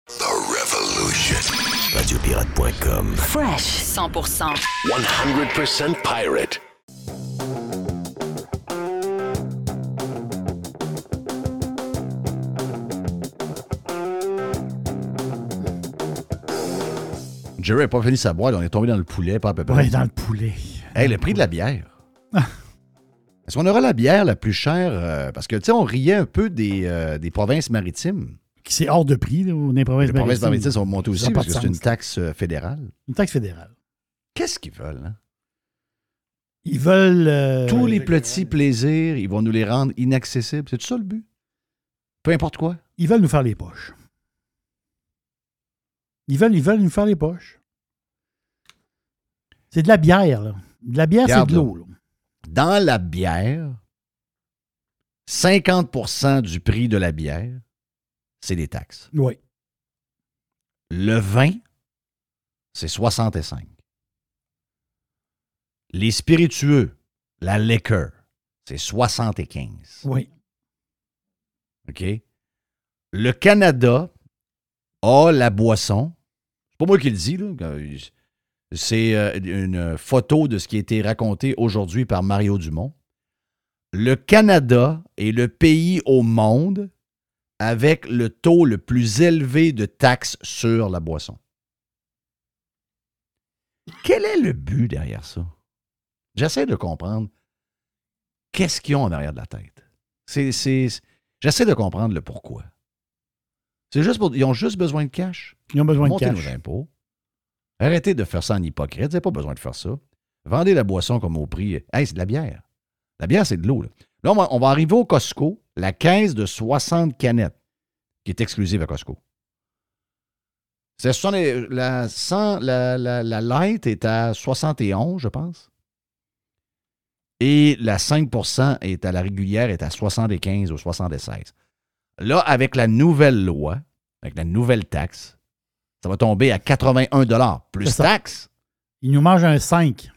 The Revolution. Radiopirate.com. Fresh 100%. 100% pirate. Jerry n'a pas fini sa boîte, on est tombé dans le poulet, pas à peu près. Ouais, dans le poulet. Hey, le prix de la bière. Est-ce qu'on aura la bière la plus chère? euh, parce que, tu sais, on riait un peu des, euh, des provinces maritimes. Qui c'est hors de prix, là, ou des provinces Les provinces maritimes? maritimes sont montées aussi parce que c'est une taxe euh, fédérale. Une taxe fédérale. Qu'est-ce qu'ils veulent? hein? Ils veulent. euh, Tous les petits plaisirs, ils vont nous les rendre inaccessibles. C'est ça le but? Peu importe quoi. Ils veulent nous faire les poches. Ils veulent, ils veulent nous faire les poches. C'est de la bière, là. De la bière, c'est de l'eau. Dans la bière, 50% du prix de la bière, c'est des taxes. Oui. Le vin, c'est 65. Les spiritueux, la liquor, c'est 75. Oui. OK? Le Canada a la boisson. C'est pas moi qui le dis, là. C'est euh, une photo de ce qui a été raconté aujourd'hui par Mario Dumont. Le Canada est le pays au monde avec le taux le plus élevé de taxes sur la boisson. Quel est le but derrière ça? J'essaie de comprendre qu'est-ce qu'ils ont en arrière de la tête. J'essaie de comprendre le pourquoi. C'est juste pour, ils ont juste besoin de cash. Ils ont besoin de cash. nos impôts. Arrêtez de faire ça en hypocrite. Vous n'avez pas besoin de faire ça. Vendez la boisson comme au prix. Hey, c'est de la bière. La bière, c'est de l'eau. Là, on, va, arriver au Costco, la caisse de 60 canettes, qui est exclusive à Costco. C'est 60 la, 100 la, la, la light est à 71, je pense. Et la 5% est à la régulière est à 75 ou 76. Là, avec la nouvelle loi, avec la nouvelle taxe, ça va tomber à 81 plus taxe. Ils nous mangent un 5.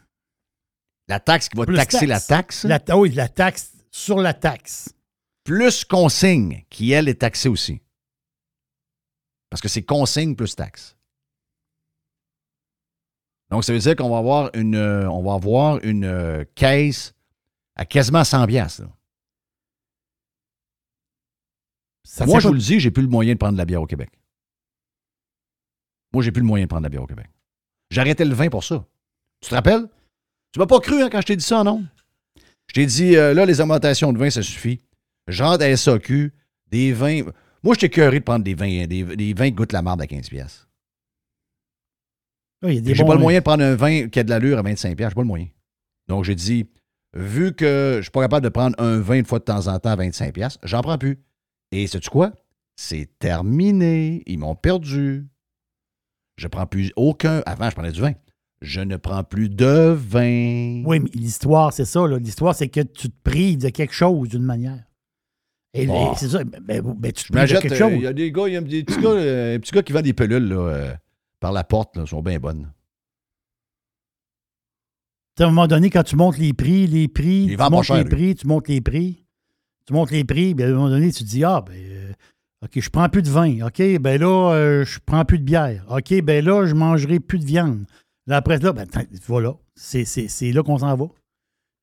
La taxe qui va Plus taxer taxe. la taxe, La, oui, la taxe sur la taxe. plus consigne, qui, elle, est taxée aussi. Parce que c'est consigne plus taxe. Donc, ça veut dire qu'on va avoir une, euh, on va avoir une euh, caisse à quasiment 100 piastres, là. Ça Moi, je vous le dis, j'ai plus le moyen de prendre de la bière au Québec. Moi, j'ai plus le moyen de prendre la bière au Québec. Arrêté le vin pour ça. Tu te rappelles? Tu m'as pas cru hein, quand je t'ai dit ça, non? Je t'ai dit, euh, là, les augmentations de vin, ça suffit. Je rentre à SAQ, des vins. Moi, je t'ai curé de prendre des vins, des, des vins qui goûtent la marde à 15 piastres. Oui, J'ai pas le moyen de prendre un vin qui a de l'allure à 25 piastres. J'ai pas le moyen. Donc, j'ai dit, vu que je suis pas capable de prendre un vin une fois de temps en temps à 25$, piastres, j'en prends plus. Et sais-tu quoi? C'est terminé. Ils m'ont perdu. Je prends plus aucun. Avant, je prenais du vin. Je ne prends plus de vin. Oui, mais l'histoire, c'est ça. L'histoire, c'est que tu te prives de quelque chose d'une manière. Et Bon. et c'est ça. Ben, ben, ben, tu te prives de quelque euh, chose. Il y a des gars, il y a des petits gars, euh, un petit gars qui vend des pelules là, euh, par la porte. Là, sont bien bonnes. À un moment donné, quand tu montes les prix, les prix, tu montes les prix, tu montes les prix, tu montes les prix, bien, à un moment donné, tu te dis, ah, ben, OK, je prends plus de vin. OK, ben là, euh, je prends plus de bière. OK, ben là, je mangerai plus de viande. Là, après là, ben, attends, voilà, c'est, là qu'on s'en va.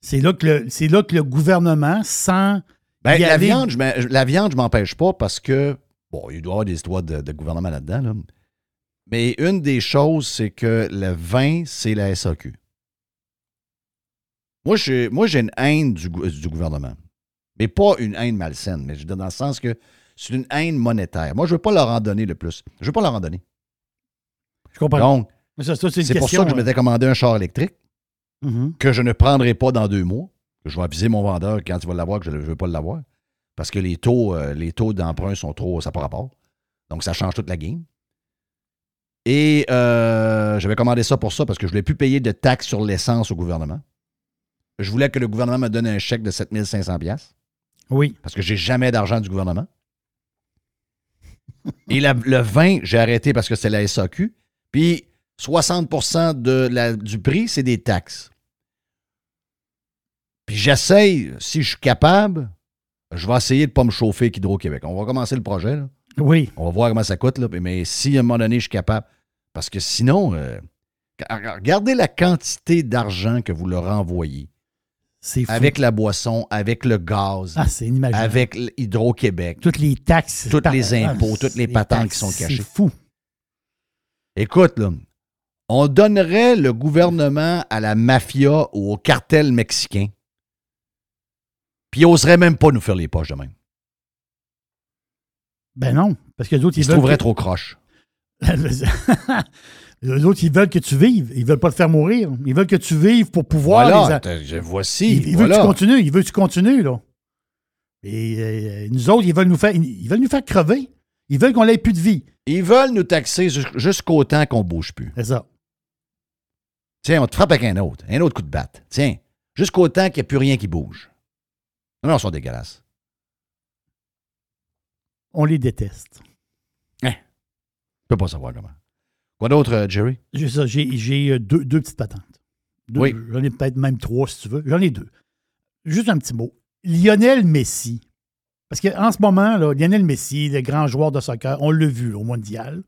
C'est là, que le, c'est là que le gouvernement, sans Ben, la, aller- viande, je la viande, je m'empêche pas parce que, bon, il doit y avoir des histoires de, de gouvernement là-dedans. là. Mais une des choses, c'est que le vin, c'est la SAQ. Moi, j'ai, moi, j'ai une haine du, du gouvernement. Mais pas une haine malsaine, mais je dans le sens que c'est une haine monétaire. Moi, je veux pas leur en donner le plus. Je veux pas leur en donner. Je comprends. Donc, c'est pour ça que je euh, m'étais commandé un char électrique mhm. que je ne prendrai pas dans deux mois. que Je vais aviser mon vendeur quand il va l'avoir que je ne veux pas l'avoir. Parce que les taux, euh, les taux d'emprunt sont trop. Ça pas rapport. Donc, ça change toute la game. Et euh, j'avais commandé ça pour ça parce que je ne voulais plus payer de taxes sur l'essence au gouvernement. Je voulais que le gouvernement me donne un chèque de 7500 pièces Oui. parce que j'ai jamais d'argent du gouvernement. Et la- le vin, j'ai arrêté parce que c'est la SAQ. Puis 60% de la- du prix, c'est des taxes. Puis j'essaye, si je suis capable, je vais essayer de ne pas me chauffer avec Hydro-Québec. On va commencer le projet. là. Oui. On va voir comment ça coûte. Là. Mais si à un moment donné, je suis capable. Parce que sinon, euh, regardez la quantité d'argent que vous leur envoyez. C'est. Avec la boisson, avec le gaz, Ah, c'est inimaginable. avec Hydro-Québec, Toutes les taxes. tous par- les impôts, ah, toutes les les patentes taxes, qui sont C'est cachées. fou. Écoute, là, on donnerait le gouvernement à la mafia ou au cartel mexicain, puis ils n'oseraient même pas nous faire les poches de même. Ben non, parce que les autres, Ils ils se trouveraient que- trop croches. les autres, ils veulent que tu vives. Ils veulent pas te faire mourir. Ils veulent que tu vives pour pouvoir. Voilà, les- voici, Ils, ils veulent que tu continues. Ils veulent que tu continues, là. Et euh, nous autres, ils veulent nous faire, ils veulent nous faire crever. Ils veulent qu'on ait plus de vie. Ils veulent nous taxer jus- jusqu'au temps qu'on bouge plus. C'est ça. Tiens, on te frappe avec un autre, un autre coup de batte. Tiens, jusqu'au temps qu'il n'y a plus rien qui bouge. Non, non, ils sont dégueulasses. On les déteste. Je peux pas savoir comment. Quoi d'autre, euh, Jerry? J'ai ça. J'ai, j'ai, euh, deux, deux petites patentes. Deux- Oui. J'en ai peut-être même trois, si tu veux. J'en ai deux. Juste un petit mot. Lionel Messi. Parce qu'en ce moment, là, Lionel Messi, le grand joueur de soccer, on l'a vu là, au mondial.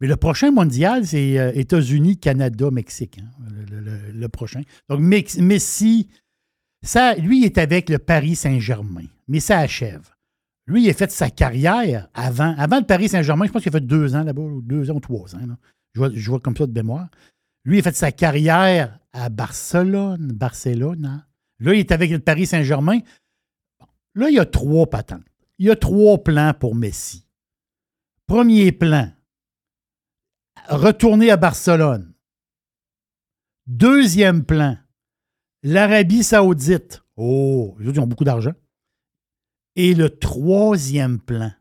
Mais le prochain mondial, c'est euh, États-Unis, Canada, Mexique. hein, le, le- le- le prochain. Donc, Messi, ça, lui, il est avec le Paris Saint-Germain. Mais ça achève. Lui, il a fait sa carrière avant, avant le Paris Saint-Germain. Je pense qu'il a fait deux ans là-bas, deux ans ou trois ans. là. Je, vois, comme ça de mémoire. Lui, il a fait sa carrière à Barcelone. Barcelone. Là, il est avec le Paris Saint-Germain. Là, il y a trois patentes. Il y a trois plans pour Messi. Premier plan, retourner à Barcelone. Deuxième plan, l'Arabie Saoudite. Oh, ils ont beaucoup d'argent. Et le troisième plan.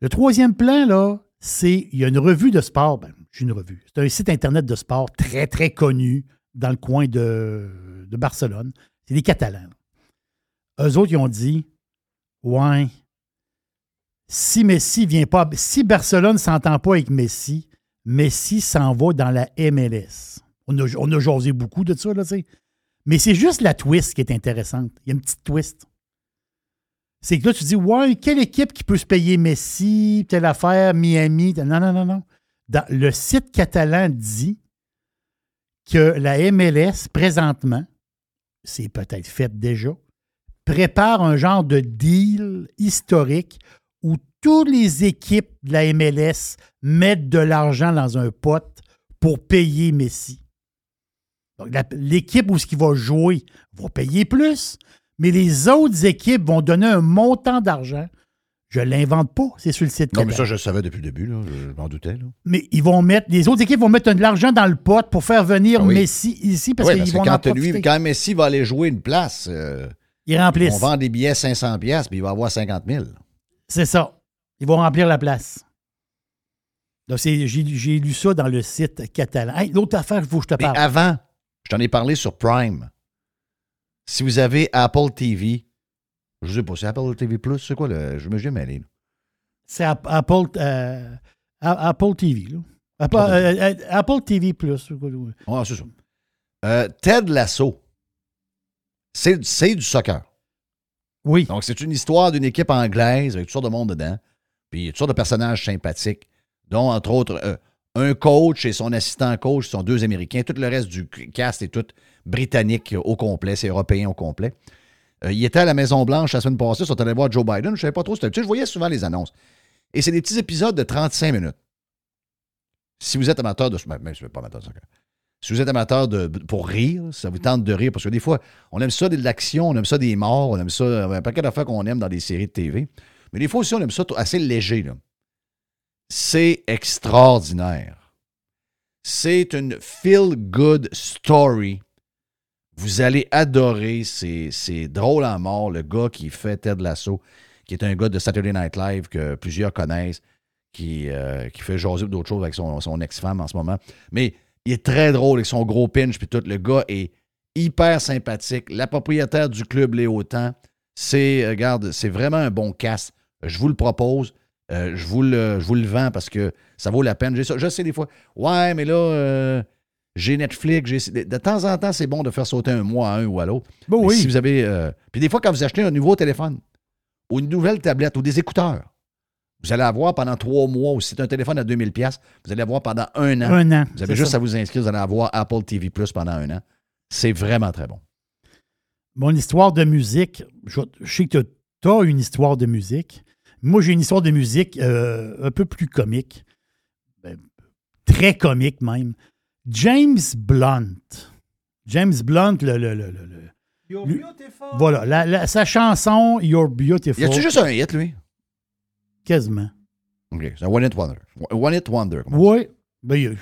Le troisième plan, là, c'est, il y a une revue de sport. Ben, j'ai une revue. C'est un site Internet de sport très, très connu dans le coin de, de Barcelone. C'est des Catalans. Eux autres, ils ont dit, ouais, si Messi vient pas, si Barcelone ne s'entend pas avec Messi, Messi s'en va dans la MLS. On a, on a jasé beaucoup de ça, là, tu sais. Mais c'est juste la twist qui est intéressante. Il y a une petite twist. C'est que là, tu dis, ouais, quelle équipe qui peut se payer Messi, telle affaire, Miami. Non, non, non, non. Le site catalan dit que la MLS, présentement, c'est peut-être fait déjà, prépare un genre de deal historique où toutes les équipes de la MLS mettent de l'argent dans un pot pour payer Messi. L'équipe où ce qu'il va jouer va payer plus, mais les autres équipes vont donner un montant d'argent Je l'invente pas, c'est sur le site. Non, mais ça, je le savais depuis le début, là. je m'en doutais. Là. Mais ils vont mettre, les autres équipes vont mettre de l'argent dans le pot pour faire venir Ah oui. Messi ici parce Oui, qu'ils vont quand, lui, quand Messi va aller jouer une place, euh, Ils on remplissent. vend des billets 500 pièces puis il va avoir 50 000. C'est ça. Ils vont remplir la place. Donc, j'ai lu ça dans le site catalan. Hey, L'autre affaire, il faut que je te Mais parle. avant, je t'en ai parlé sur Prime. Si vous avez Apple TV, je sais pas, c'est Apple TV Plus, c'est quoi le. Je me suis mêlé. C'est App- Apple, euh, Apple TV. là. Apple, euh, euh, Apple TV Plus. Ah, c'est ça. Euh, Ted Lasso, c'est du soccer. Oui. Donc, c'est une histoire d'une équipe anglaise avec toutes sortes de monde dedans, puis toutes sortes de personnages sympathiques, dont, entre autres, euh, un coach et son assistant coach sont deux Américains. Tout le reste du cast est tout britannique au complet, c'est européen au complet. Euh, il était à la Maison-Blanche la semaine passée, ils sont allés voir Joe Biden. Je ne savais pas trop, c'était je voyais souvent les annonces. Et c'est des petits épisodes de 35 minutes. Si vous êtes amateur de. Même si vous n'êtes pas amateur de soccer. Si vous êtes amateur de, pour rire, ça vous tente de rire, parce que des fois, on aime ça de l'action, on aime ça des morts, on aime ça, un paquet d'affaires qu'on aime dans des séries de TV. Mais des fois aussi, on aime ça assez léger. C'est extraordinaire. C'est une feel-good story. Vous allez adorer. C'est drôle à mort. Le gars qui fait Ted Lasso, qui est un gars de Saturday Night Live que plusieurs connaissent, qui, euh, fait jaser d'autres choses avec son, ex-femme en ce moment. Mais il est très drôle avec son gros pinch puis tout. Le gars est hyper sympathique. La propriétaire du club autant. C'est, euh, regarde, c'est vraiment un bon cast. Je vous le propose. Euh, je, vous le, je le vends parce que ça vaut la peine. Je sais des fois, ouais, mais là, j'ai Netflix. j'ai- De, de temps en temps, c'est bon de faire sauter un mois à un ou à l'autre. Bon, Mais oui. Si vous avez. euh, Puis des fois, quand vous achetez un nouveau téléphone ou une nouvelle tablette ou des écouteurs, vous allez avoir pendant trois mois, ou si c'est un téléphone à 2000$, pièces, vous allez avoir pendant un an. Un an, Vous avez juste ça. à vous inscrire, vous allez avoir Apple TV Plus pendant un an. C'est vraiment très bon. Mon histoire de musique, je, je sais que tu as une histoire de musique. Moi, j'ai une histoire de musique euh, un peu plus comique. Ben, très comique même. James Blunt. James Blunt, le. le- le- le- le- lui- voilà, la- la- sa chanson You're Beautiful. Y a-tu juste un hit, lui? Quasiment. OK, c'est un One Hit Wonder. One Hit Wonder. Oui. Ben, il y a-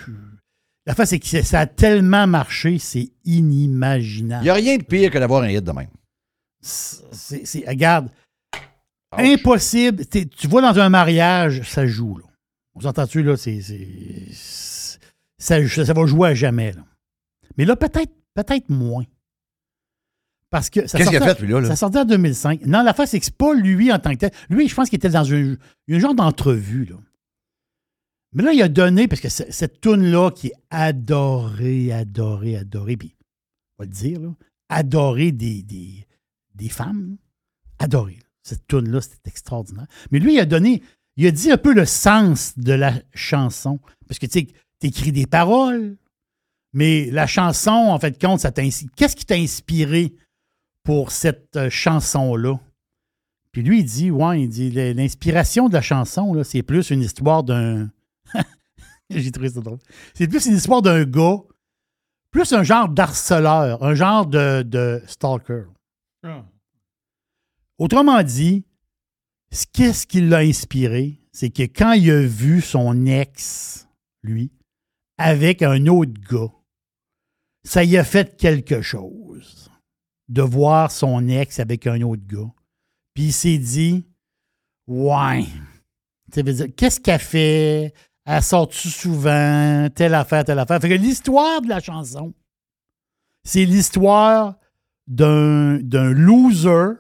la face, c'est que ça a tellement marché, c'est inimaginable. Il n'y a rien de pire que d'avoir un hit de même. C'est, c'est- regarde, impossible. T'es- tu vois dans un mariage, ça joue. Là. Vous entendez là, c'est, c'est- c'est- ça, ça va jouer à jamais. là. Mais là, peut-être, peut-être moins. Parce que ça Qu'est-ce qu'il a sortait- fait, lui, là, là? Ça sortait en 2005. Non, la face, c'est que c'est pas lui en tant que tel. Lui, je pense qu'il était dans un, un genre d'entrevue. Là. Mais là, il a donné, parce que cette toune-là qui est adorée, adorée, adorée, puis on va le dire, là, adorée des, des, des femmes. là. Adorée. là. Cette toune-là, c'était extraordinaire. Mais lui, il a donné, il a dit un peu le sens de la chanson. Parce que, tu sais, t'écris des paroles, mais la chanson, en fait, compte, ça t'inspire. Qu'est-ce qui t'a inspiré pour cette euh, chanson-là? Puis lui, il dit, ouais, il dit, l'inspiration de la chanson, là, c'est plus une histoire d'un. J'ai trouvé ça drôle. C'est plus une histoire d'un gars, plus un genre d'harceleur, un genre de, de stalker. Autrement dit, ce- qu'est-ce qui l'a inspiré? C'est que quand il a vu son ex, lui, avec un autre gars, ça y a fait quelque chose de voir son ex avec un autre gars. Puis il s'est dit, ouais, qu'est-ce qu'elle fait? Elle sort-tu souvent? Telle affaire, telle affaire. Fait l'histoire de la chanson, c'est l'histoire d'un, d'un loser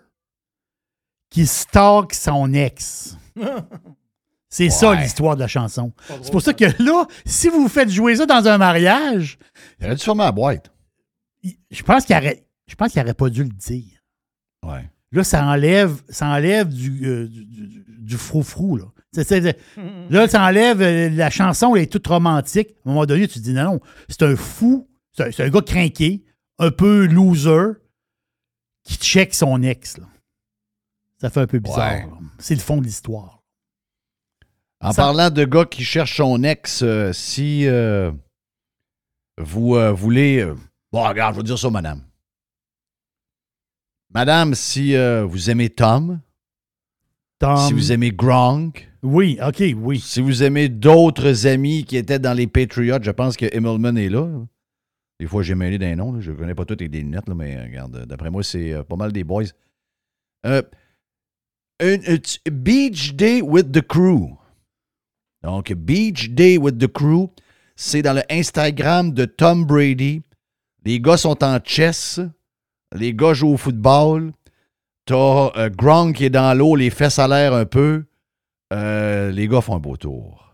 qui stalk son ex. C'est ça l'histoire de la chanson. C'est pour ça que là, si vous faites jouer ça dans un mariage, Il aurait dû fermer la boîte. je pense qu'il aurait, je pense qu'il aurait pas dû le dire. Ouais. Là, ça enlève, ça enlève du, euh, du, du- du frou-frou. Là. Là, ça enlève euh, la chanson, elle est toute romantique. À un moment donné, tu te dis non, non, c'est un fou, c'est un, gars craqué, un peu loser, qui check son ex. là. Ça fait un peu bizarre. Ouais. C'est le fond de l'histoire. En Ça- parlant de gars qui cherchent son ex, euh, si euh, vous euh, voulez. bon, regarde, je vais dire ça, madame. Madame, si vous aimez Tom, Tom. Si vous aimez Gronk. Oui, OK, oui. Si vous aimez d'autres amis qui étaient dans les Patriots, je pense que Immelman est là. Des fois, j'ai mêlé des noms. là. Je ne connais pas tous avec des lunettes, là, mais regarde, d'après moi, c'est pas mal des boys. Un- un t- Beach Day with the Crew. Donc, Beach Day with the Crew, c'est dans le Instagram de Tom Brady. Les gars sont en chess. Les gars jouent au football. T'as euh, Gronk qui est dans l'eau, les fesses à l'air un peu. Euh, les gars font un beau tour.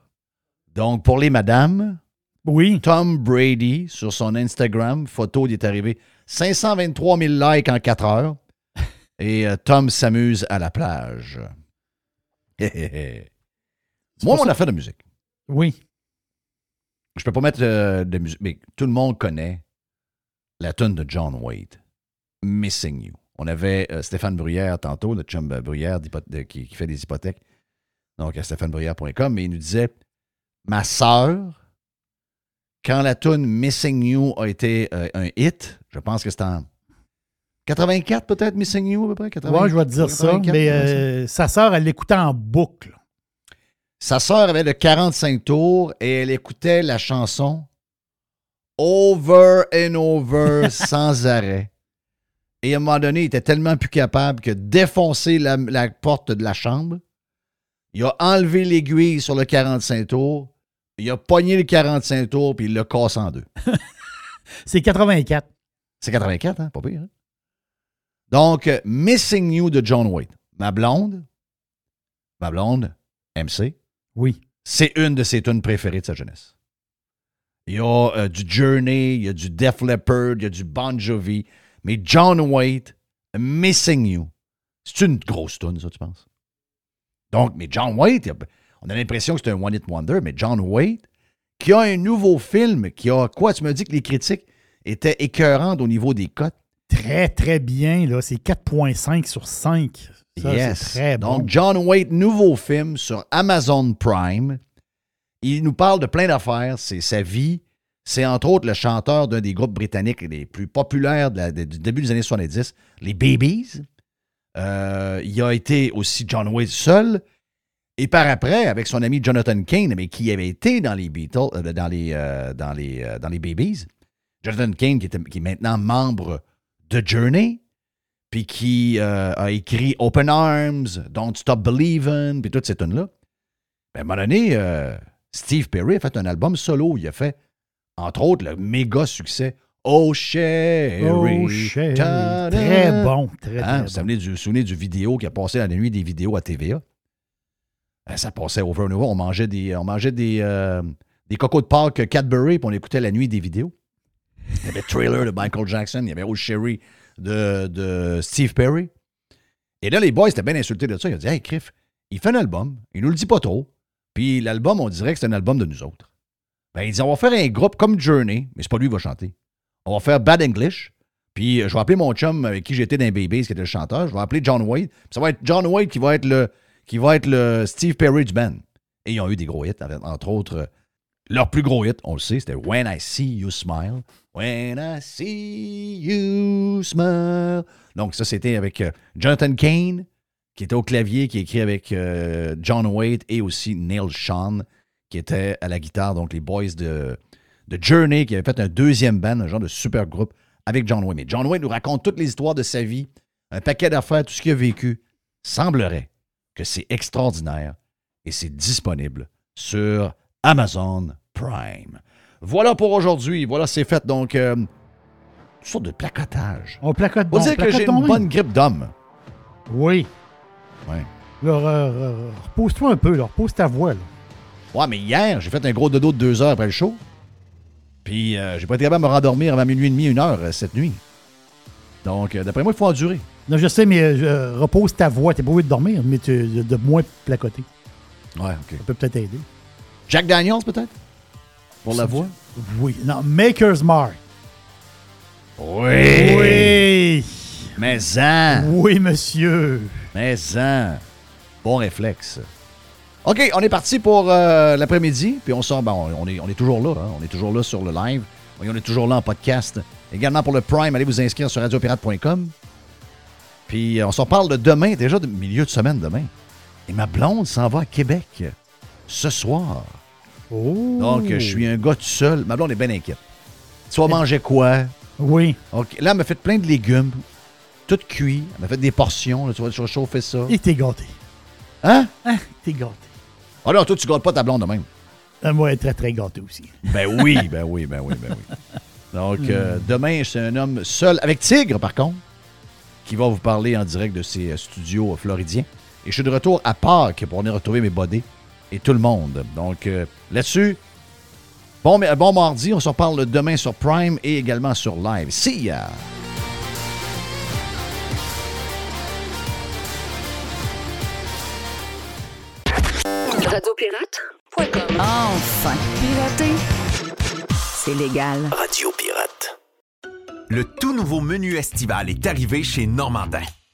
Donc, pour les madames, Oui. Tom Brady, sur son Instagram, photo, il est arrivé 523 000 likes en 4 heures. Et euh, Tom s'amuse à la plage. Hé, hé, hé. Moi, mon ça- affaire de musique. Oui. Je peux pas mettre euh, de musique, mais tout le monde connaît la tune de John Wade, Missing You. On avait euh, Stéphane Bruyère tantôt, le chum euh, Bruyère de- qui, qui fait des hypothèques, donc à stéphanebruyère.com, mais il nous disait Ma sœur, quand la tune Missing You a été euh, un hit, je pense que c'était en 84 peut-être, Missing You à peu près 80, Ouais, je vais te dire ça. 84, Mais euh, sa sœur, elle l'écoutait en boucle. Sa sœur avait le 45 tours et elle écoutait la chanson over and over sans arrêt. Et à un moment donné, il était tellement plus capable que défoncer la, la porte de la chambre. Il a enlevé l'aiguille sur le 45 tours. Il a pogné le 45 tours puis il l'a cassé en deux. C'est 84. C'est 84, hein? Pas pire. hein? Donc, euh, Missing You de John Waite. Ma blonde, ma blonde, MC, Oui. c'est une de ses tunes préférées de sa jeunesse. Il y a euh, du Journey, il y a du Def Leppard, il y a du Bon Jovi, mais John Waite, Missing You, c'est une grosse tune, ça, tu penses? Donc, mais John Waite, on a l'impression que c'est un one-hit wonder, mais John Waite, qui a un nouveau film, qui a quoi? Tu me dis que les critiques étaient écœurantes au niveau des cotes? Très, très bien. là. C'est 4,5 sur 5. Ça, yes. C'est très bon. Donc, John Waite, nouveau film sur Amazon Prime. Il nous parle de plein d'affaires. C'est sa vie. C'est entre autres le chanteur d'un des groupes britanniques les plus populaires de la- de- du début des années 70, les Babies. Euh, il a été aussi John Waite seul. Et par après, avec son ami Jonathan Kane, mais qui avait été dans les Beatles, euh, dans les, euh, dans les, dans les Babies. Jonathan Kane, qui, était- qui est maintenant membre de Journey, puis qui euh, a écrit Open Arms, Don't Stop Believin', puis toutes ces tunes-là. Ben, à un moment donné, euh, Steve Perry a fait un album solo. Il a fait, entre autres, le méga succès Oh Sherry. Oh, Sherry. Très bon. Très, Hein, très vous vous bon. souvenez du, vous souvenez du vidéo qui a passé la nuit des vidéos à TVA? Ben, ça passait over and over. On mangeait des, on mangeait des, euh, des cocos de Pâques Cadbury, puis on écoutait la nuit des vidéos. Il y avait Trailer de Michael Jackson, il y avait Oh Sherry de, Steve Perry. Et là, les boys étaient bien insultés de ça. Ils ont dit Hey, Criff, il fait un album, il nous le dit pas trop. Puis l'album, on dirait que c'est un album de nous autres. Ben, il dit On va faire un groupe comme Journey, mais c'est pas lui qui va chanter. On va faire Bad English. Puis euh, je vais appeler mon chum avec qui j'étais dans Babies, qui était le chanteur. Je vais appeler John Wade. Puis ça va être John Wade qui va être le, qui va être le Steve Perry du band. Et ils ont eu des gros hits, entre autres. Leur plus gros hit, on le sait, c'était When I See You Smile. When I See You Smile. Donc, ça, c'était avec euh, Jonathan Kane, qui était au clavier, qui écrit avec euh, John Waite et aussi Neil Sean, qui était à la guitare. Donc, les boys de, de Journey, qui avaient fait un deuxième band, un genre de super groupe avec John Wayne. Mais John Wayne nous raconte toutes les histoires de sa vie, un paquet d'affaires, tout ce qu'il a vécu. Semblerait que c'est extraordinaire et c'est disponible sur Amazon Prime. Voilà pour aujourd'hui. Voilà, c'est fait. Donc, euh, une sorte de placotage. On placote On dirait que j'ai une bonne grippe d'homme. Oui. Re- re- repose-toi un peu, là. repose ta voix. Là. Ouais, mais hier, j'ai fait un gros dodo de deux heures après le show. Puis, euh, j'ai pas été capable de me rendormir avant minuit et demi, une heure euh, cette nuit. Donc, euh, d'après moi, il faut endurer. Non, je sais, mais euh, repose ta voix. T'es pas obligé de dormir, mais tu, de moins placoter. Ouais, OK. Ça peut peut-être aider. Jack Daniels, peut-être? Pour la voix? Oui. Non, Maker's Mark. Oui! Oui. Mais en! Oui, monsieur. Mais en! Bon réflexe. OK, on est parti pour euh, l'après-midi. Puis on sort, ben, on, est, on est toujours là. hein? On est toujours là sur le live. On est toujours là en podcast. Également pour le Prime, allez vous inscrire sur radiopirate.com. Puis euh, on s'en parle de demain, déjà de milieu de semaine demain. Et ma blonde s'en va à Québec ce soir. Oh. Donc, je suis un gars tout seul. Ma blonde est bien inquiète. Tu vas manger quoi? Oui. OK. Là, elle m'a fait plein de légumes, tout cuit. Elle m'a fait des portions. là, tu, vas, chauffer ça. Et t'es gâté. Hein? Hein? T'es gâté. Ah non, toi, tu gâtes pas ta blonde de même. Euh, Moi, très, très gâté aussi. Ben oui, ben oui, ben oui, ben oui. Donc, euh, demain, c'est un homme seul, avec Tigre, par contre, qui va vous parler en direct de ses euh, studios floridiens. Et je suis de retour à Pâques pour venir retrouver mes bodés et tout le monde. Donc, euh, là-dessus, bon, mais- bon mardi. On se reparle demain sur Prime et également sur Live. See ya! Radiopirate.com. Enfin, pirater, c'est légal. Radio Pirate. Le tout nouveau menu estival est arrivé chez Normandin.